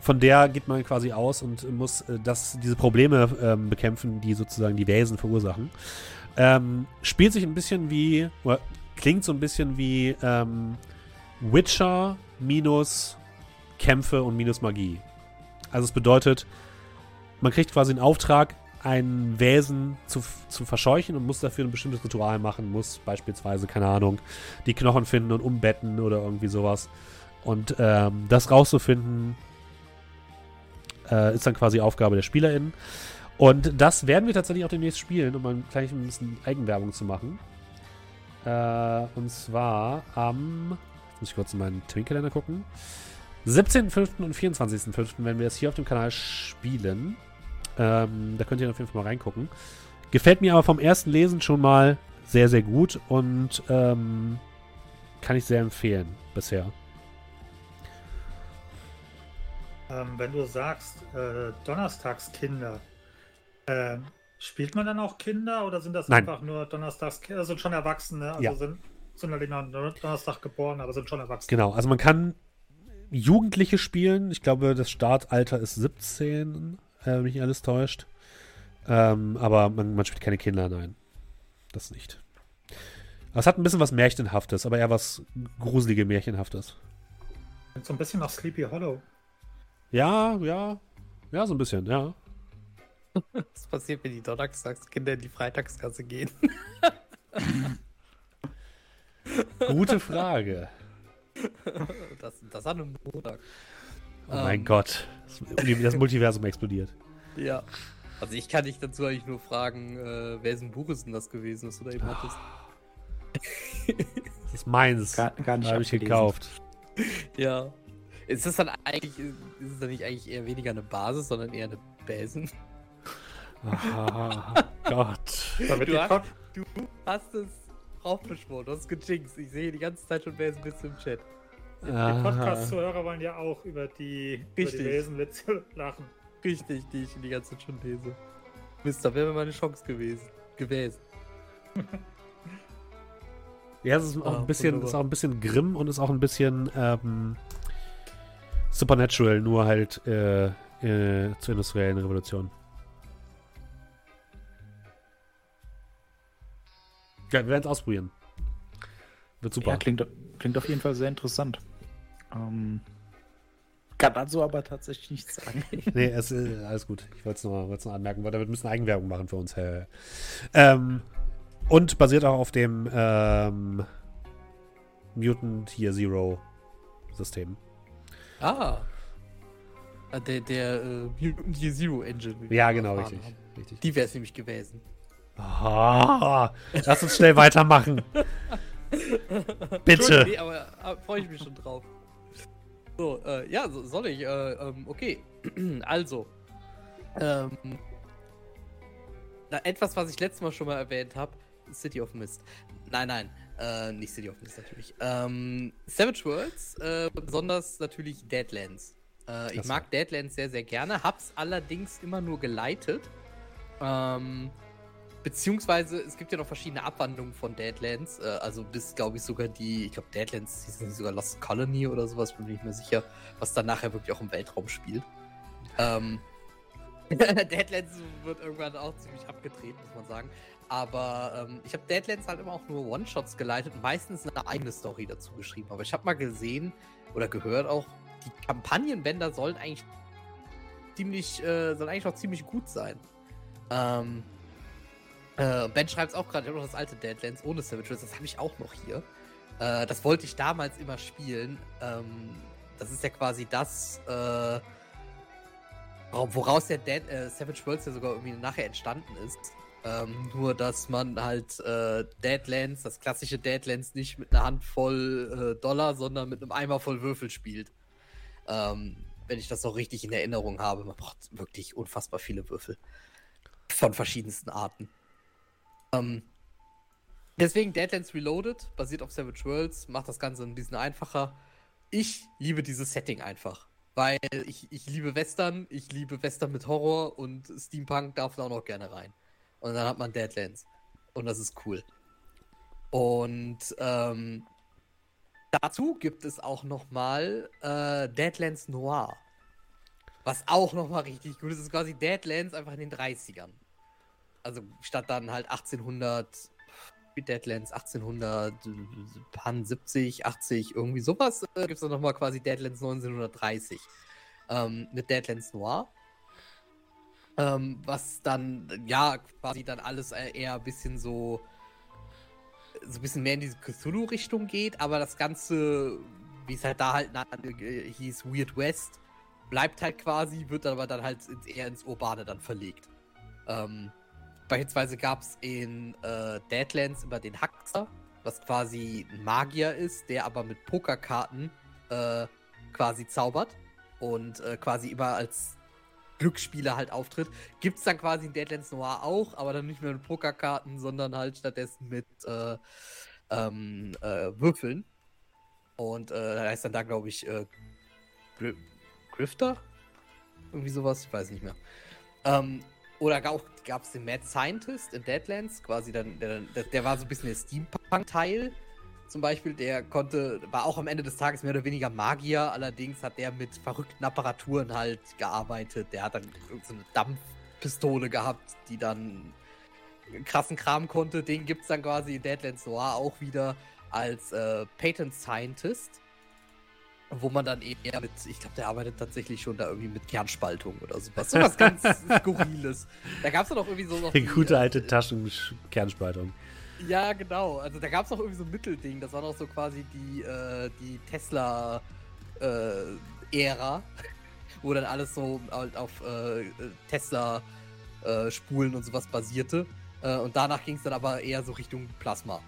von der geht man quasi aus und muss äh, das, diese Probleme ähm, bekämpfen, die sozusagen die Wesen verursachen. Ähm, spielt sich ein bisschen wie, oder klingt so ein bisschen wie ähm, Witcher minus Kämpfe und minus Magie. Also es bedeutet, man kriegt quasi einen Auftrag, ein Wesen zu, zu verscheuchen und muss dafür ein bestimmtes Ritual machen, muss beispielsweise, keine Ahnung, die Knochen finden und umbetten oder irgendwie sowas. Und ähm, das rauszufinden, äh, ist dann quasi Aufgabe der SpielerInnen. Und das werden wir tatsächlich auch demnächst spielen, um mal gleich ein bisschen Eigenwerbung zu machen. Äh, und zwar am, jetzt muss ich kurz in meinen Terminkalender gucken, 17.05. und 24.05. werden wir das hier auf dem Kanal spielen. Ähm, da könnt ihr auf jeden Fall mal reingucken. Gefällt mir aber vom ersten Lesen schon mal sehr, sehr gut und ähm, kann ich sehr empfehlen bisher. Ähm, wenn du sagst, äh, Donnerstagskinder, ähm, spielt man dann auch Kinder oder sind das Nein. einfach nur Donnerstagskinder? Sind schon Erwachsene, also Ja. sind, sind halt am Donnerstag geboren, aber sind schon Erwachsene. Genau, also man kann Jugendliche spielen. Ich glaube, das Startalter ist 17, äh, wenn mich nicht alles täuscht. Ähm, aber man, man spielt keine Kinder, nein. Das nicht. Aber es hat ein bisschen was Märchenhaftes, aber eher was gruselige Märchenhaftes. So ein bisschen nach Sleepy Hollow. Ja, ja. Ja, so ein bisschen, ja. Was passiert, wenn die Donnerstagskinder in die Freitagskasse gehen? Gute Frage. Das, das an einem Montag. Oh mein Ähm. Gott. Das, Multiversum explodiert. Ja. Also ich kann dich dazu eigentlich nur fragen, äh, wer ist ein Buch ist denn das gewesen, was du da eben hattest? Das ist meins. Gar, gar nicht Habe ich gekauft. Ja. Ist das dann eigentlich, ist es dann nicht eigentlich eher weniger eine Basis, sondern eher eine Basen? Ah, Gott. Du hast- Du hast es raufbeschworen, du hast gejinxt. Ich sehe die ganze Zeit schon Basen bis im Chat. die Ah. Podcast-Zuhörer wollen ja auch über die, über die Richtig. Wesenwitze lachen. Richtig, die ich die ganze Zeit schon lese. Mist, da wäre mir meine Chance gewesen. Gewesen. Ja, es ist auch, Ah, ein bisschen, wunderbar. ist auch ein bisschen grimm und ist auch ein bisschen ähm, Supernatural, nur halt äh, äh, zur industriellen Revolution. Ja, wir werden es ausprobieren. Wird super. Ja, klingt, klingt auf jeden Fall sehr interessant. Ähm, kann dazu aber tatsächlich nichts sagen. Nee, es ist alles gut. Ich wollte es nur, wollt's nur anmerken, weil damit müssen wir Eigenwerbung machen für uns. Hä. Ähm, und basiert auch auf dem ähm, Mutant Year Zero System. Ah. Ah, Der, der äh, Mutant Year Zero Engine. Ja, genau, richtig. richtig. Die wäre es nämlich gewesen. Ah, lass uns schnell weitermachen. Bitte. Nee, aber äh, freue ich mich schon drauf. So, äh, ja, so, soll ich? Äh, ähm, okay. also. Ähm, na, etwas, was ich letztes Mal schon mal erwähnt habe: City of Mist. Nein, nein, äh, nicht City of Mist natürlich. Ähm, Savage Worlds, äh, besonders natürlich Deadlands. Äh, ich mag Deadlands sehr, sehr gerne, hab's allerdings immer nur geleitet. Ähm, Beziehungsweise es gibt ja noch verschiedene Abwandlungen von Deadlands. Äh, also bis, glaube ich, sogar die, ich glaube, Deadlands hieß nicht sogar Lost Colony oder sowas, bin mir nicht mehr sicher, was dann nachher wirklich auch im Weltraum spielt. Ähm, Deadlands wird irgendwann auch ziemlich abgedreht, muss man sagen. aber ähm, ich habe Deadlands halt immer auch nur One-Shots geleitet und meistens eine eigene Story dazu geschrieben. Aber ich habe mal gesehen oder gehört auch, die Kampagnenbänder sollen eigentlich ziemlich, äh, sollen eigentlich auch ziemlich gut sein. Ähm, äh, ben schreibt es auch gerade, ich habe noch das alte Deadlands ohne Savages, das habe ich auch noch hier. Äh, das wollte ich damals immer spielen. Ähm, das ist ja quasi das, äh, woraus der Dead, äh, Savage Worlds ja sogar irgendwie nachher entstanden ist. Ähm, nur, dass man halt äh, Deadlands, das klassische Deadlands, nicht mit einer Handvoll äh, Dollar, sondern mit einem Eimer voll Würfel spielt. Ähm, wenn ich das noch richtig in Erinnerung habe. Man braucht wirklich unfassbar viele Würfel. Von verschiedensten Arten. Ähm, deswegen Deadlands Reloaded, basiert auf Savage Worlds, macht das Ganze ein bisschen einfacher. Ich liebe dieses Setting einfach. Weil ich, ich liebe Western, ich liebe Western mit Horror und Steampunk darf da auch noch gerne rein. Und dann hat man Deadlands. Und das ist cool. Und ähm, dazu gibt es auch noch mal äh, Deadlands Noir. Was auch noch mal richtig gut ist. Das ist quasi Deadlands einfach in den 30ern. Also statt dann halt 1800 Deadlands 1870, 80, irgendwie sowas, äh, gibt es dann nochmal quasi Deadlands 1930 ähm, mit Deadlands Noir. Ähm, was dann, ja, quasi dann alles äh, eher ein bisschen so, so ein bisschen mehr in diese Cthulhu-Richtung geht, aber das Ganze, wie es halt da halt äh, hieß, Weird West, bleibt halt quasi, wird aber dann halt ins, eher ins Urbane dann verlegt. Ähm, beispielsweise gab es in äh, Deadlands immer den Haxer, was quasi ein Magier ist, der aber mit Pokerkarten äh, quasi zaubert und äh, quasi immer als Glücksspieler halt auftritt. Gibt es dann quasi in Deadlands Noir auch, aber dann nicht mehr mit Pokerkarten, sondern halt stattdessen mit äh, ähm, äh, Würfeln. Und äh, da heißt dann da, glaube ich, Gr Grifter? Irgendwie sowas, ich weiß nicht mehr. Ähm, oder gab es den Mad Scientist in Deadlands, quasi dann, der, der war so ein bisschen der Steampunk-Teil zum Beispiel, der konnte, war auch am Ende des Tages mehr oder weniger Magier, allerdings hat der mit verrückten Apparaturen halt gearbeitet. Der hat dann so eine Dampfpistole gehabt, die dann krassen Kram konnte. Den gibt es dann quasi in Deadlands Noir auch wieder als äh, Patent Scientist. Wo man dann eher mit, ich glaube, der arbeitet tatsächlich schon da irgendwie mit Kernspaltung oder sowas. So was ganz Skurriles. Da gab es dann auch irgendwie so noch. Die, gute alte äh, Taschenkernspaltung. Ja, genau. Also da gab es auch irgendwie so ein Mittelding. Das war noch so quasi die, äh, die Tesla-Ära, äh, wo dann alles so halt auf äh, Tesla-Spulen und sowas basierte. Äh, und danach ging es dann aber eher so Richtung Plasma.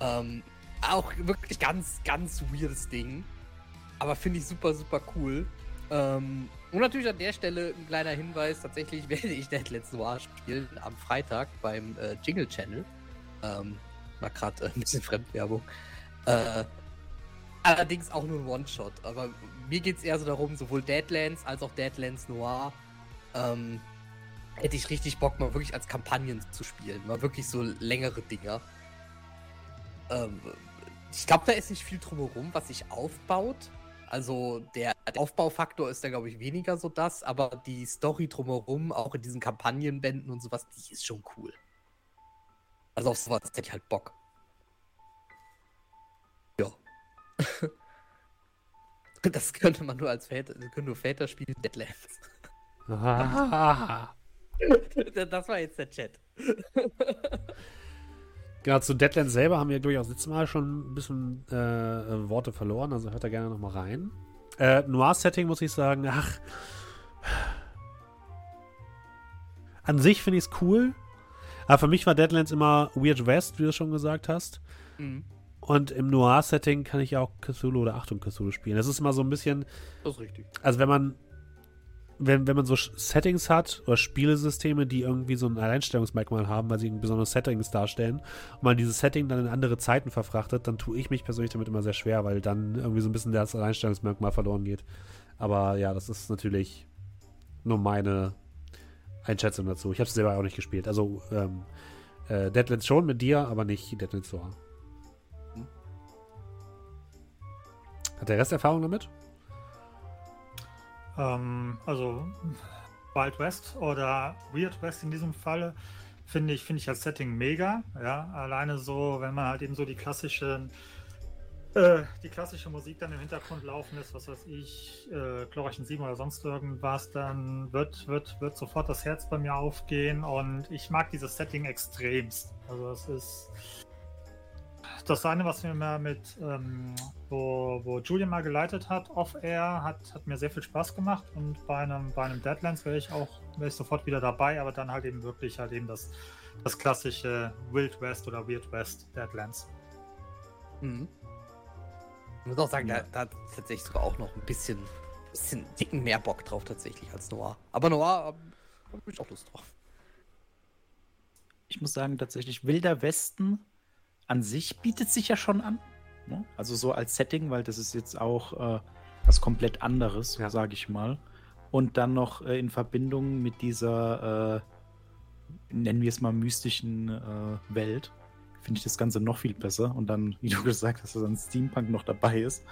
Ähm, auch wirklich ganz, ganz weirdes Ding. Aber finde ich super, super cool. Ähm, und natürlich an der Stelle ein kleiner Hinweis: tatsächlich werde ich Deadlands Noir spielen am Freitag beim äh, Jingle Channel. Ähm, war gerade äh, ein bisschen Fremdwerbung. Äh, allerdings auch nur ein One-Shot. Aber mir geht es eher so darum, sowohl Deadlands als auch Deadlands Noir ähm, hätte ich richtig Bock, mal wirklich als Kampagnen zu spielen. Mal wirklich so längere Dinger. Ähm, ich glaube, da ist nicht viel drumherum, was sich aufbaut. Also der, der Aufbaufaktor ist da, glaube ich, weniger so das, aber die Story drumherum, auch in diesen Kampagnenbänden und sowas, die ist schon cool. Also auf sowas hätte ich halt Bock. Ja. das könnte man nur als Väter, können nur Väter spielen, Deadlands. das war jetzt der Chat. Genau, zu Deadlands selber haben wir, glaube ich, auch letztes Mal schon ein bisschen äh, Worte verloren, also hört da gerne nochmal rein. Äh, Noir-Setting muss ich sagen, ach. An sich finde ich es cool. Aber für mich war Deadlands immer Weird West, wie du schon gesagt hast. Mhm. Und im Noir-Setting kann ich auch Cthulhu oder Achtung Cthulhu spielen. Das ist immer so ein bisschen. Das ist richtig. Also wenn man wenn, wenn man so Settings hat oder Spielesysteme, die irgendwie so ein Alleinstellungsmerkmal haben, weil sie besondere Settings darstellen und man dieses Setting dann in andere Zeiten verfrachtet, dann tue ich mich persönlich damit immer sehr schwer, weil dann irgendwie so ein bisschen das Alleinstellungsmerkmal verloren geht. Aber ja, das ist natürlich nur meine Einschätzung dazu. Ich habe es selber auch nicht gespielt. Also ähm, äh, Deadlands schon mit dir, aber nicht Deadlands so. Hm? Hat der Rest Erfahrung damit? Ähm, also Wild West oder Weird West in diesem Falle finde ich, finde ich als Setting mega. Ja, alleine so, wenn man halt eben so die klassischen, äh, die klassische Musik dann im Hintergrund laufen ist, was weiß ich, äh, Glorreichen 7 oder sonst irgendwas, dann wird, wird, wird sofort das Herz bei mir aufgehen und ich mag dieses Setting extremst. Also es ist das eine, was mir mal mit, ähm, wo, wo Julian mal geleitet hat, off-air, hat, hat mir sehr viel Spaß gemacht und bei einem, bei einem Deadlands wäre ich auch wäre ich sofort wieder dabei, aber dann halt eben wirklich halt eben das, das klassische Wild West oder Weird West Deadlands. Mhm. Ich muss auch sagen, da, da hat tatsächlich sogar auch noch ein bisschen, bisschen dicken mehr Bock drauf tatsächlich als Noir. Aber Noir habe hab ich auch Lust drauf. Ich muss sagen, tatsächlich Wilder Westen an sich bietet sich ja schon an. Ne? Also so als Setting, weil das ist jetzt auch äh, was komplett anderes, ja. sage ich mal. Und dann noch äh, in Verbindung mit dieser, äh, nennen wir es mal, mystischen äh, Welt, finde ich das Ganze noch viel besser. Und dann, wie du gesagt hast, dass dann Steampunk noch dabei ist,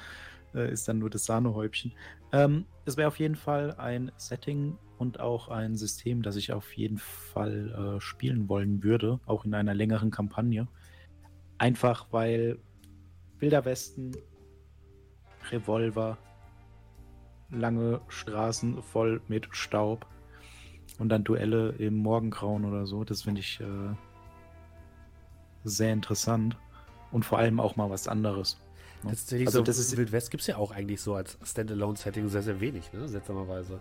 äh, ist dann nur das Sahnehäubchen. Ähm, es wäre auf jeden Fall ein Setting und auch ein System, das ich auf jeden Fall äh, spielen wollen würde, auch in einer längeren Kampagne. Einfach weil Wilder Westen, Revolver, lange Straßen voll mit Staub und dann Duelle im Morgengrauen oder so, das finde ich äh, sehr interessant und vor allem auch mal was anderes. Ne? Also so das ist Wild West gibt es ja auch eigentlich so als Standalone-Setting sehr, sehr wenig, ne? seltsamerweise.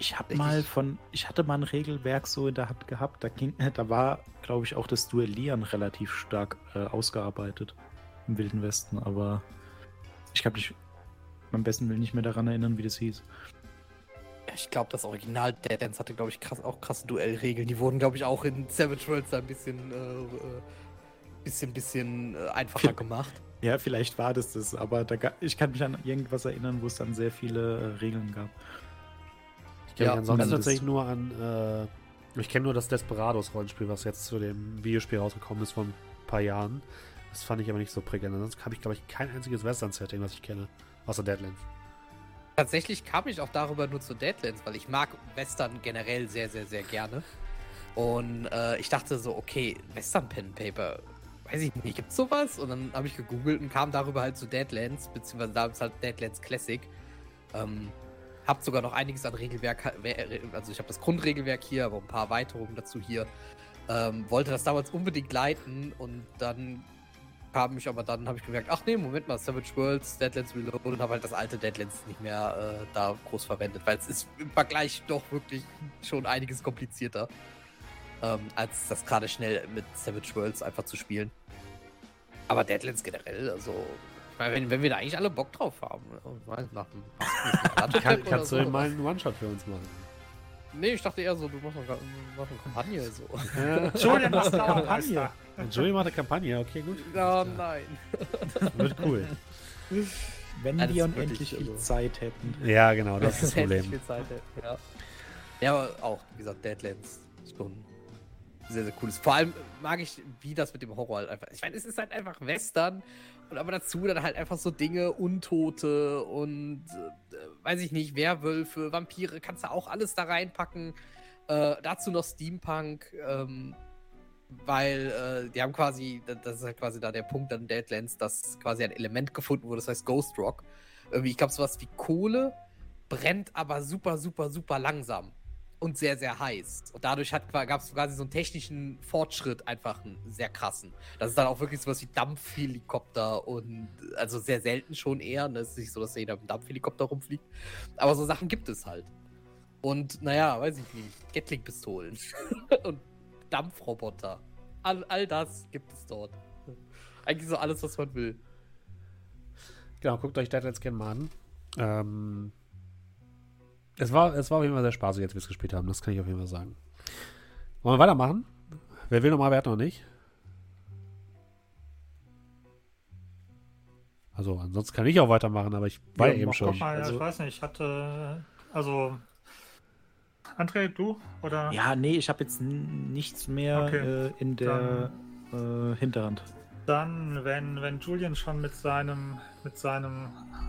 Ich habe mal von, ich hatte mal ein Regelwerk so in der Hand gehabt, da ging, da war, glaube ich, auch das Duellieren relativ stark äh, ausgearbeitet im Wilden Westen, aber ich glaube, ich beim besten will nicht mehr daran erinnern, wie das hieß. Ich glaube, das Original Dead hatte, glaube ich, krass, auch krasse Duellregeln. Die wurden, glaube ich, auch in Savage Worlds ein bisschen, äh, äh, bisschen, bisschen äh, einfacher gemacht. Ja, vielleicht war das das, aber da, ich kann mich an irgendwas erinnern, wo es dann sehr viele äh, Regeln gab. Ich kenne ja, mich ansonsten tatsächlich nur an. Äh, ich kenne nur das Desperados-Rollenspiel, was jetzt zu dem Videospiel rausgekommen ist vor ein paar Jahren. Das fand ich aber nicht so prägend. Ansonsten habe ich, glaube ich, kein einziges Western-Setting, was ich kenne. Außer Deadlands. Tatsächlich kam ich auch darüber nur zu Deadlands, weil ich mag Western generell sehr, sehr, sehr gerne. Und äh, ich dachte so, okay, Western Pen Paper, weiß ich nicht, gibt's sowas? Und dann habe ich gegoogelt und kam darüber halt zu Deadlands, beziehungsweise da ist halt Deadlands Classic. Ähm, hab sogar noch einiges an Regelwerk, also ich habe das Grundregelwerk hier, aber ein paar Erweiterungen dazu hier. Ähm, wollte das damals unbedingt leiten und dann kam ich aber dann, habe ich gemerkt, ach nee, Moment mal, Savage Worlds, Deadlands Reloaded und habe halt das alte Deadlands nicht mehr äh, da groß verwendet, weil es ist im Vergleich doch wirklich schon einiges komplizierter, ähm, als das gerade schnell mit Savage Worlds einfach zu spielen. Aber Deadlands generell, also, meine, wenn, wenn wir da eigentlich alle Bock drauf haben, ne, nach dem, Kann, kannst du mal einen One-Shot für uns machen? Nee, ich dachte eher so, du machst eine, machst eine Kampagne so. Julian macht eine Kampagne. Julian macht eine Kampagne, okay, gut. Oh nein. Wird cool. Wenn ja, wir unendlich viel. Zeit hätten. Ja, genau, das ist das Problem. Viel Zeit hätten, ja. ja, aber auch, wie gesagt, Deadlands ist schon sehr, sehr cool. Vor allem mag ich, wie das mit dem Horror halt einfach. Ich meine, es ist halt einfach Western und aber dazu dann halt einfach so Dinge, Untote und äh, weiß ich nicht, Werwölfe, Vampire, kannst du auch alles da reinpacken. Äh, dazu noch Steampunk, ähm, weil äh, die haben quasi, das ist halt quasi da der Punkt an Deadlands, dass quasi ein Element gefunden wurde, das heißt Ghost Rock. Irgendwie, ich glaube, sowas wie Kohle brennt aber super, super, super langsam und sehr, sehr heiß. Und dadurch gab es quasi so einen technischen Fortschritt, einfach einen sehr krassen. Das ist dann auch wirklich sowas wie Dampfhelikopter und also sehr selten schon eher. Das ne? ist nicht so, dass jeder mit einem Dampfhelikopter rumfliegt. Aber so Sachen gibt es halt. Und naja, weiß ich nicht, Gatling-Pistolen und Dampfroboter. All, all das gibt es dort. Eigentlich so alles, was man will. Genau, guckt euch Deadlands gerne mal an. Ähm, es war, es war auf jeden Fall sehr spaßig, jetzt wir es gespielt haben. Das kann ich auf jeden Fall sagen. Wollen wir weitermachen? Wer will nochmal, wer hat noch nicht? Also, ansonsten kann ich auch weitermachen, aber ich war ja, eben schon. Mal, also, ich weiß nicht, ich hatte. Also. André, du? Oder? Ja, nee, ich habe jetzt nichts mehr okay. äh, in der dann, äh, Hinterhand. Dann, wenn, wenn Julian schon mit seinem, mit seinem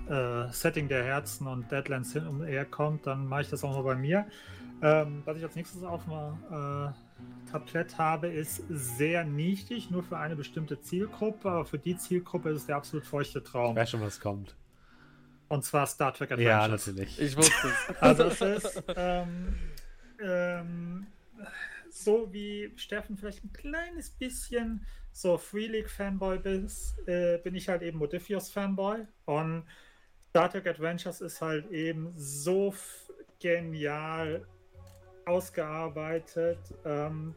äh, Setting der Herzen und Deadlands hin und her kommt, dann mache ich das auch mal bei mir. Ähm, was ich als nächstes auf dem äh, Tablett habe, ist sehr nichtig, nur für eine bestimmte Zielgruppe, aber für die Zielgruppe ist es der absolut feuchte Traum. Ich weiß schon, was kommt. Und zwar Star Trek Adventures. Ja, natürlich. Ich wusste es. Also es ist ähm, ähm, so wie Steffen vielleicht ein kleines bisschen so Free League Fanboy bist, äh, bin ich halt eben Modifius Fanboy. Und Star Trek Adventures ist halt eben so genial ausgearbeitet. Ähm,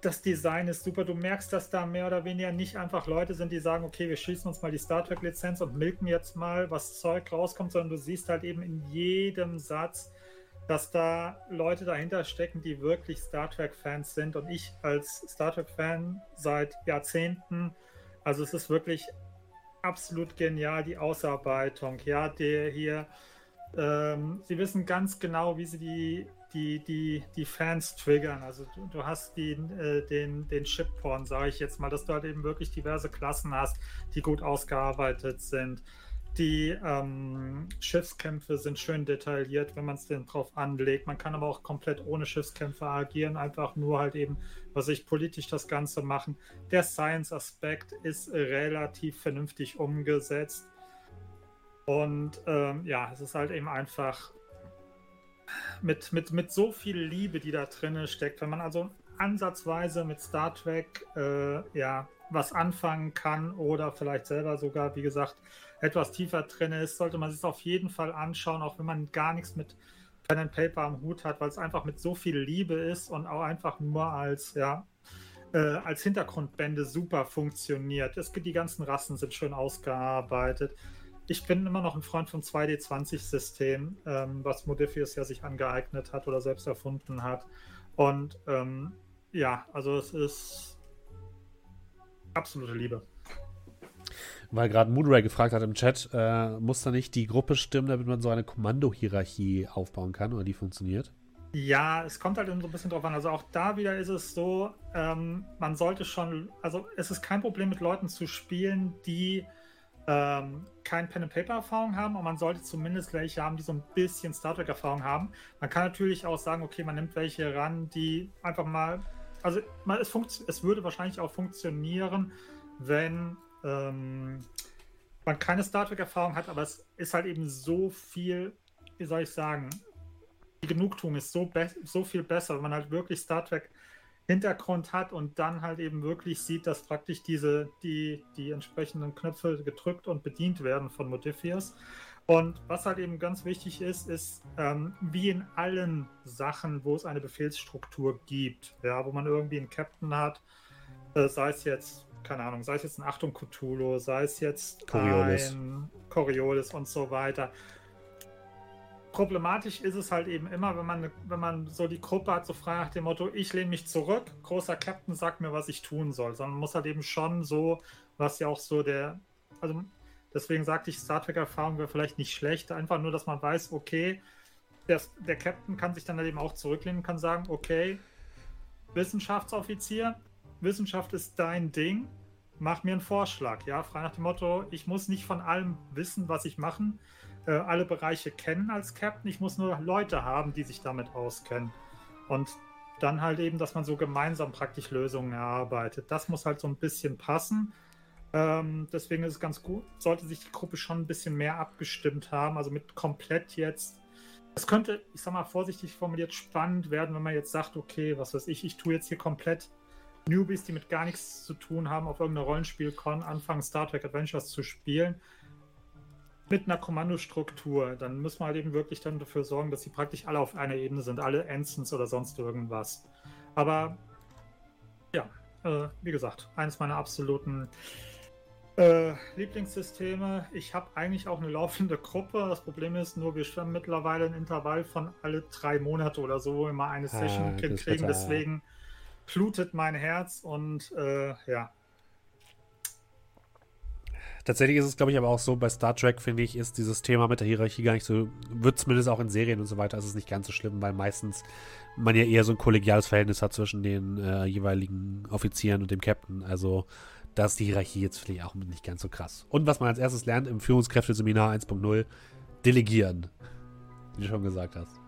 das Design ist super. Du merkst, dass da mehr oder weniger nicht einfach Leute sind, die sagen, okay, wir schießen uns mal die Star Trek-Lizenz und milken jetzt mal, was Zeug rauskommt, sondern du siehst halt eben in jedem Satz, dass da Leute dahinter stecken, die wirklich Star Trek-Fans sind. Und ich als Star Trek-Fan seit Jahrzehnten, also es ist wirklich absolut genial, die Ausarbeitung. Ja, der hier, ähm, sie wissen ganz genau, wie sie die die, die, die Fans triggern. Also du, du hast die, äh, den, den Chip-Porn, sage ich jetzt mal, dass du halt eben wirklich diverse Klassen hast, die gut ausgearbeitet sind. Die ähm, Schiffskämpfe sind schön detailliert, wenn man es denn drauf anlegt. Man kann aber auch komplett ohne Schiffskämpfe agieren, einfach nur halt eben, was ich politisch das Ganze machen. Der Science-Aspekt ist relativ vernünftig umgesetzt. Und ähm, ja, es ist halt eben einfach mit, mit, mit so viel Liebe, die da drin steckt, wenn man also ansatzweise mit Star Trek äh, ja was anfangen kann oder vielleicht selber sogar, wie gesagt, etwas tiefer drin ist, sollte man sich auf jeden Fall anschauen, auch wenn man gar nichts mit Pen and Paper am Hut hat, weil es einfach mit so viel Liebe ist und auch einfach nur als, ja, äh, als Hintergrundbände super funktioniert. Es gibt die ganzen Rassen sind schön ausgearbeitet ich bin immer noch ein Freund vom 2D20-System, ähm, was Modifius ja sich angeeignet hat oder selbst erfunden hat. Und ähm, ja, also es ist absolute Liebe. Weil gerade Moonray gefragt hat im Chat, äh, muss da nicht die Gruppe stimmen, damit man so eine Kommandohierarchie aufbauen kann oder die funktioniert? Ja, es kommt halt so ein bisschen drauf an. Also auch da wieder ist es so, ähm, man sollte schon, also es ist kein Problem mit Leuten zu spielen, die ähm, kein Pen-and-Paper-Erfahrung haben, aber man sollte zumindest welche haben, die so ein bisschen Star Trek-Erfahrung haben. Man kann natürlich auch sagen, okay, man nimmt welche ran, die einfach mal, also man, es, es würde wahrscheinlich auch funktionieren, wenn ähm, man keine Star Trek-Erfahrung hat, aber es ist halt eben so viel, wie soll ich sagen, die Genugtuung ist so, so viel besser, wenn man halt wirklich Star Trek Hintergrund hat und dann halt eben wirklich sieht, dass praktisch diese, die, die entsprechenden Knöpfe gedrückt und bedient werden von Modifiers. Und was halt eben ganz wichtig ist, ist, ähm, wie in allen Sachen, wo es eine Befehlsstruktur gibt, ja, wo man irgendwie einen Captain hat, äh, sei es jetzt, keine Ahnung, sei es jetzt ein Achtung Cthulhu, sei es jetzt Coriolis. ein Coriolis und so weiter problematisch ist es halt eben immer, wenn man, wenn man so die Gruppe hat, so frei nach dem Motto, ich lehne mich zurück, großer Captain sagt mir, was ich tun soll, sondern man muss halt eben schon so, was ja auch so der, also deswegen sagte ich, Star Trek-Erfahrung wäre vielleicht nicht schlecht, einfach nur, dass man weiß, okay, der, der Captain kann sich dann halt eben auch zurücklehnen, kann sagen, okay, Wissenschaftsoffizier, Wissenschaft ist dein Ding, mach mir einen Vorschlag, ja, frei nach dem Motto, ich muss nicht von allem wissen, was ich machen äh, alle Bereiche kennen als Captain. Ich muss nur Leute haben, die sich damit auskennen. Und dann halt eben, dass man so gemeinsam praktisch Lösungen erarbeitet. Das muss halt so ein bisschen passen. Ähm, deswegen ist es ganz gut, sollte sich die Gruppe schon ein bisschen mehr abgestimmt haben. Also mit komplett jetzt. Es könnte, ich sag mal vorsichtig formuliert, spannend werden, wenn man jetzt sagt, okay, was weiß ich, ich tue jetzt hier komplett Newbies, die mit gar nichts zu tun haben, auf irgendeiner Rollenspielcon anfangen, Star Trek Adventures zu spielen mit einer Kommandostruktur, dann müssen wir halt eben wirklich dann dafür sorgen, dass sie praktisch alle auf einer Ebene sind, alle Ensigns oder sonst irgendwas. Aber ja, äh, wie gesagt, eines meiner absoluten äh, Lieblingssysteme. Ich habe eigentlich auch eine laufende Gruppe. Das Problem ist nur, wir schwimmen mittlerweile ein Intervall von alle drei Monate oder so immer eine ah, Session ah, kriegen. Deswegen blutet mein Herz und äh, ja, Tatsächlich ist es, glaube ich, aber auch so, bei Star Trek, finde ich, ist dieses Thema mit der Hierarchie gar nicht so, wird zumindest auch in Serien und so weiter, ist es nicht ganz so schlimm, weil meistens man ja eher so ein kollegiales Verhältnis hat zwischen den äh, jeweiligen Offizieren und dem Captain. Also da ist die Hierarchie jetzt vielleicht auch nicht ganz so krass. Und was man als erstes lernt im Führungskräfteseminar 1.0, delegieren. Wie du schon gesagt hast.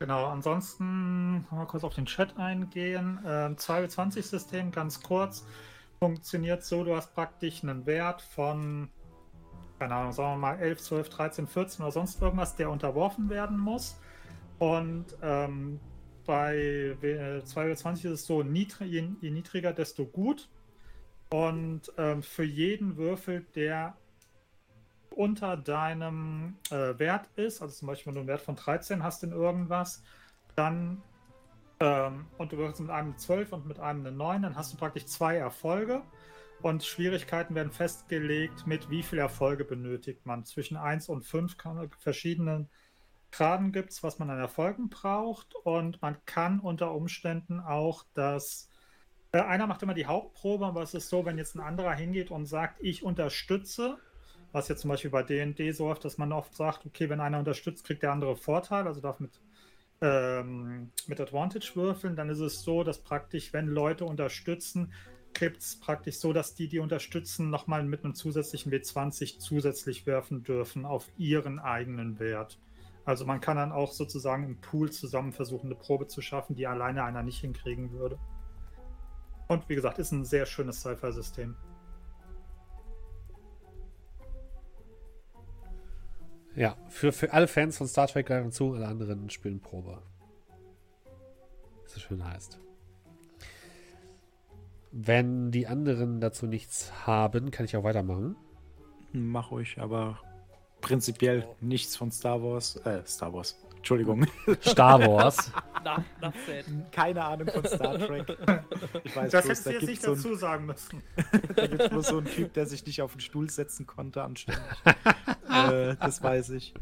Genau, ansonsten mal kurz auf den Chat eingehen. Ähm, 2W20-System, ganz kurz, funktioniert so, du hast praktisch einen Wert von, keine Ahnung, sagen wir mal 11, 12, 13, 14 oder sonst irgendwas, der unterworfen werden muss. Und ähm, bei 2W20 ist es so, niedrig, je, je, niedriger, desto gut. Und ähm, für jeden Würfel, der unter deinem äh, Wert ist, also zum Beispiel wenn du einen Wert von 13 hast in irgendwas, dann ähm, und du würfelst mit einem 12 und mit einem eine 9, dann hast du praktisch zwei Erfolge und Schwierigkeiten werden festgelegt, mit wie viel Erfolge benötigt man. Zwischen 1 und 5 kann, verschiedenen Graden gibt es, was man an Erfolgen braucht und man kann unter Umständen auch das äh, einer macht immer die Hauptprobe, aber es ist so, wenn jetzt ein anderer hingeht und sagt, ich unterstütze, was jetzt zum Beispiel bei DD so oft, dass man oft sagt, okay, wenn einer unterstützt, kriegt der andere Vorteil, also darf mit, ähm, mit Advantage würfeln. Dann ist es so, dass praktisch, wenn Leute unterstützen, gibt es praktisch so, dass die, die unterstützen, nochmal mit einem zusätzlichen W20 zusätzlich werfen dürfen auf ihren eigenen Wert. Also man kann dann auch sozusagen im Pool zusammen versuchen, eine Probe zu schaffen, die alleine einer nicht hinkriegen würde. Und wie gesagt, ist ein sehr schönes Sci-Fi-System. Ja, für, für alle Fans von Star Trek greifen zu, alle anderen spielen Probe. Wie so schön heißt. Wenn die anderen dazu nichts haben, kann ich auch weitermachen. Mach ruhig, aber prinzipiell nichts von Star Wars. Äh, Star Wars. Entschuldigung. Star Wars. Keine Ahnung von Star Trek. Ich weiß das hättest du jetzt nicht so dazu sagen müssen. da gibt es nur so einen Typ, der sich nicht auf den Stuhl setzen konnte, anständig. äh, das weiß ich.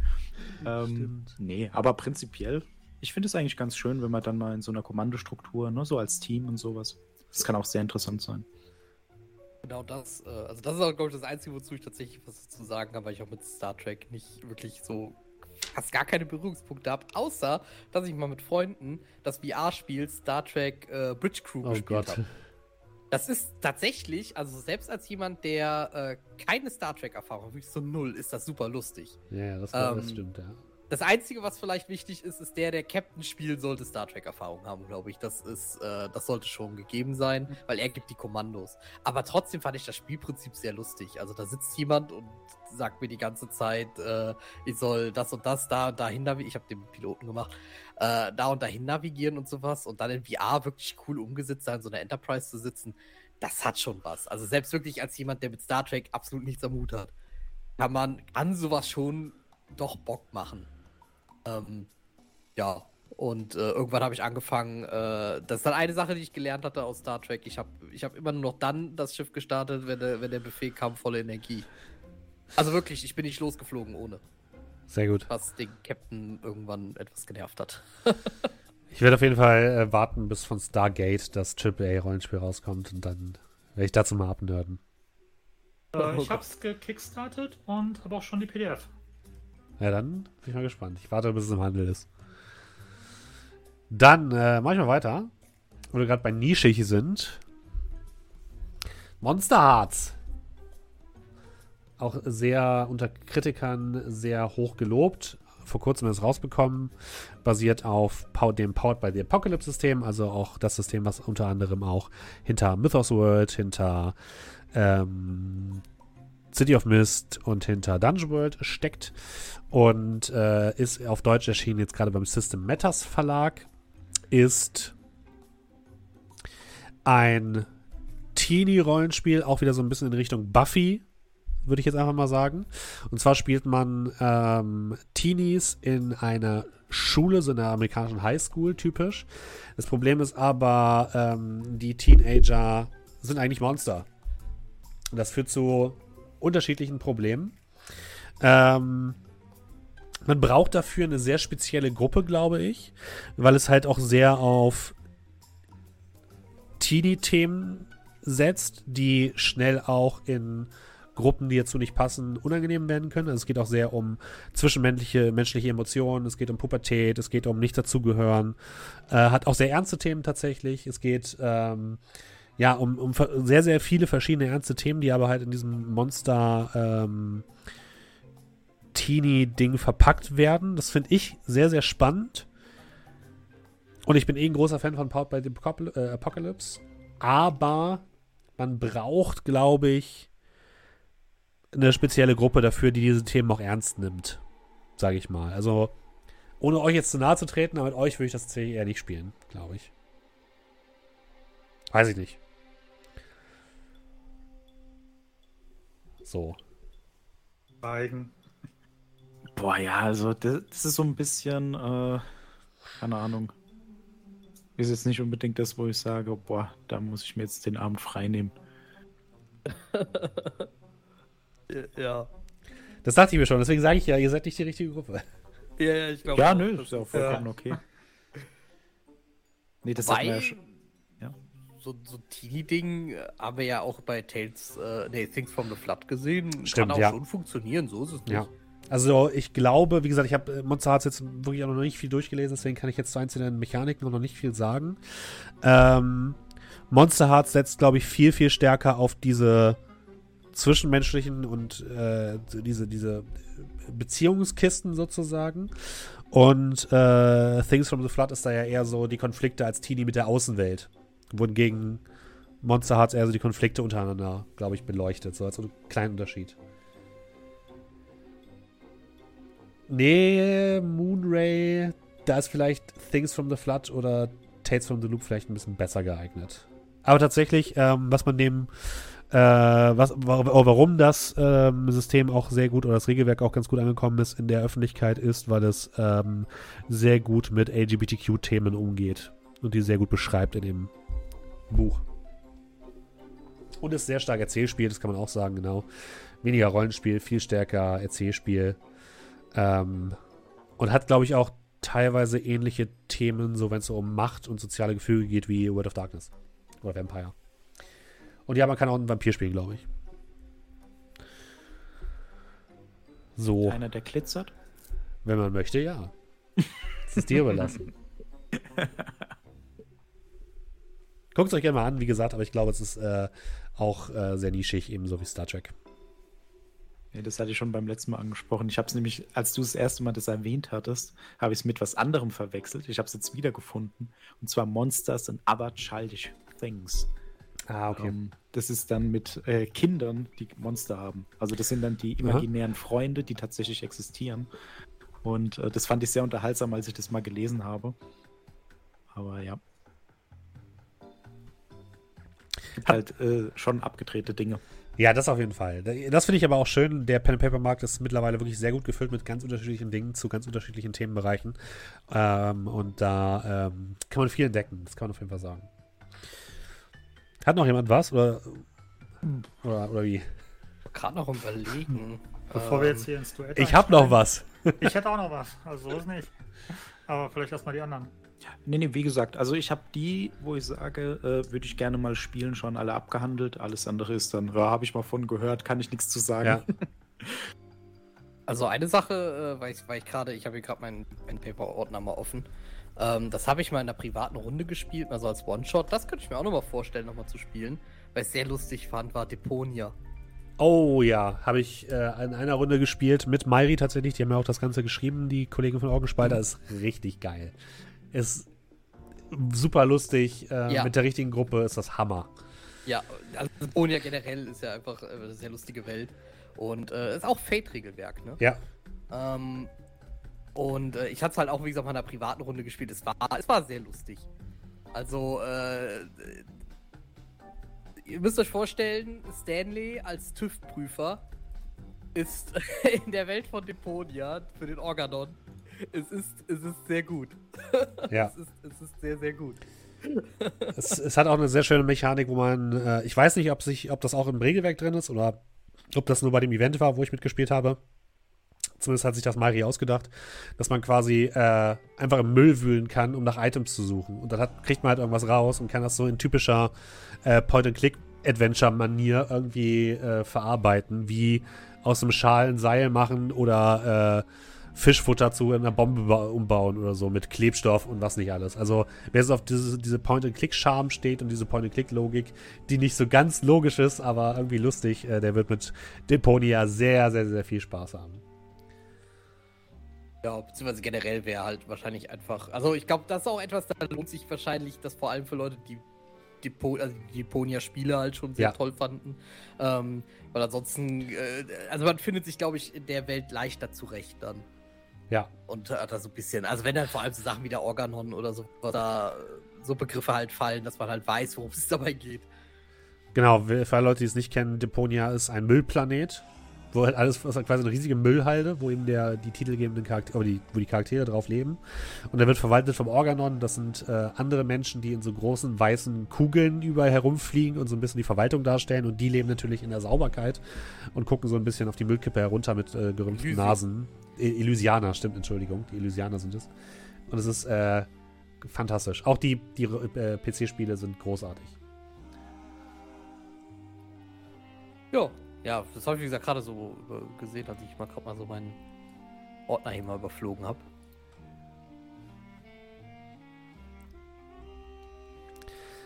Ähm, nee, aber prinzipiell, ich finde es eigentlich ganz schön, wenn man dann mal in so einer Kommandostruktur, ne, so als Team und sowas. Das kann auch sehr interessant sein. Genau das, äh, also das ist auch, glaube ich, das Einzige, wozu ich tatsächlich was zu sagen habe, weil ich auch mit Star Trek nicht wirklich so fast gar keine Berührungspunkte habe, außer dass ich mal mit Freunden das VR-Spiel Star Trek äh, Bridge Crew oh gespielt habe. Das ist tatsächlich, also selbst als jemand, der äh, keine Star Trek-Erfahrung hat, wirklich so null, ist das super lustig. Ja, das, ähm, das stimmt, ja. Das Einzige, was vielleicht wichtig ist, ist der, der Captain spielt, sollte Star Trek-Erfahrung haben, glaube ich. Das ist, äh, das sollte schon gegeben sein, mhm. weil er gibt die Kommandos. Aber trotzdem fand ich das Spielprinzip sehr lustig. Also da sitzt jemand und sagt mir die ganze Zeit, äh, ich soll das und das da und dahin navigieren. Ich habe den Piloten gemacht, äh, da und dahin navigieren und sowas und dann in VR wirklich cool umgesetzt sein, so eine Enterprise zu sitzen. Das hat schon was. Also selbst wirklich als jemand, der mit Star Trek absolut nichts am Hut hat, kann man an sowas schon doch Bock machen. Ähm, ja, und äh, irgendwann habe ich angefangen, äh, das ist dann eine Sache, die ich gelernt hatte aus Star Trek. Ich habe ich hab immer nur noch dann das Schiff gestartet, wenn der, wenn der Befehl kam, volle Energie. Also wirklich, ich bin nicht losgeflogen ohne. Sehr gut. Was den Captain irgendwann etwas genervt hat. ich werde auf jeden Fall äh, warten, bis von Stargate das AAA-Rollenspiel rauskommt und dann werde ich dazu mal abnörden. Äh, ich habe es gekickstartet und habe auch schon die PDF. Ja, dann bin ich mal gespannt. Ich warte, bis es im Handel ist. Dann äh, mache ich mal weiter. Wo wir gerade bei nischig sind. Monster Hearts. Auch sehr unter Kritikern sehr hoch gelobt. Vor kurzem ist rausbekommen. Basiert auf dem Powered by the Apocalypse System. Also auch das System, was unter anderem auch hinter Mythos World, hinter ähm, City of Mist und hinter Dungeon World steckt und äh, ist auf Deutsch erschienen jetzt gerade beim System Matters Verlag. Ist ein Teenie-Rollenspiel, auch wieder so ein bisschen in Richtung Buffy, würde ich jetzt einfach mal sagen. Und zwar spielt man ähm, Teenies in einer Schule, so einer amerikanischen Highschool typisch. Das Problem ist aber, ähm, die Teenager sind eigentlich Monster. Das führt zu unterschiedlichen Problemen. Ähm, man braucht dafür eine sehr spezielle Gruppe, glaube ich, weil es halt auch sehr auf Teenie-Themen setzt, die schnell auch in Gruppen, die dazu nicht passen, unangenehm werden können. Also es geht auch sehr um zwischenmenschliche menschliche Emotionen, es geht um Pubertät, es geht um nicht dazugehören. Äh, hat auch sehr ernste Themen tatsächlich. Es geht ähm, ja um, um sehr, sehr viele verschiedene ernste Themen, die aber halt in diesem Monster ähm, Teenie-Ding verpackt werden. Das finde ich sehr, sehr spannend. Und ich bin eh ein großer Fan von Powered by the äh, Apocalypse. Aber man braucht, glaube ich, eine spezielle Gruppe dafür, die diese Themen auch ernst nimmt. Sage ich mal. Also, ohne euch jetzt zu nahe zu treten, aber mit euch würde ich das tatsächlich eher nicht spielen, glaube ich. Weiß ich nicht. So. Eigen. Boah, ja, also das, das ist so ein bisschen, äh, keine Ahnung. Ist jetzt nicht unbedingt das, wo ich sage, boah, da muss ich mir jetzt den Abend frei nehmen. Ja. Das dachte ich mir schon, deswegen sage ich ja, ihr seid nicht die richtige Gruppe. Ja, ja, ich glaube. Ja, nö, ist ja auch vollkommen okay. Nee, das wir ja schon. So, so Teenie-Ding äh, haben wir ja auch bei Tales, äh, nee, Things from the Flood gesehen. Stimmt, Kann auch ja. schon funktionieren, so ist es nicht. Ja. Also ich glaube, wie gesagt, ich habe Monster Hearts jetzt wirklich auch noch nicht viel durchgelesen, deswegen kann ich jetzt zu einzelnen Mechaniken noch nicht viel sagen. Ähm, Monster Hearts setzt, glaube ich, viel, viel stärker auf diese zwischenmenschlichen und äh, diese, diese Beziehungskisten sozusagen. Und äh, Things from the Flood ist da ja eher so die Konflikte als Teenie mit der Außenwelt. Wohingegen Monster Hearts eher so die Konflikte untereinander, glaube ich, beleuchtet. So als kleinen Unterschied. Nee, Moonray, da ist vielleicht Things from the Flood oder Tales from the Loop vielleicht ein bisschen besser geeignet. Aber tatsächlich, ähm, was man dem, äh, was, wa- warum das ähm, System auch sehr gut oder das Regelwerk auch ganz gut angekommen ist in der Öffentlichkeit, ist, weil es ähm, sehr gut mit LGBTQ-Themen umgeht und die sehr gut beschreibt in dem Buch. Und ist sehr stark Erzählspiel, das kann man auch sagen, genau. Weniger Rollenspiel, viel stärker Erzählspiel. Ähm, und hat, glaube ich, auch teilweise ähnliche Themen, so wenn es so um Macht und soziale Gefüge geht, wie World of Darkness oder Vampire. Und ja, man kann auch einen Vampir spielen, glaube ich. So, Einer, der glitzert. wenn man möchte, ja. Das ist dir überlassen. Guckt es euch gerne mal an, wie gesagt, aber ich glaube, es ist äh, auch äh, sehr nischig, ebenso wie Star Trek. Nee, das hatte ich schon beim letzten Mal angesprochen. Ich habe es nämlich, als du das erste Mal das erwähnt hattest, habe ich es mit was anderem verwechselt. Ich habe es jetzt wiedergefunden. Und zwar Monsters and Other Childish Things. Ah, Ähm, das ist dann mit äh, Kindern, die Monster haben. Also das sind dann die imaginären Freunde, die tatsächlich existieren. Und äh, das fand ich sehr unterhaltsam, als ich das mal gelesen habe. Aber ja. Gibt Hat- halt äh, schon abgedrehte Dinge. Ja, das auf jeden Fall. Das finde ich aber auch schön. Der Pen and Paper Markt ist mittlerweile wirklich sehr gut gefüllt mit ganz unterschiedlichen Dingen zu ganz unterschiedlichen Themenbereichen. Ähm, und da ähm, kann man viel entdecken. Das kann man auf jeden Fall sagen. Hat noch jemand was? Oder, oder, oder wie? Gerade noch überlegen. Bevor wir Ähm, jetzt hier ins Duett Ich habe noch was. Ich hätte auch noch was. Also so ist nicht. Aber vielleicht erstmal die anderen. Nee, nee, wie gesagt, also ich habe die, wo ich sage, äh, würde ich gerne mal spielen, schon alle abgehandelt. Alles andere ist dann, ja, habe ich mal von gehört, kann ich nichts zu sagen. Ja. Also eine Sache, äh, weil ich, weil ich gerade, ich habe hier gerade meinen Pen Paper Ordner mal offen. Ähm, das habe ich mal in einer privaten Runde gespielt, also als One-Shot. Das könnte ich mir auch nochmal vorstellen, nochmal zu spielen. Weil ich es sehr lustig fand, war Deponia. Oh ja, habe ich äh, in einer Runde gespielt mit Mairi tatsächlich. Die haben ja auch das Ganze geschrieben, die Kollegen von Augenspalter. Ist richtig geil. Ist super lustig. Äh, Ja. Mit der richtigen Gruppe ist das Hammer. Ja, also Deponia generell ist ja einfach eine sehr lustige Welt. Und äh, ist auch Fate-Regelwerk, ne? Ja. Ähm, und äh, ich hatte es halt auch, wie gesagt, mal in einer privaten Runde gespielt. Es war, es war sehr lustig. Also, äh, ihr müsst euch vorstellen, Stanley als TÜV-Prüfer ist in der Welt von Deponia für den Organon. Es ist, es ist sehr gut. Ja. Es ist, es ist sehr, sehr gut. es, es hat auch eine sehr schöne Mechanik, wo man, äh, ich weiß nicht, ob, sich, ob das auch im Regelwerk drin ist oder ob das nur bei dem Event war, wo ich mitgespielt habe. Zumindest hat sich das Mari ausgedacht, dass man quasi äh, einfach im Müll wühlen kann, um nach Items zu suchen. Und dann hat, kriegt man halt irgendwas raus und kann das so in typischer äh, Point-and-Click-Adventure-Manier irgendwie äh, verarbeiten, wie aus einem Schal ein Seil machen oder äh, Fischfutter zu einer Bombe ba- umbauen oder so mit Klebstoff und was nicht alles. Also wer so auf diese, diese Point-and-Click-Charme steht und diese Point-and-Click-Logik, die nicht so ganz logisch ist, aber irgendwie lustig, äh, der wird mit Deponia sehr, sehr, sehr viel Spaß haben. Ja, beziehungsweise generell wäre halt wahrscheinlich einfach. Also ich glaube, das ist auch etwas, da lohnt sich wahrscheinlich, das vor allem für Leute, die die, also die Deponia-Spiele halt schon sehr Ja. toll fanden. Ähm, weil ansonsten, äh, also man findet sich, glaube ich, in der Welt leichter zurecht dann. Ja. Und hat da so ein bisschen, also wenn dann vor allem so Sachen wie der Organon oder so, da äh, so Begriffe halt fallen, dass man halt weiß, worum es dabei geht. Genau, für alle Leute, die es nicht kennen, Deponia ist ein Müllplanet, wo halt alles, ist halt quasi eine riesige Müllhalde, wo eben der, die titelgebenden Charaktere, oder die, wo die Charaktere drauf leben. Und der wird verwaltet vom Organon. Das sind äh, andere Menschen, die in so großen weißen Kugeln überall herumfliegen und so ein bisschen die Verwaltung darstellen. Und die leben natürlich in der Sauberkeit und gucken so ein bisschen auf die Müllkippe herunter mit äh, gerümpften. Nasen. Elysianer, stimmt, Entschuldigung. Die Elysianer sind es. Und es ist äh, fantastisch. Auch die, die äh, PC-Spiele sind großartig. Ja. Ja, das habe ich, wie gesagt, gerade so äh, gesehen, als ich mal gerade mal so meinen Ordner hier mal überflogen habe.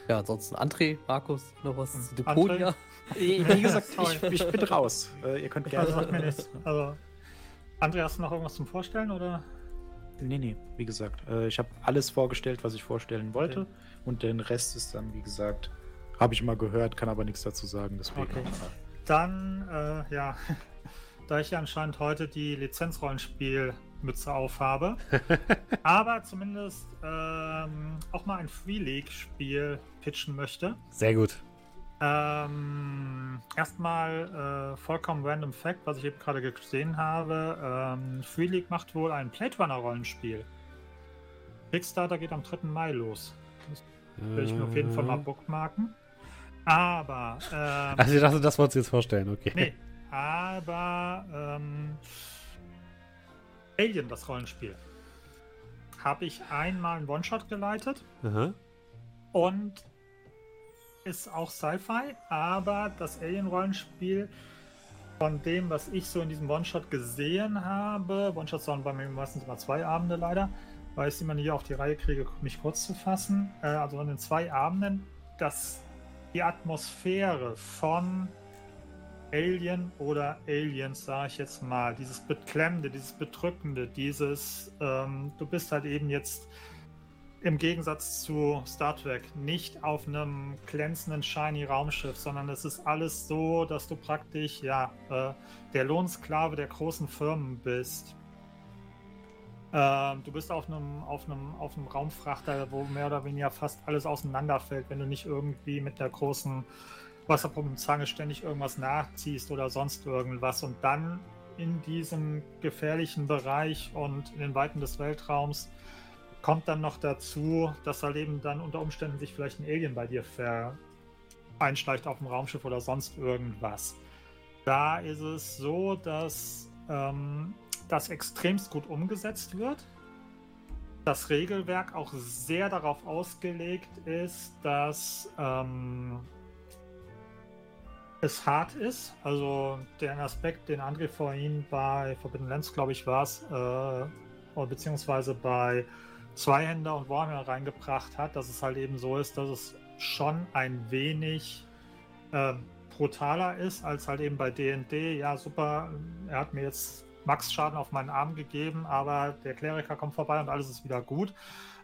Ja, ansonsten André, Markus, noch was zu Deponia? Wie gesagt, ich, ich bin raus. Äh, ihr könnt Also sagt mir gerne. nichts. Also, André, hast du noch irgendwas zum Vorstellen oder? Nee, nee, wie gesagt, äh, ich habe alles vorgestellt, was ich vorstellen wollte. Okay. Und den Rest ist dann, wie gesagt, habe ich mal gehört, kann aber nichts dazu sagen. Deswegen. Okay. Dann, äh, ja, da ich ja anscheinend heute die Lizenzrollenspielmütze aufhabe, aber zumindest ähm, auch mal ein Free League-Spiel pitchen möchte. Sehr gut. Ähm, erstmal äh, vollkommen random Fact, was ich eben gerade gesehen habe. Ähm, Free League macht wohl ein Blade Runner Rollenspiel. Kickstarter geht am 3. Mai los. Will ich mir auf jeden Fall mal bookmarken. Aber, ähm, Also ich dachte, das wolltest du jetzt vorstellen, okay. nee, aber ähm, Alien, das Rollenspiel, habe ich einmal einen One-Shot geleitet. Aha. Und ist auch Sci-Fi, aber das Alien-Rollenspiel von dem, was ich so in diesem One-Shot gesehen habe, One-Shots waren bei mir meistens immer zwei Abende leider, weil ich es immer nie auf die Reihe kriege, mich kurz zu fassen. Äh, also in den zwei Abenden, dass die Atmosphäre von Alien oder Aliens, sage ich jetzt mal, dieses Beklemmende, dieses Bedrückende, dieses, ähm, du bist halt eben jetzt im Gegensatz zu Star Trek nicht auf einem glänzenden, shiny Raumschiff, sondern es ist alles so, dass du praktisch ja äh, der Lohnsklave der großen Firmen bist. Ähm, du bist auf einem, auf, einem, auf einem Raumfrachter, wo mehr oder weniger fast alles auseinanderfällt, wenn du nicht irgendwie mit der großen Wasserpumpenzange ständig irgendwas nachziehst oder sonst irgendwas. Und dann in diesem gefährlichen Bereich und in den Weiten des Weltraums kommt dann noch dazu, dass halt eben dann unter Umständen sich vielleicht ein Alien bei dir einschleicht auf dem Raumschiff oder sonst irgendwas. Da ist es so, dass ähm, das extremst gut umgesetzt wird. Das Regelwerk auch sehr darauf ausgelegt ist, dass ähm, es hart ist. Also der Aspekt, den André vorhin bei Forbidden Lands, glaube ich, war es, äh, beziehungsweise bei Zweihänder und Warhammer reingebracht hat, dass es halt eben so ist, dass es schon ein wenig äh, brutaler ist als halt eben bei D&D. Ja, super, er hat mir jetzt Max-Schaden auf meinen Arm gegeben, aber der Kleriker kommt vorbei und alles ist wieder gut.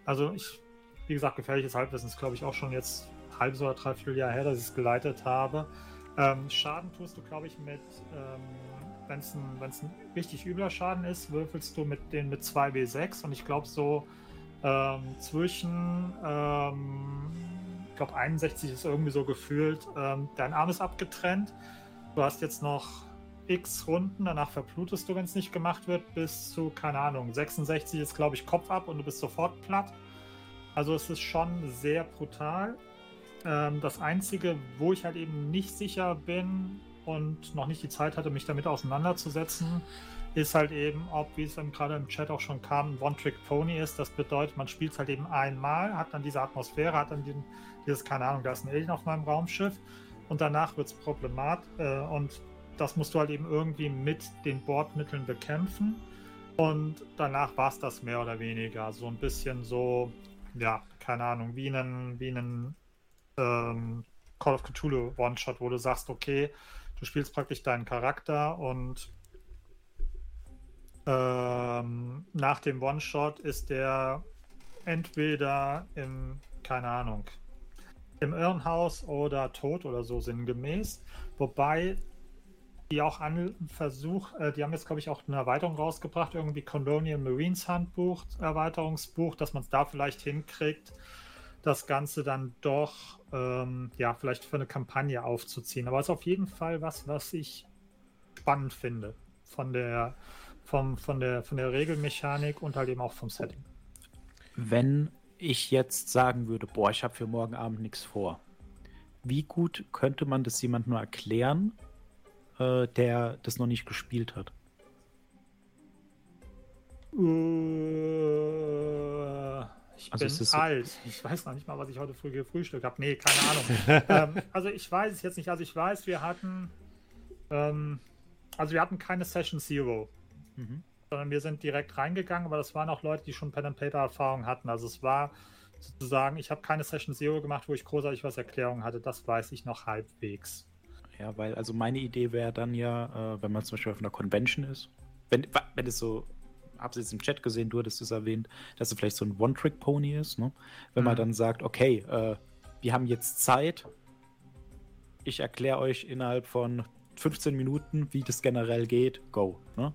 Also ich, wie gesagt, gefährliches Halbwissen ist, glaube ich, auch schon jetzt ein halbes oder dreiviertel Jahr her, dass ich es geleitet habe. Ähm, Schaden tust du, glaube ich, mit, ähm, wenn es ein, ein richtig übler Schaden ist, würfelst du mit den mit 2W6 und ich glaube so ähm, zwischen, ähm, ich glaube 61 ist irgendwie so gefühlt, ähm, dein Arm ist abgetrennt, du hast jetzt noch x Runden, danach verblutest du, wenn es nicht gemacht wird, bis zu, keine Ahnung, 66 ist, glaube ich, Kopf ab und du bist sofort platt. Also es ist schon sehr brutal. Ähm, das Einzige, wo ich halt eben nicht sicher bin und noch nicht die Zeit hatte, mich damit auseinanderzusetzen, ist halt eben, ob, wie es gerade im Chat auch schon kam, ein One-Trick-Pony ist. Das bedeutet, man spielt es halt eben einmal, hat dann diese Atmosphäre, hat dann den, dieses, keine Ahnung, da ist ein Alien auf meinem Raumschiff und danach wird es problematisch äh, und das musst du halt eben irgendwie mit den Bordmitteln bekämpfen. Und danach war es das mehr oder weniger. So ein bisschen so, ja, keine Ahnung, wie einen, wie einen ähm, Call of Cthulhu One-Shot, wo du sagst, okay, du spielst praktisch deinen Charakter und ähm, nach dem One-Shot ist der entweder im, keine Ahnung, im Irrenhaus oder tot oder so sinngemäß. Wobei die auch an Versuch, äh, die haben jetzt, glaube ich, auch eine Erweiterung rausgebracht, irgendwie Colonial Marines Handbuch, Erweiterungsbuch, dass man es da vielleicht hinkriegt, das Ganze dann doch, ähm, ja, vielleicht für eine Kampagne aufzuziehen. Aber es ist auf jeden Fall was, was ich spannend finde von der, vom, von der, von der Regelmechanik und halt eben auch vom Setting. Wenn ich jetzt sagen würde, boah, ich habe für morgen Abend nichts vor, wie gut könnte man das jemand nur erklären, äh, der das noch nicht gespielt hat? Äh, ich Also bin ist so- alt. Ich weiß noch nicht mal, was ich heute früh gefrühstückt habe. Nee, keine Ahnung. ähm, also ich weiß es jetzt nicht. Also ich weiß, wir hatten ähm, also wir hatten keine Session Zero, Mhm. sondern wir sind direkt reingegangen, aber das waren auch Leute, die schon Pen and Paper Erfahrung hatten. Also es war sozusagen, ich habe keine Session Zero gemacht, wo ich großartig was Erklärung hatte. Das weiß ich noch halbwegs. Ja, weil, also meine Idee wäre dann ja, äh, wenn man zum Beispiel auf einer Convention ist, wenn, wenn es so, hab's jetzt im Chat gesehen, du hattest es erwähnt, dass es vielleicht so ein One-Trick-Pony ist, ne? Wenn man Mhm. dann sagt, okay, äh, wir haben jetzt Zeit, ich erkläre euch innerhalb von 15 Minuten, wie das generell geht, go, ne?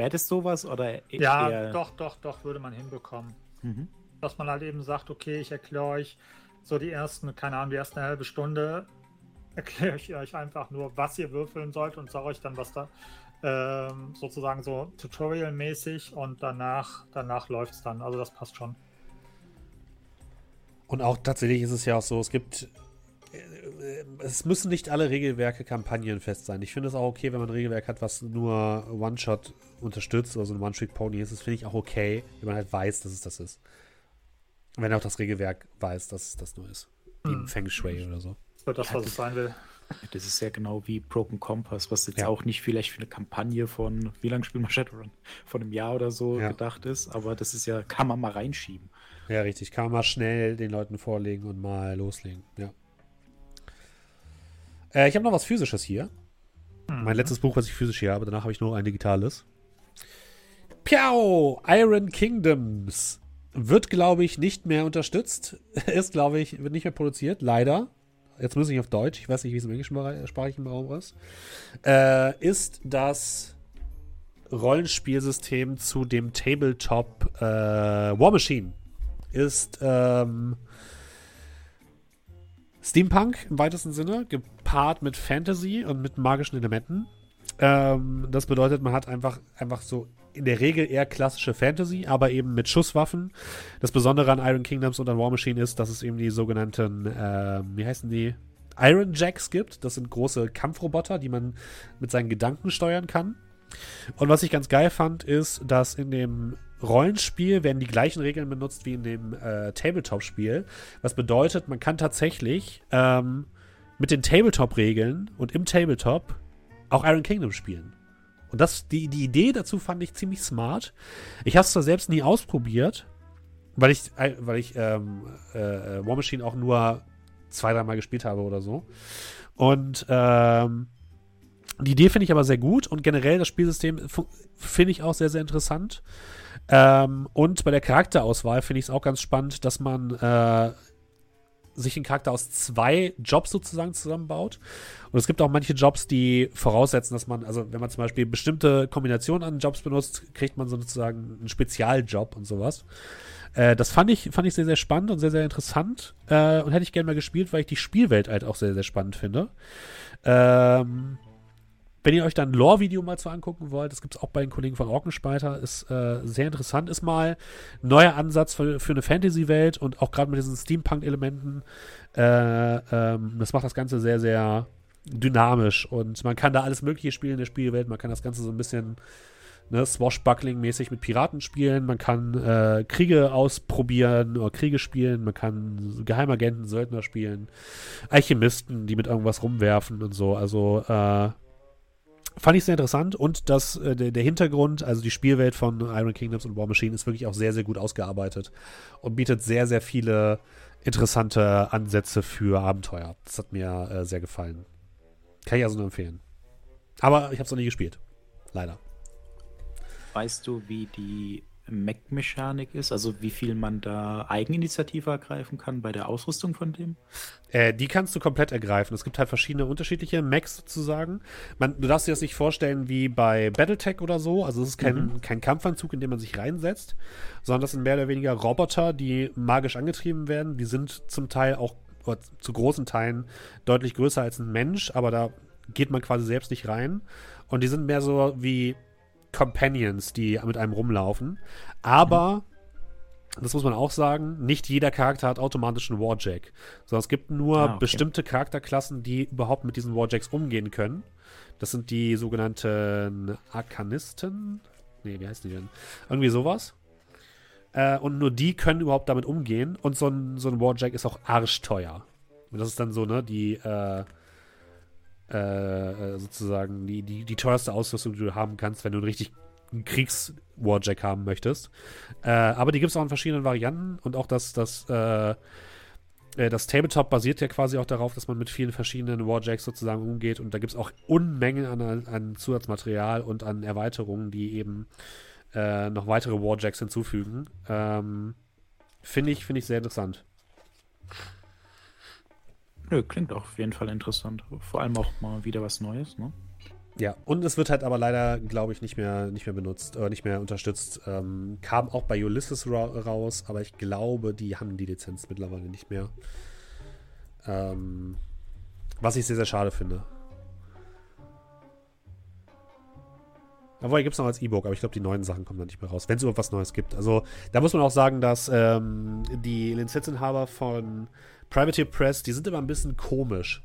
Wäre das sowas oder e- Ja, doch, doch, doch, würde man hinbekommen. Mhm. Dass man halt eben sagt, okay, ich erkläre euch so die ersten, keine Ahnung, die erste halbe Stunde erkläre ich euch einfach nur, was ihr würfeln sollt und sage euch dann, was da ähm, sozusagen so Tutorial-mäßig und danach, danach läuft es dann. Also das passt schon. Und auch tatsächlich ist es ja auch so, es gibt. Es müssen nicht alle Regelwerke kampagnenfest sein. Ich finde es auch okay, wenn man ein Regelwerk hat, was nur One-Shot unterstützt, oder so ein One-Trick-Pony ist. Das finde ich auch okay, wenn man halt weiß, dass es das ist. Wenn auch das Regelwerk weiß, dass es das nur ist. Wie im Hm. Feng Shui oder so. Für das, was es sein will. Das ist ja genau wie Broken Compass, was jetzt Ja. auch nicht vielleicht für eine Kampagne von, wie lange spielen wir Shadowrun? Von einem Jahr oder so Ja. gedacht ist, aber das ist ja, kann man mal reinschieben. Ja, richtig. Kann man mal schnell den Leuten vorlegen und mal loslegen. Ja. Äh, ich habe noch was Physisches hier. Mein letztes Buch, was ich physisch hier habe. Danach habe ich nur ein digitales. Piau! Iron Kingdoms. Wird, glaube ich, nicht mehr unterstützt. Ist, glaube ich, wird nicht mehr produziert. Leider. Jetzt muss ich auf Deutsch. Ich weiß nicht, wie es im englischsprachigen Raum ist. Äh, ist das Rollenspielsystem zu dem Tabletop äh, War Machine. Ist ähm, Steampunk im weitesten Sinne, gepaart mit Fantasy und mit magischen Elementen. Ähm, das bedeutet, man hat einfach, einfach so in der Regel eher klassische Fantasy, aber eben mit Schusswaffen. Das Besondere an Iron Kingdoms und an War Machine ist, dass es eben die sogenannten, ähm, wie heißen die? Iron Jacks gibt. Das sind große Kampfroboter, die man mit seinen Gedanken steuern kann. Und was ich ganz geil fand, ist, dass in dem Rollenspiel werden die gleichen Regeln benutzt wie in dem äh, Tabletop-Spiel. Was bedeutet, man kann tatsächlich ähm, mit den Tabletop-Regeln und im Tabletop auch Iron Kingdom spielen. Und das, die, die Idee dazu fand ich ziemlich smart. Ich habe es zwar selbst nie ausprobiert, weil ich, äh, weil ich ähm, äh, War Machine auch nur zwei, dreimal gespielt habe oder so. Und ähm, die Idee finde ich aber sehr gut und generell das Spielsystem finde ich auch sehr, sehr interessant. Ähm, und bei der Charakterauswahl finde ich es auch ganz spannend, dass man äh, sich einen Charakter aus zwei Jobs sozusagen zusammenbaut. Und es gibt auch manche Jobs, die voraussetzen, dass man, also wenn man zum Beispiel bestimmte Kombinationen an Jobs benutzt, kriegt man sozusagen einen Spezialjob und sowas. Äh, das fand ich, fand ich sehr, sehr spannend und sehr, sehr interessant. Äh, und hätte ich gerne mal gespielt, weil ich die Spielwelt halt auch sehr, sehr spannend finde. Ähm, wenn ihr euch dann Lore-Video mal zu angucken wollt, das gibt es auch bei den Kollegen von Orkenspalter, ist äh, sehr interessant, ist mal ein neuer Ansatz für, für eine Fantasy-Welt und auch gerade mit diesen Steampunk-Elementen. Äh, ähm, das macht das Ganze sehr, sehr dynamisch und man kann da alles Mögliche spielen in der Spielwelt. Man kann das Ganze so ein bisschen ne, Swashbuckling-mäßig mit Piraten spielen. Man kann äh, Kriege ausprobieren oder Kriege spielen. Man kann Geheimagenten, Söldner spielen. Alchemisten, die mit irgendwas rumwerfen und so. Also, äh, fand ich sehr interessant und das, äh, der, der Hintergrund, also die Spielwelt von Iron Kingdoms und War Machine ist wirklich auch sehr, sehr gut ausgearbeitet und bietet sehr, sehr viele interessante Ansätze für Abenteuer. Das hat mir äh, sehr gefallen. Kann ich also nur empfehlen. Aber ich habe es noch nie gespielt. Leider. Weißt du, wie die Mech-Mechanik ist? Also wie viel man da Eigeninitiative ergreifen kann bei der Ausrüstung von dem? Äh, die kannst du komplett ergreifen. Es gibt halt verschiedene unterschiedliche Mechs sozusagen. Man, du darfst dir das nicht vorstellen wie bei Battletech oder so. Also es ist kein, mhm. kein Kampfanzug, in den man sich reinsetzt, sondern das sind mehr oder weniger Roboter, die magisch angetrieben werden. Die sind zum Teil auch zu großen Teilen deutlich größer als ein Mensch, aber da geht man quasi selbst nicht rein. Und die sind mehr so wie Companions, die mit einem rumlaufen. Aber, mhm. das muss man auch sagen, nicht jeder Charakter hat automatisch einen Warjack. Sondern es gibt nur ah, okay. bestimmte Charakterklassen, die überhaupt mit diesen Warjacks umgehen können. Das sind die sogenannten Arkanisten. Nee, wie heißen die denn? Irgendwie sowas. Äh, und nur die können überhaupt damit umgehen. Und so ein, so ein Warjack ist auch arschteuer. Und das ist dann so, ne, die, äh, äh, sozusagen die, die, die teuerste Ausrüstung, die du haben kannst, wenn du einen richtig Kriegs-Warjack haben möchtest. Äh, aber die gibt es auch in verschiedenen Varianten und auch das, das, äh, äh, das Tabletop basiert ja quasi auch darauf, dass man mit vielen verschiedenen Warjacks sozusagen umgeht und da gibt es auch Unmengen an, an Zusatzmaterial und an Erweiterungen, die eben äh, noch weitere Warjacks hinzufügen. Ähm, Finde ich, find ich sehr interessant. Nö, klingt auch auf jeden Fall interessant. Vor allem auch mal wieder was Neues, ne? Ja, und es wird halt aber leider, glaube ich, nicht mehr, nicht mehr benutzt, äh, nicht mehr unterstützt. Ähm, kam auch bei Ulysses ra raus, aber ich glaube, die haben die Lizenz mittlerweile nicht mehr. Ähm, was ich sehr, sehr schade finde. Obwohl, gibt es noch als E-Book, aber ich glaube, die neuen Sachen kommen dann nicht mehr raus, wenn es überhaupt was Neues gibt. Also, da muss man auch sagen, dass ähm, die Lizenzinhaber von Privateer Press, die sind immer ein bisschen komisch.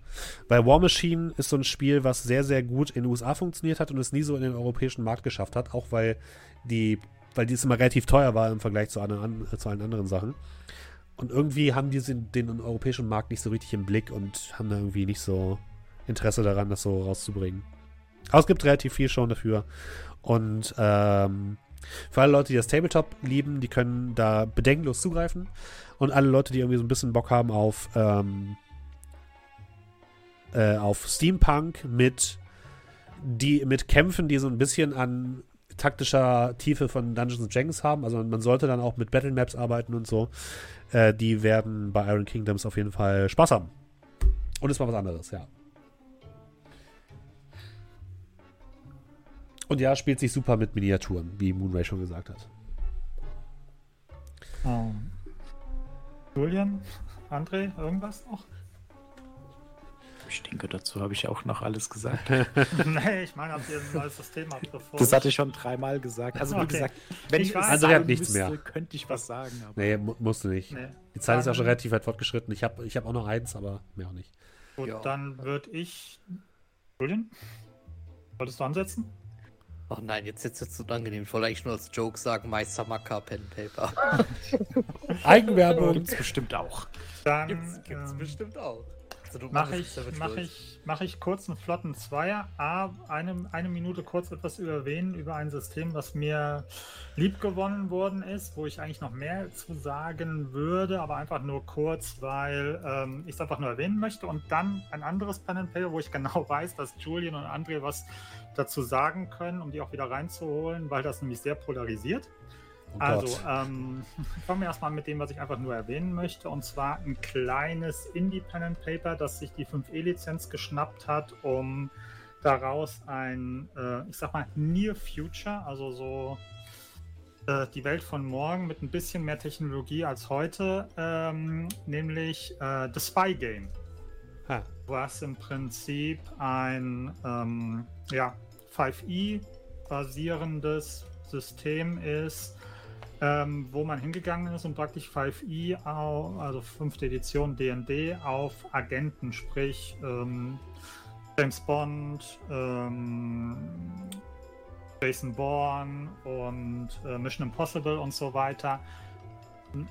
Weil War Machine ist so ein Spiel, was sehr, sehr gut in den USA funktioniert hat und es nie so in den europäischen Markt geschafft hat, auch weil die, weil die immer relativ teuer war im Vergleich zu, anderen, zu allen anderen Sachen. Und irgendwie haben die den europäischen Markt nicht so richtig im Blick und haben da irgendwie nicht so Interesse daran, das so rauszubringen. Aber es gibt relativ viel schon dafür. Und ähm, für alle Leute, die das Tabletop lieben, die können da bedenkenlos zugreifen. Und alle Leute, die irgendwie so ein bisschen Bock haben auf, ähm, äh, auf Steampunk mit, die, mit Kämpfen, die so ein bisschen an taktischer Tiefe von Dungeons Dragons haben. Also man sollte dann auch mit Battle Maps arbeiten und so. Äh, die werden bei Iron Kingdoms auf jeden Fall Spaß haben. Und ist mal was anderes, ja. Und ja, spielt sich super mit Miniaturen, wie Moonray schon gesagt hat. Um, Julian, André, irgendwas noch? Ich denke, dazu habe ich auch noch alles gesagt. nee, ich meine, habt ihr ein neues System habt bevor. Das hatte ich schon dreimal gesagt. Also, wie okay. gesagt, wenn ich, ich was also, sagen nichts müsste, mehr. könnte ich was sagen. Aber nee, musst du nicht. Nee. Die Zeit dann, ist ja schon relativ weit fortgeschritten. Ich habe ich hab auch noch eins, aber mehr auch nicht. Gut, ja. dann würde ich. Julian? Wolltest du ansetzen? Ach nein, jetzt ist es unangenehm. Ich wollte eigentlich nur als Joke sagen, Meister Macker Pen Paper. Eigenwerbung gibt's bestimmt auch. Dann gibt's, gibt's ähm, bestimmt auch. Also mache ich, mach ich, mach ich kurz einen flotten Zweier. A, eine, eine Minute kurz etwas erwähnen über ein System, was mir lieb gewonnen worden ist, wo ich eigentlich noch mehr zu sagen würde, aber einfach nur kurz, weil ähm, ich es einfach nur erwähnen möchte. Und dann ein anderes Pen and Paper, wo ich genau weiß, dass Julian und André was dazu sagen können, um die auch wieder reinzuholen, weil das nämlich sehr polarisiert. Oh also, ähm, fangen wir erstmal mit dem, was ich einfach nur erwähnen möchte, und zwar ein kleines Independent Paper, das sich die 5E-Lizenz geschnappt hat, um daraus ein, äh, ich sag mal, Near Future, also so äh, die Welt von morgen mit ein bisschen mehr Technologie als heute, ähm, nämlich äh, The Spy Game. Ha. Was im Prinzip ein ähm, ja, 5e basierendes System ist, ähm, wo man hingegangen ist und praktisch 5e, also fünfte Edition DND, auf Agenten, sprich ähm, James Bond, ähm, Jason Bourne und äh, Mission Impossible und so weiter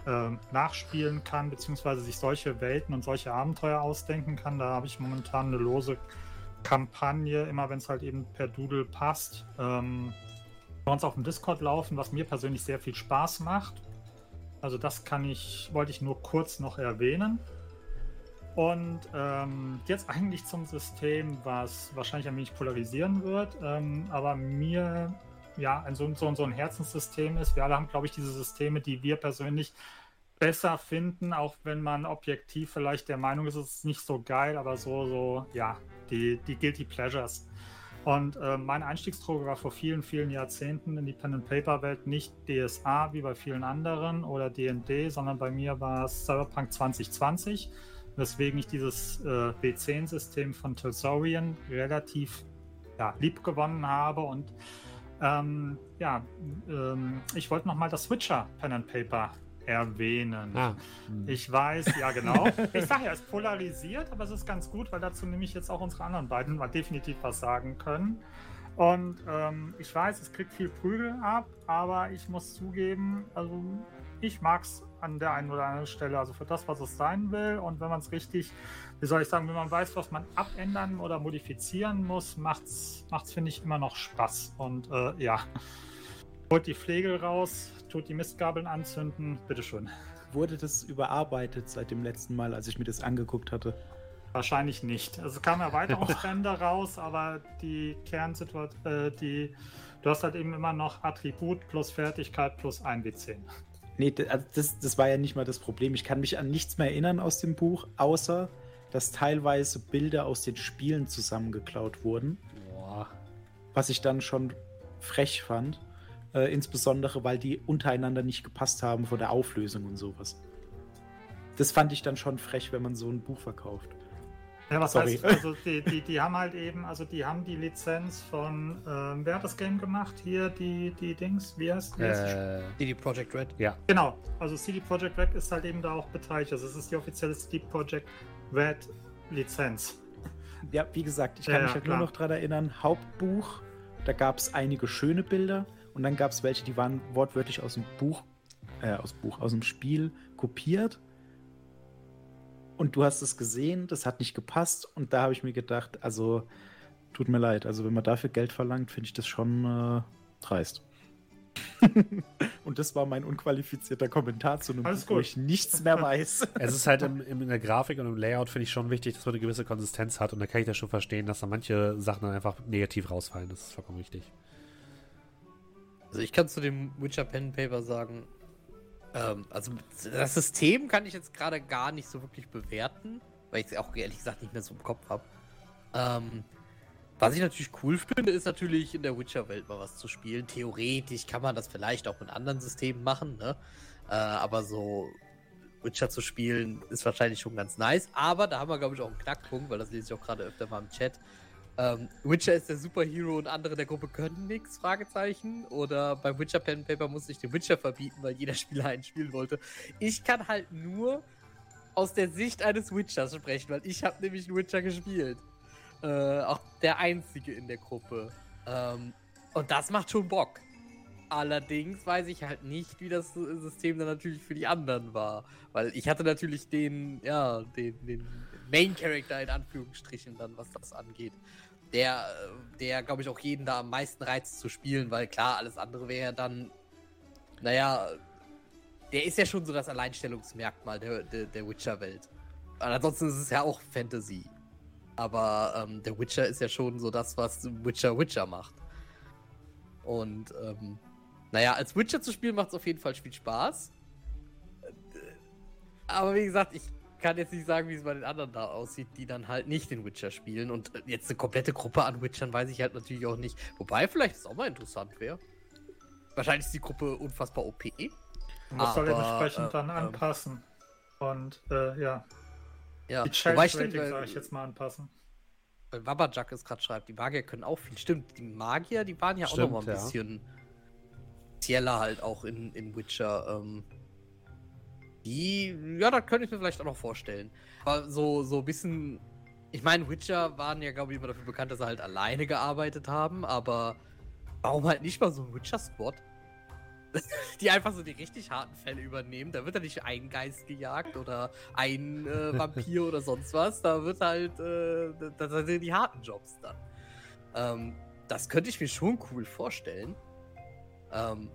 äh, nachspielen kann, beziehungsweise sich solche Welten und solche Abenteuer ausdenken kann. Da habe ich momentan eine lose Kampagne, immer wenn es halt eben per Doodle passt. Ähm, bei uns auf dem Discord laufen, was mir persönlich sehr viel Spaß macht. Also das kann ich, wollte ich nur kurz noch erwähnen. Und ähm, jetzt eigentlich zum System, was wahrscheinlich ein wenig polarisieren wird, ähm, aber mir ja, ein, so, so, so ein Herzenssystem ist. Wir alle haben, glaube ich, diese Systeme, die wir persönlich besser finden, auch wenn man objektiv vielleicht der Meinung ist, es ist nicht so geil, aber so, so, ja, die, die Guilty Pleasures. Und äh, mein Einstiegsdroge war vor vielen, vielen Jahrzehnten in die Pen and Paper Welt nicht DSA wie bei vielen anderen oder D&D, sondern bei mir war es Cyberpunk 2020, weswegen ich dieses äh, B10-System von Telsorian relativ ja, lieb gewonnen habe und ähm, ja, ähm, ich wollte noch mal das Switcher Pen and Paper erwähnen. Ah. Hm. Ich weiß, ja genau. ich sage ja, es polarisiert, aber es ist ganz gut, weil dazu nehme ich jetzt auch unsere anderen beiden mal definitiv was sagen können. Und ähm, ich weiß, es kriegt viel Prügel ab, aber ich muss zugeben, also ich mag es an der einen oder anderen Stelle, also für das, was es sein will. Und wenn man es richtig, wie soll ich sagen, wenn man weiß, was man abändern oder modifizieren muss, macht es, finde ich, immer noch Spaß. Und äh, ja, holt die Flegel raus, tut die Mistgabeln anzünden, bitteschön. Wurde das überarbeitet seit dem letzten Mal, als ich mir das angeguckt hatte? Wahrscheinlich nicht. Also kamen Erweiterungsbände raus, aber die Kernsituation, äh, die, du hast halt eben immer noch Attribut plus Fertigkeit plus 1 W10. Nee, also das, das war ja nicht mal das Problem. Ich kann mich an nichts mehr erinnern aus dem Buch, außer dass teilweise Bilder aus den Spielen zusammengeklaut wurden. Boah. Was ich dann schon frech fand. Äh, insbesondere, weil die untereinander nicht gepasst haben von der Auflösung und sowas. Das fand ich dann schon frech, wenn man so ein Buch verkauft. Ja, was Sorry. heißt, also die, die, die haben halt eben, also die haben die Lizenz von, ähm, wer hat das Game gemacht? Hier, die, die Dings, wie heißt, wie heißt äh, CD Projekt Red. Ja. Genau, also CD Projekt Red ist halt eben da auch beteiligt. Also es ist die offizielle CD Projekt Red Lizenz. Ja, wie gesagt, ich kann ja, mich halt klar. nur noch daran erinnern, Hauptbuch, da gab es einige schöne Bilder, und dann gab es welche, die waren wortwörtlich aus dem Buch, äh, aus Buch, aus dem Spiel kopiert. Und du hast es gesehen, das hat nicht gepasst. Und da habe ich mir gedacht, also tut mir leid. Also wenn man dafür Geld verlangt, finde ich das schon äh, dreist. und das war mein unqualifizierter Kommentar zu einem Buch, wo ich nichts mehr weiß. Es ist halt im, in der Grafik und im Layout finde ich schon wichtig, dass man eine gewisse Konsistenz hat und da kann ich das schon verstehen, dass da manche Sachen dann einfach negativ rausfallen. Das ist vollkommen richtig. Also ich kann zu dem Witcher Pen Paper sagen, ähm, also das System kann ich jetzt gerade gar nicht so wirklich bewerten, weil ich es auch ehrlich gesagt nicht mehr so im Kopf habe. Ähm, was ich natürlich cool finde, ist natürlich in der Witcher-Welt mal was zu spielen. Theoretisch kann man das vielleicht auch mit anderen Systemen machen, ne? Äh, aber so Witcher zu spielen ist wahrscheinlich schon ganz nice. Aber da haben wir, glaube ich, auch einen Knackpunkt, weil das lese ich auch gerade öfter mal im Chat. Ähm, Witcher ist der Superhero und andere der Gruppe können nichts? Fragezeichen. Oder beim Witcher Pen Paper musste ich den Witcher verbieten, weil jeder Spieler einen spielen wollte. Ich kann halt nur aus der Sicht eines Witchers sprechen, weil ich habe nämlich einen Witcher gespielt. Äh, auch der einzige in der Gruppe. Ähm, und das macht schon Bock. Allerdings weiß ich halt nicht, wie das System dann natürlich für die anderen war. Weil ich hatte natürlich den, ja, den, den Main Character in Anführungsstrichen dann, was das angeht der, der glaube ich, auch jeden da am meisten reizt zu spielen, weil klar, alles andere wäre dann, naja, der ist ja schon so das Alleinstellungsmerkmal der, der, der Witcher-Welt. Ansonsten ist es ja auch Fantasy. Aber ähm, der Witcher ist ja schon so das, was Witcher Witcher macht. Und ähm, naja, als Witcher zu spielen macht es auf jeden Fall viel Spaß. Aber wie gesagt, ich kann jetzt nicht sagen, wie es bei den anderen da aussieht, die dann halt nicht den Witcher spielen. Und jetzt eine komplette Gruppe an Witchern weiß ich halt natürlich auch nicht. Wobei vielleicht es auch mal interessant wäre. Wahrscheinlich ist die Gruppe unfassbar OP. Und das soll entsprechend äh, dann ähm, anpassen. Und äh, ja. Ja, die Challenge-Rating soll ich jetzt mal anpassen. Weil Wabajak es gerade schreibt, die Magier können auch viel. Stimmt, die Magier, die waren ja Stimmt, auch noch mal ein ja. bisschen spezieller halt auch in, in Witcher. Ähm, die, ja, das könnte ich mir vielleicht auch noch vorstellen. Aber so, so ein bisschen. Ich meine, Witcher waren ja, glaube ich, immer dafür bekannt, dass sie halt alleine gearbeitet haben, aber warum halt nicht mal so ein Witcher-Squad? die einfach so die richtig harten Fälle übernehmen. Da wird ja nicht ein Geist gejagt oder ein äh, Vampir oder sonst was. Da wird halt, äh, das sind die harten Jobs dann. Ähm, das könnte ich mir schon cool vorstellen. Ähm,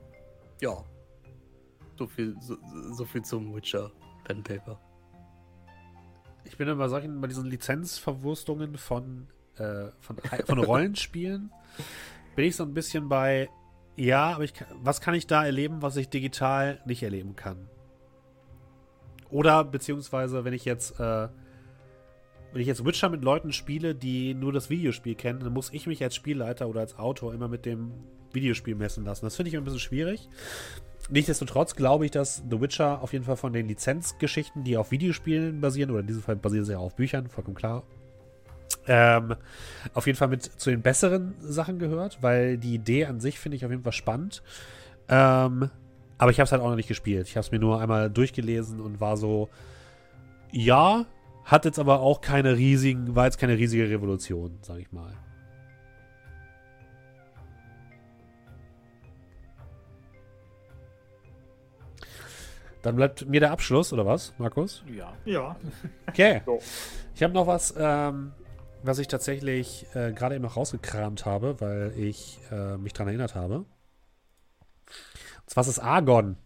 ja, so viel, so, so viel zum Witcher Pen Paper. Ich bin immer solchen, bei diesen Lizenzverwurstungen von, äh, von, von Rollenspielen, bin ich so ein bisschen bei, Ja, aber ich, was kann ich da erleben, was ich digital nicht erleben kann? Oder beziehungsweise, wenn ich jetzt, äh, wenn ich jetzt Witcher mit Leuten spiele, die nur das Videospiel kennen, dann muss ich mich als Spielleiter oder als Autor immer mit dem Videospiel messen lassen. Das finde ich ein bisschen schwierig. Nichtsdestotrotz glaube ich, dass The Witcher auf jeden Fall von den Lizenzgeschichten, die auf Videospielen basieren, oder in diesem Fall basieren sie ja auf Büchern, vollkommen klar, ähm, auf jeden Fall mit zu den besseren Sachen gehört, weil die Idee an sich finde ich auf jeden Fall spannend. Ähm, aber ich habe es halt auch noch nicht gespielt. Ich habe es mir nur einmal durchgelesen und war so, ja, hat jetzt aber auch keine riesigen, war jetzt keine riesige Revolution, sage ich mal. Dann bleibt mir der Abschluss, oder was, Markus? Ja. Ja, Okay. So. Ich habe noch was, ähm, was ich tatsächlich äh, gerade eben noch rausgekramt habe, weil ich äh, mich daran erinnert habe. Und zwar ist es Argon.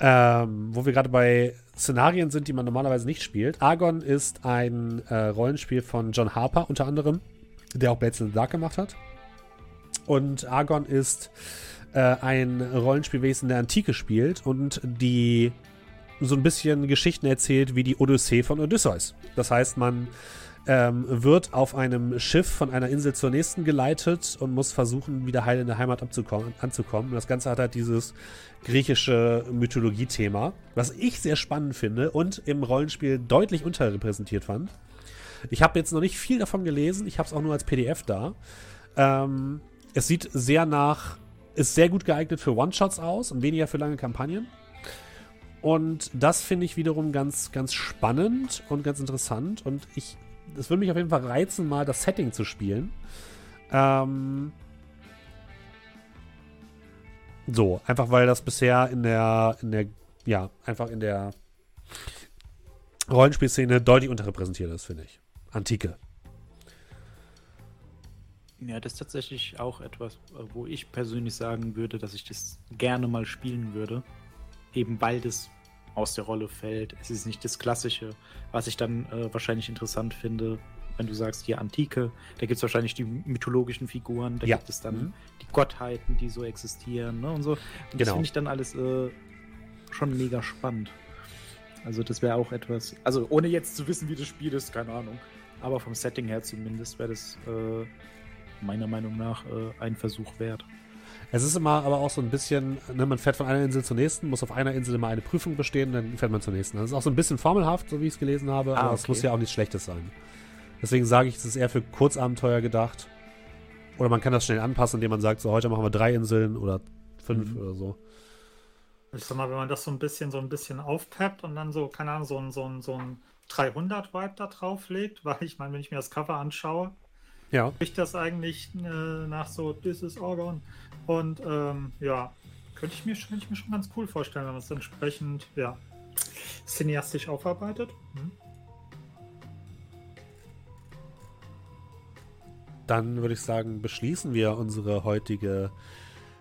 Ähm, wo wir gerade bei Szenarien sind, die man normalerweise nicht spielt. Argon ist ein äh, Rollenspiel von John Harper unter anderem, der auch Blades in the Dark gemacht hat. Und Argon ist äh, ein Rollenspiel, welches in der Antike spielt und die so ein bisschen Geschichten erzählt wie die Odyssee von Odysseus. Das heißt, man ähm, wird auf einem Schiff von einer Insel zur nächsten geleitet und muss versuchen, wieder heil in der Heimat anzukommen. Das Ganze hat halt dieses griechische Mythologie-Thema, was ich sehr spannend finde und im Rollenspiel deutlich unterrepräsentiert fand. Ich habe jetzt noch nicht viel davon gelesen, ich habe es auch nur als PDF da. Ähm, es sieht sehr nach, ist sehr gut geeignet für One-Shots aus und weniger für lange Kampagnen. Und das finde ich wiederum ganz, ganz spannend und ganz interessant. Und ich, es würde mich auf jeden Fall reizen, mal das Setting zu spielen. Ähm, so, einfach weil das bisher in der, in der, ja, einfach in der Rollenspielszene deutlich unterrepräsentiert ist, finde ich. Antike. Ja, das ist tatsächlich auch etwas, äh, wo ich persönlich sagen würde, dass ich das gerne mal spielen würde. Eben weil das aus der Rolle fällt. Es ist nicht das Klassische, was ich dann äh, wahrscheinlich interessant finde, wenn du sagst, hier Antike, da gibt es wahrscheinlich die mythologischen Figuren, da Ja. gibt es dann Mhm. die Gottheiten, die so existieren ne, und so. Und das Genau. finde ich dann alles äh, schon mega spannend. Also das wäre auch etwas, also ohne jetzt zu wissen, wie das Spiel ist, keine Ahnung. Aber vom Setting her zumindest wäre das äh, meiner Meinung nach äh, ein Versuch wert. Es ist immer aber auch so ein bisschen, ne, man fährt von einer Insel zur nächsten, muss auf einer Insel immer eine Prüfung bestehen, dann fährt man zur nächsten. Das ist auch so ein bisschen formelhaft, so wie ich es gelesen habe, Ah, aber es okay. muss ja auch nichts Schlechtes sein. Deswegen sage ich, es ist eher für Kurzabenteuer gedacht. Oder man kann das schnell anpassen, indem man sagt, so heute machen wir drei Inseln oder fünf Mhm. oder so. ich sag mal, wenn man das so ein bisschen, so ein bisschen aufpeppt und dann so, keine Ahnung, so ein, so ein, so ein 300-Vibe da drauf legt, weil ich meine, wenn ich mir das Cover anschaue, Ja. riecht das eigentlich äh, nach so This is Orgon. Und ähm, ja, könnte ich, mir, schon- könnte ich mir schon ganz cool vorstellen, wenn man es entsprechend, ja, cineastisch aufarbeitet. Hm? Dann würde ich sagen, beschließen wir unsere heutige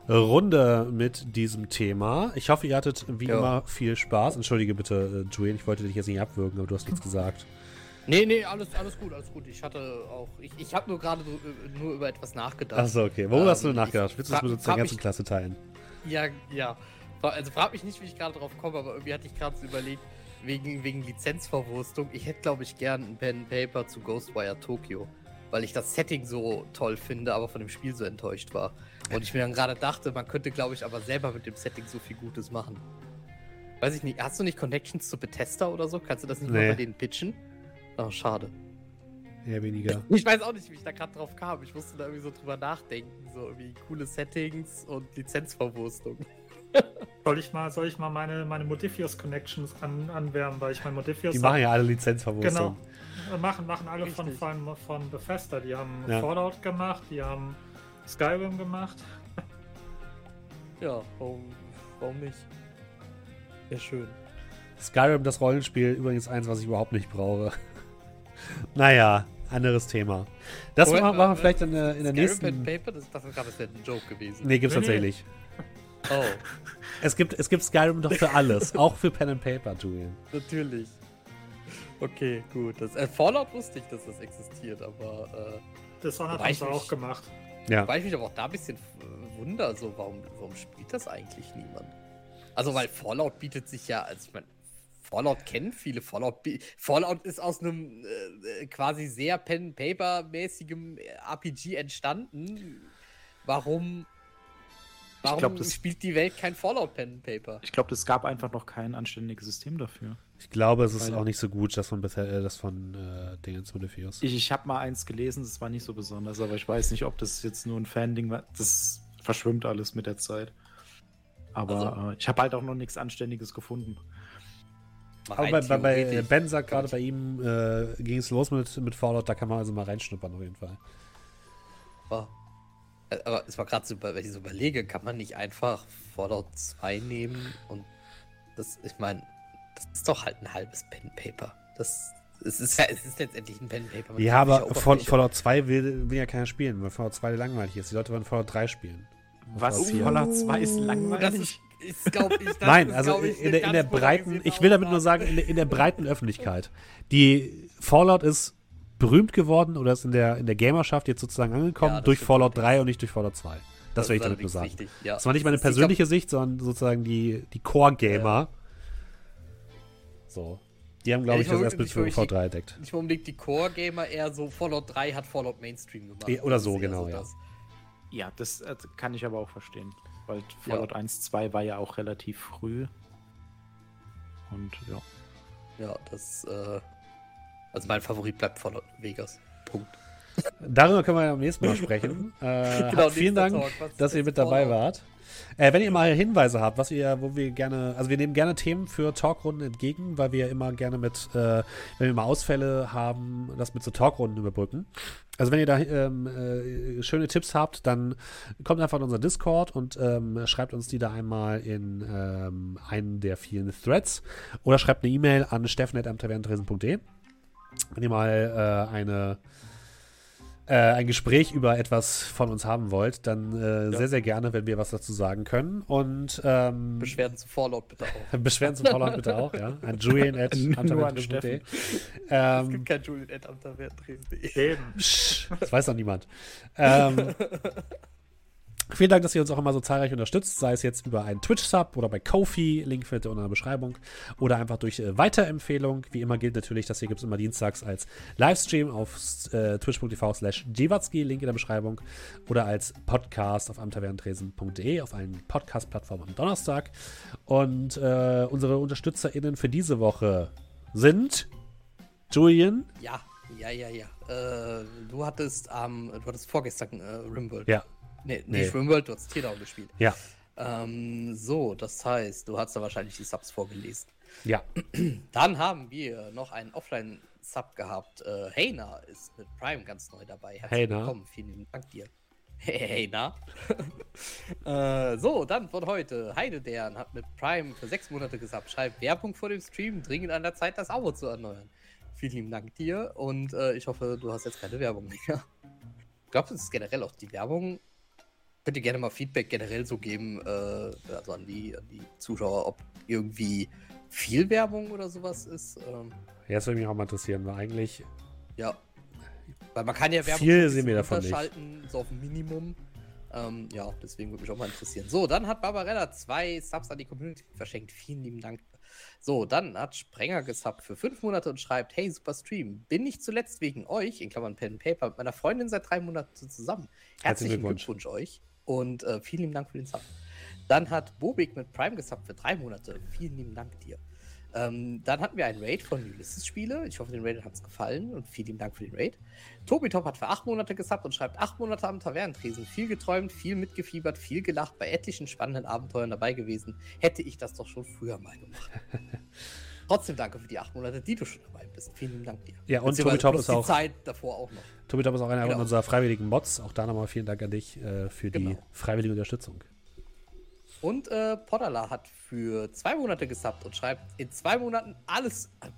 Runde mit diesem Thema. Ich hoffe, ihr hattet wie Ja. immer viel Spaß. Entschuldige bitte, äh, Julian, ich wollte dich jetzt nicht abwürgen, aber du hast nichts gesagt. Nee, nee, alles, alles gut, alles gut. Ich hatte auch. Ich, ich habe nur gerade so, äh, nur über etwas nachgedacht. Achso, okay. Worüber Ähm, hast du denn ich nachgedacht? Willst du das mit uns der ganzen mich- Klasse teilen? Ja, ja. Also frag mich nicht, wie ich gerade drauf komme, aber irgendwie hatte ich gerade so überlegt, wegen, wegen Lizenzverwurstung. Ich hätte, glaube ich, gern ein Pen Paper zu Ghostwire Tokyo. Weil ich das Setting so toll finde, aber von dem Spiel so enttäuscht war. Und ich mir dann gerade dachte, man könnte, glaube ich, aber selber mit dem Setting so viel Gutes machen. Weiß ich nicht, hast du nicht Connections zu Bethesda oder so? Kannst du das nicht Nee. mal bei denen pitchen? Oh, schade. Eher weniger. Ich weiß auch nicht, wie ich da gerade drauf kam. Ich musste da irgendwie so drüber nachdenken. So irgendwie coole Settings und Lizenzverwurstung. Soll ich mal, soll ich mal meine, meine Modifius Connections an, anwärmen, weil ich mein Modifius Die machen ja alle Lizenzverwurstung. Genau. Äh, Machen, machen alle von, von, von Bethesda. Die haben Ja. Fallout gemacht, die haben Skyrim gemacht. Ja, warum, warum nicht? Wäre schön. Skyrim, das Rollenspiel, übrigens eins, was ich überhaupt nicht brauche. Naja, anderes Thema. Das Moment, machen, wir vielleicht in der, in der Skyrim nächsten. Pen Paper, das, das, das wäre ein Joke gewesen. Nee, gibt's tatsächlich. Oh, Es gibt, es gibt Skyrim doch für alles. auch für Pen and Paper, Julian. natürlich. Okay, gut. Das, äh, Fallout wusste ich, dass das existiert, aber Das haben ich sie mich- auch gemacht. äh, Ja. weil ich mich aber auch da ein bisschen äh, Wunder, so warum, warum spielt das eigentlich niemand? Also, weil Fallout bietet sich ja, also ich meine, Fallout kennen viele. Fallout, Fallout ist aus einem äh, quasi sehr Pen-Paper-mäßigem RPG entstanden. Warum, warum glaub, das- spielt die Welt kein Fallout Pen Paper? Ich glaube, es gab einfach noch kein anständiges System dafür. Ich glaube, es ist Weil- auch nicht so gut, das von bisher, äh, das von äh, Dingens Modifius. Ich, ich habe mal eins gelesen, das war nicht so besonders, aber ich weiß nicht, ob das jetzt nur ein Fan-Ding war. Das verschwimmt alles mit der Zeit. Aber Also- äh, ich habe halt auch noch nichts Anständiges gefunden. Mal Aber bei, bei, bei. Ben sagt gerade, bei ihm äh, ging es los mit, mit Fallout, da kann man also mal reinschnuppern auf jeden Fall. Aber, äh, aber es war gerade so, über- wenn ich so überlege, kann man nicht einfach Fallout 2 nehmen und das, ich meine, das ist doch halt ein halbes Pen Paper. Das es ist ja, es ist letztendlich ein Pen Paper. Ja, aber Fall. Fallout 2 will, will ja keiner spielen, weil Fallout 2 langweilig ist. Die Leute wollen Fallout 3 spielen. Was? Fallout 4. Fallout 2 ist Das langweilig. Glaube ich, das Nein, also ich, in der, in der breiten, ich will damit nur sagen, in der, in der breiten Öffentlichkeit. Die Fallout ist berühmt geworden oder ist in der, in der Gamerschaft jetzt sozusagen angekommen Ja, das durch Fallout allerdings. 3 und nicht durch Fallout 2. Das, will ich damit nur sagen. richtig, ja. Das war nicht meine Ich glaub, persönliche Sicht, sondern sozusagen die, die Core-Gamer. So. Die haben, glaube Ja, ich, ich das erst mit Fallout 3 entdeckt. nicht unbedingt die Core-Gamer, eher so Fallout 3 hat Fallout Mainstream gemacht. Ja, oder Das so, genau, ja. das. Ja, das äh, kann ich aber auch verstehen. Weil Fallout 1, 2 war ja auch relativ früh. Und ja. Ja, das, äh, also mein Favorit bleibt Fallout Vegas. Punkt. Darüber können wir ja am nächsten Mal sprechen. Äh, Genau, vielen Dank, Talk. Dass ihr mit dabei Fallout? wart. Äh, wenn ihr mal Hinweise habt, was ihr, wo wir gerne, also wir nehmen gerne Themen für Talkrunden entgegen, weil wir immer gerne mit, äh, wenn wir mal Ausfälle haben, das mit so Talkrunden überbrücken. Also wenn ihr da ähm, äh, schöne Tipps habt, dann kommt einfach in unser Discord und ähm, schreibt uns die da einmal in ähm, einen der vielen Threads oder schreibt eine E-Mail an steffen.amtavernentresen.de. Wenn ihr mal äh, eine äh, ein Gespräch über etwas von uns haben wollt, dann äh, sehr, sehr gerne, wenn wir was dazu sagen können. Und ähm, Beschwerden zu Fallout bitte auch. Beschwerden zum Fallout bitte auch, ja. An Julian at. Es Ähm, gibt kein Julian. Psch, das weiß noch niemand. Ähm, vielen Dank, dass ihr uns auch immer so zahlreich unterstützt, sei es jetzt über einen Twitch-Sub oder bei Kofi, Link findet ihr unten in der Beschreibung, oder einfach durch äh, Weiterempfehlung. Wie immer gilt natürlich, das hier gibt es immer dienstags als Livestream auf äh, twitch.tv slash Link in der Beschreibung, oder als Podcast auf amtavernentresen.de auf allen Podcast-Plattformen am Donnerstag. Und äh, unsere UnterstützerInnen für diese Woche sind Julian, Ja, ja, ja, ja. Äh, du hattest am, du hattest vorgestern äh, Rimworld. ja, Nee, Nee. nicht Rimworld, du hast Teardown gespielt. ja, Ähm, so, das heißt, du hast da wahrscheinlich die Subs vorgelesen. ja. Dann haben wir noch einen Offline-Sub gehabt. Äh, Heina ist mit Prime ganz neu dabei. Herzlich Heina. willkommen. Vielen lieben Dank dir. Heina. äh, so, dann von heute. Heidedern hat mit Prime für sechs Monate gesubbt. Schreibt Werbung vor dem Stream. Dringend an der Zeit, das Abo zu erneuern. Vielen lieben Dank dir und äh, ich hoffe, du hast jetzt keine Werbung mehr. Ich glaube, es ist generell auch die Werbung. Könnt ihr gerne mal Feedback generell so geben, äh, also an die, an die Zuschauer, ob irgendwie viel Werbung oder sowas ist. Ähm, Ja, das würde mich auch mal interessieren, weil eigentlich ja. Weil man kann ja Werbung Viel sehen wir davon nicht. so auf ein Minimum. Ähm, ja, deswegen würde mich auch mal interessieren. So, dann hat Barbarella zwei Subs an die Community verschenkt. Vielen lieben Dank. So, dann hat Sprenger gesubbt für fünf Monate und schreibt: Hey, super Stream. Bin nicht zuletzt wegen euch, in Klammern Pen and Paper, mit meiner Freundin seit drei Monaten zusammen. Herzlichen Herzlichen Glückwunsch. Glückwunsch, euch. Und äh, vielen lieben Dank für den Sub. Dann hat Bobik mit Prime gesubbt für drei Monate. Vielen lieben Dank dir. Ähm, dann hatten wir einen Raid von Ulysses Spiele. Ich hoffe, den Raid hat es gefallen und vielen lieben Dank für den Raid. Tobi Top hat für acht Monate gesubbt und schreibt acht Monate am Tavernentresen. Viel geträumt, viel mitgefiebert, viel gelacht, bei etlichen spannenden Abenteuern dabei gewesen. Hätte ich das doch schon früher mal gemacht. Trotzdem danke für die acht Monate, die du schon dabei bist. Vielen lieben Dank dir. Ja, und Tobi Top ist die auch- Zeit davor auch noch. Tobi Top ist auch einer Genau. unserer freiwilligen Mods. Auch da nochmal vielen Dank an dich äh, für die Genau. freiwillige Unterstützung. Und äh, Podala hat für zwei Monate gesubbt und schreibt in zwei Monaten alles. äh,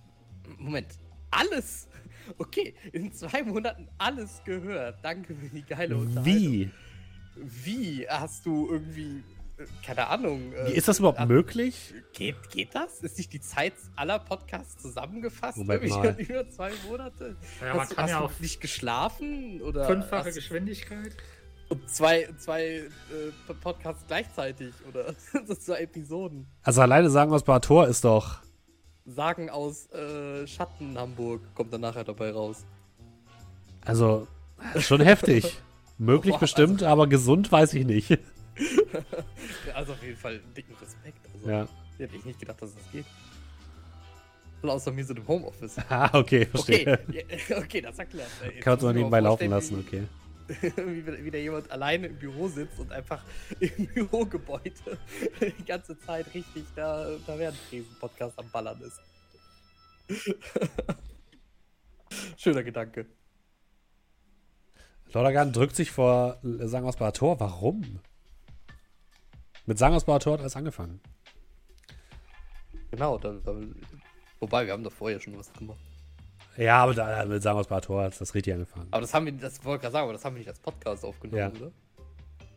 Moment, alles. Okay, in zwei Monaten alles gehört. Danke für die geile Unterhaltung. Wie? Wie hast du irgendwie. Äh, Keine Ahnung. äh, Wie ist das überhaupt äh, möglich? Geht, geht das? Ist nicht die Zeit aller Podcasts zusammengefasst? Moment mal. über zwei Monate? Ja, man hast du, kann hast ja du auf nicht geschlafen? Oder fünffache hast, Geschwindigkeit. Und zwei, zwei äh, Podcasts gleichzeitig oder so zwei Episoden. Also alleine sagen aus Tor ist doch. Sagen aus äh, Schatten Hamburg kommt dann nachher dabei raus. Also, schon heftig. Möglich Boah, bestimmt, aber gesund weiß ich nicht. also auf jeden Fall dicken Respekt. Also, Ja. Hätte ich nicht gedacht, dass das geht. Und außer mir so im Homeoffice. Ah, okay, Okay, verstehe. ja, okay, das erklärt. Jetzt Kann man muss so ich mir nebenbei laufen lassen, okay. Wie, wie wieder jemand alleine im Büro sitzt und einfach im Bürogebäude die ganze Zeit richtig da, da während Tresen-Podcast am Ballern ist. Schöner Gedanke. Lordagan drückt sich vor Sang aus Tor. Warum? Mit Sang aus Tor hat alles angefangen. Genau, da, da, wobei wir haben da vorher schon was gemacht. Ja, aber da, mit Sang aus Tor hat das richtig angefangen. Aber das haben wir, das wollte ich gerade sagen, aber das haben wir nicht als Podcast aufgenommen, Ja. oder?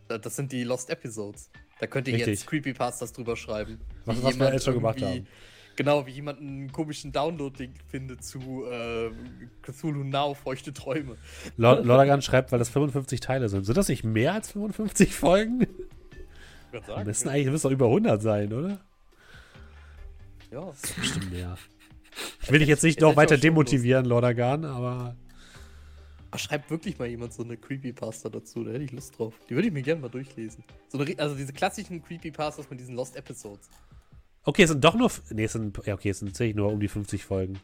Da- Das sind die Lost Episodes. Da könnt ihr Richtig. jetzt Creepypastas drüber schreiben. Was- was wir jetzt schon gemacht haben. Genau, wie jemand einen komischen Download-Link findet zu äh, Cthulhu Now, feuchte Träume. Lordagan schreibt, weil das 55 Teile sind. Sind das nicht mehr als 55 Folgen? Würd sagen, müssen eigentlich müssen doch über 100 sein, oder? ja. Das ist bestimmt mehr. Ich will dich jetzt nicht noch weiter demotivieren, Lordagan, aber Aber schreibt wirklich mal jemand so eine Creepypasta dazu, da hätte ich Lust drauf. Die würde ich mir gerne mal durchlesen. So eine, also diese klassischen Creepypastas mit diesen Lost Episodes. Okay, es sind doch nur. Nee, es sind. Ja, okay, es sind tatsächlich nur um die 50 Folgen.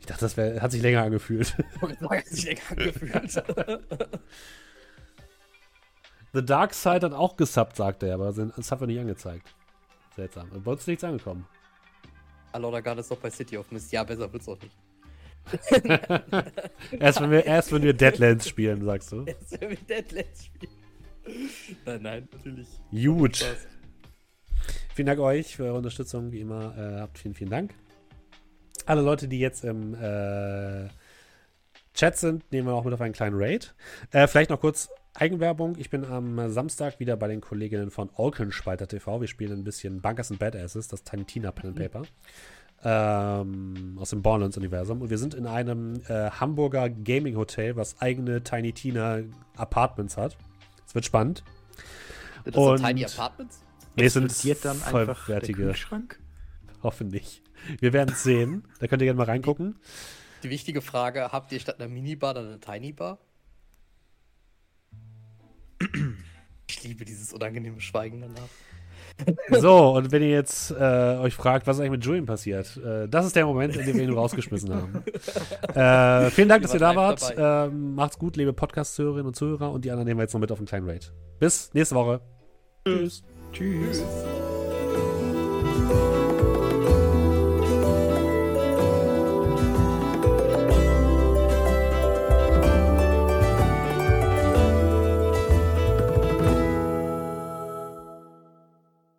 Ich dachte, das wär, hat sich länger angefühlt. Hat sich länger angefühlt. The Dark Side hat auch gesubbt, sagt er, aber das hat er nicht angezeigt. Seltsam. Bei uns ist nichts angekommen. Alordagan ist doch bei City of Mist. Ja, besser wird's auch nicht. Erst wenn wir, erst wenn wir Deadlands spielen, sagst du. Jetzt werden wir Deadlands spielen. Nein, nein, natürlich. Gut. Vielen Dank euch für eure Unterstützung, wie immer. Äh, habt vielen, vielen Dank. Alle Leute, die jetzt im äh, Chat sind, nehmen wir auch mit auf einen kleinen Raid. Äh, vielleicht noch kurz Eigenwerbung. Ich bin am Samstag wieder bei den Kolleginnen von Olkenspalter TV. Wir spielen ein bisschen Bunkers and Badasses, das Tiny Tina Pen and Paper. Ähm, aus dem Borderlands-Universum. Und wir sind in einem äh, Hamburger Gaming-Hotel, was eigene Tiny Tina Apartments hat. Es wird spannend. Das Und- sind Tiny Apartments? Nee, es sind dann vollwertige. Kühlschrank? Hoffentlich. Wir werden es sehen. Da könnt ihr gerne mal reingucken. Die wichtige Frage, habt ihr statt einer Minibar dann eine Tiny Bar? Ich liebe dieses unangenehme Schweigen danach. So, und wenn ihr jetzt äh, euch fragt, was ist eigentlich mit Julian passiert, äh, das ist der Moment, in dem wir ihn rausgeschmissen haben. Äh, vielen Dank, dass ihr da wart. Ähm, macht's gut, liebe Podcast-Hörerinnen und Zuhörer. Und die anderen nehmen wir jetzt noch mit auf einen kleinen Raid. Bis nächste Woche. Tschüss. Tschüss. Tschüss.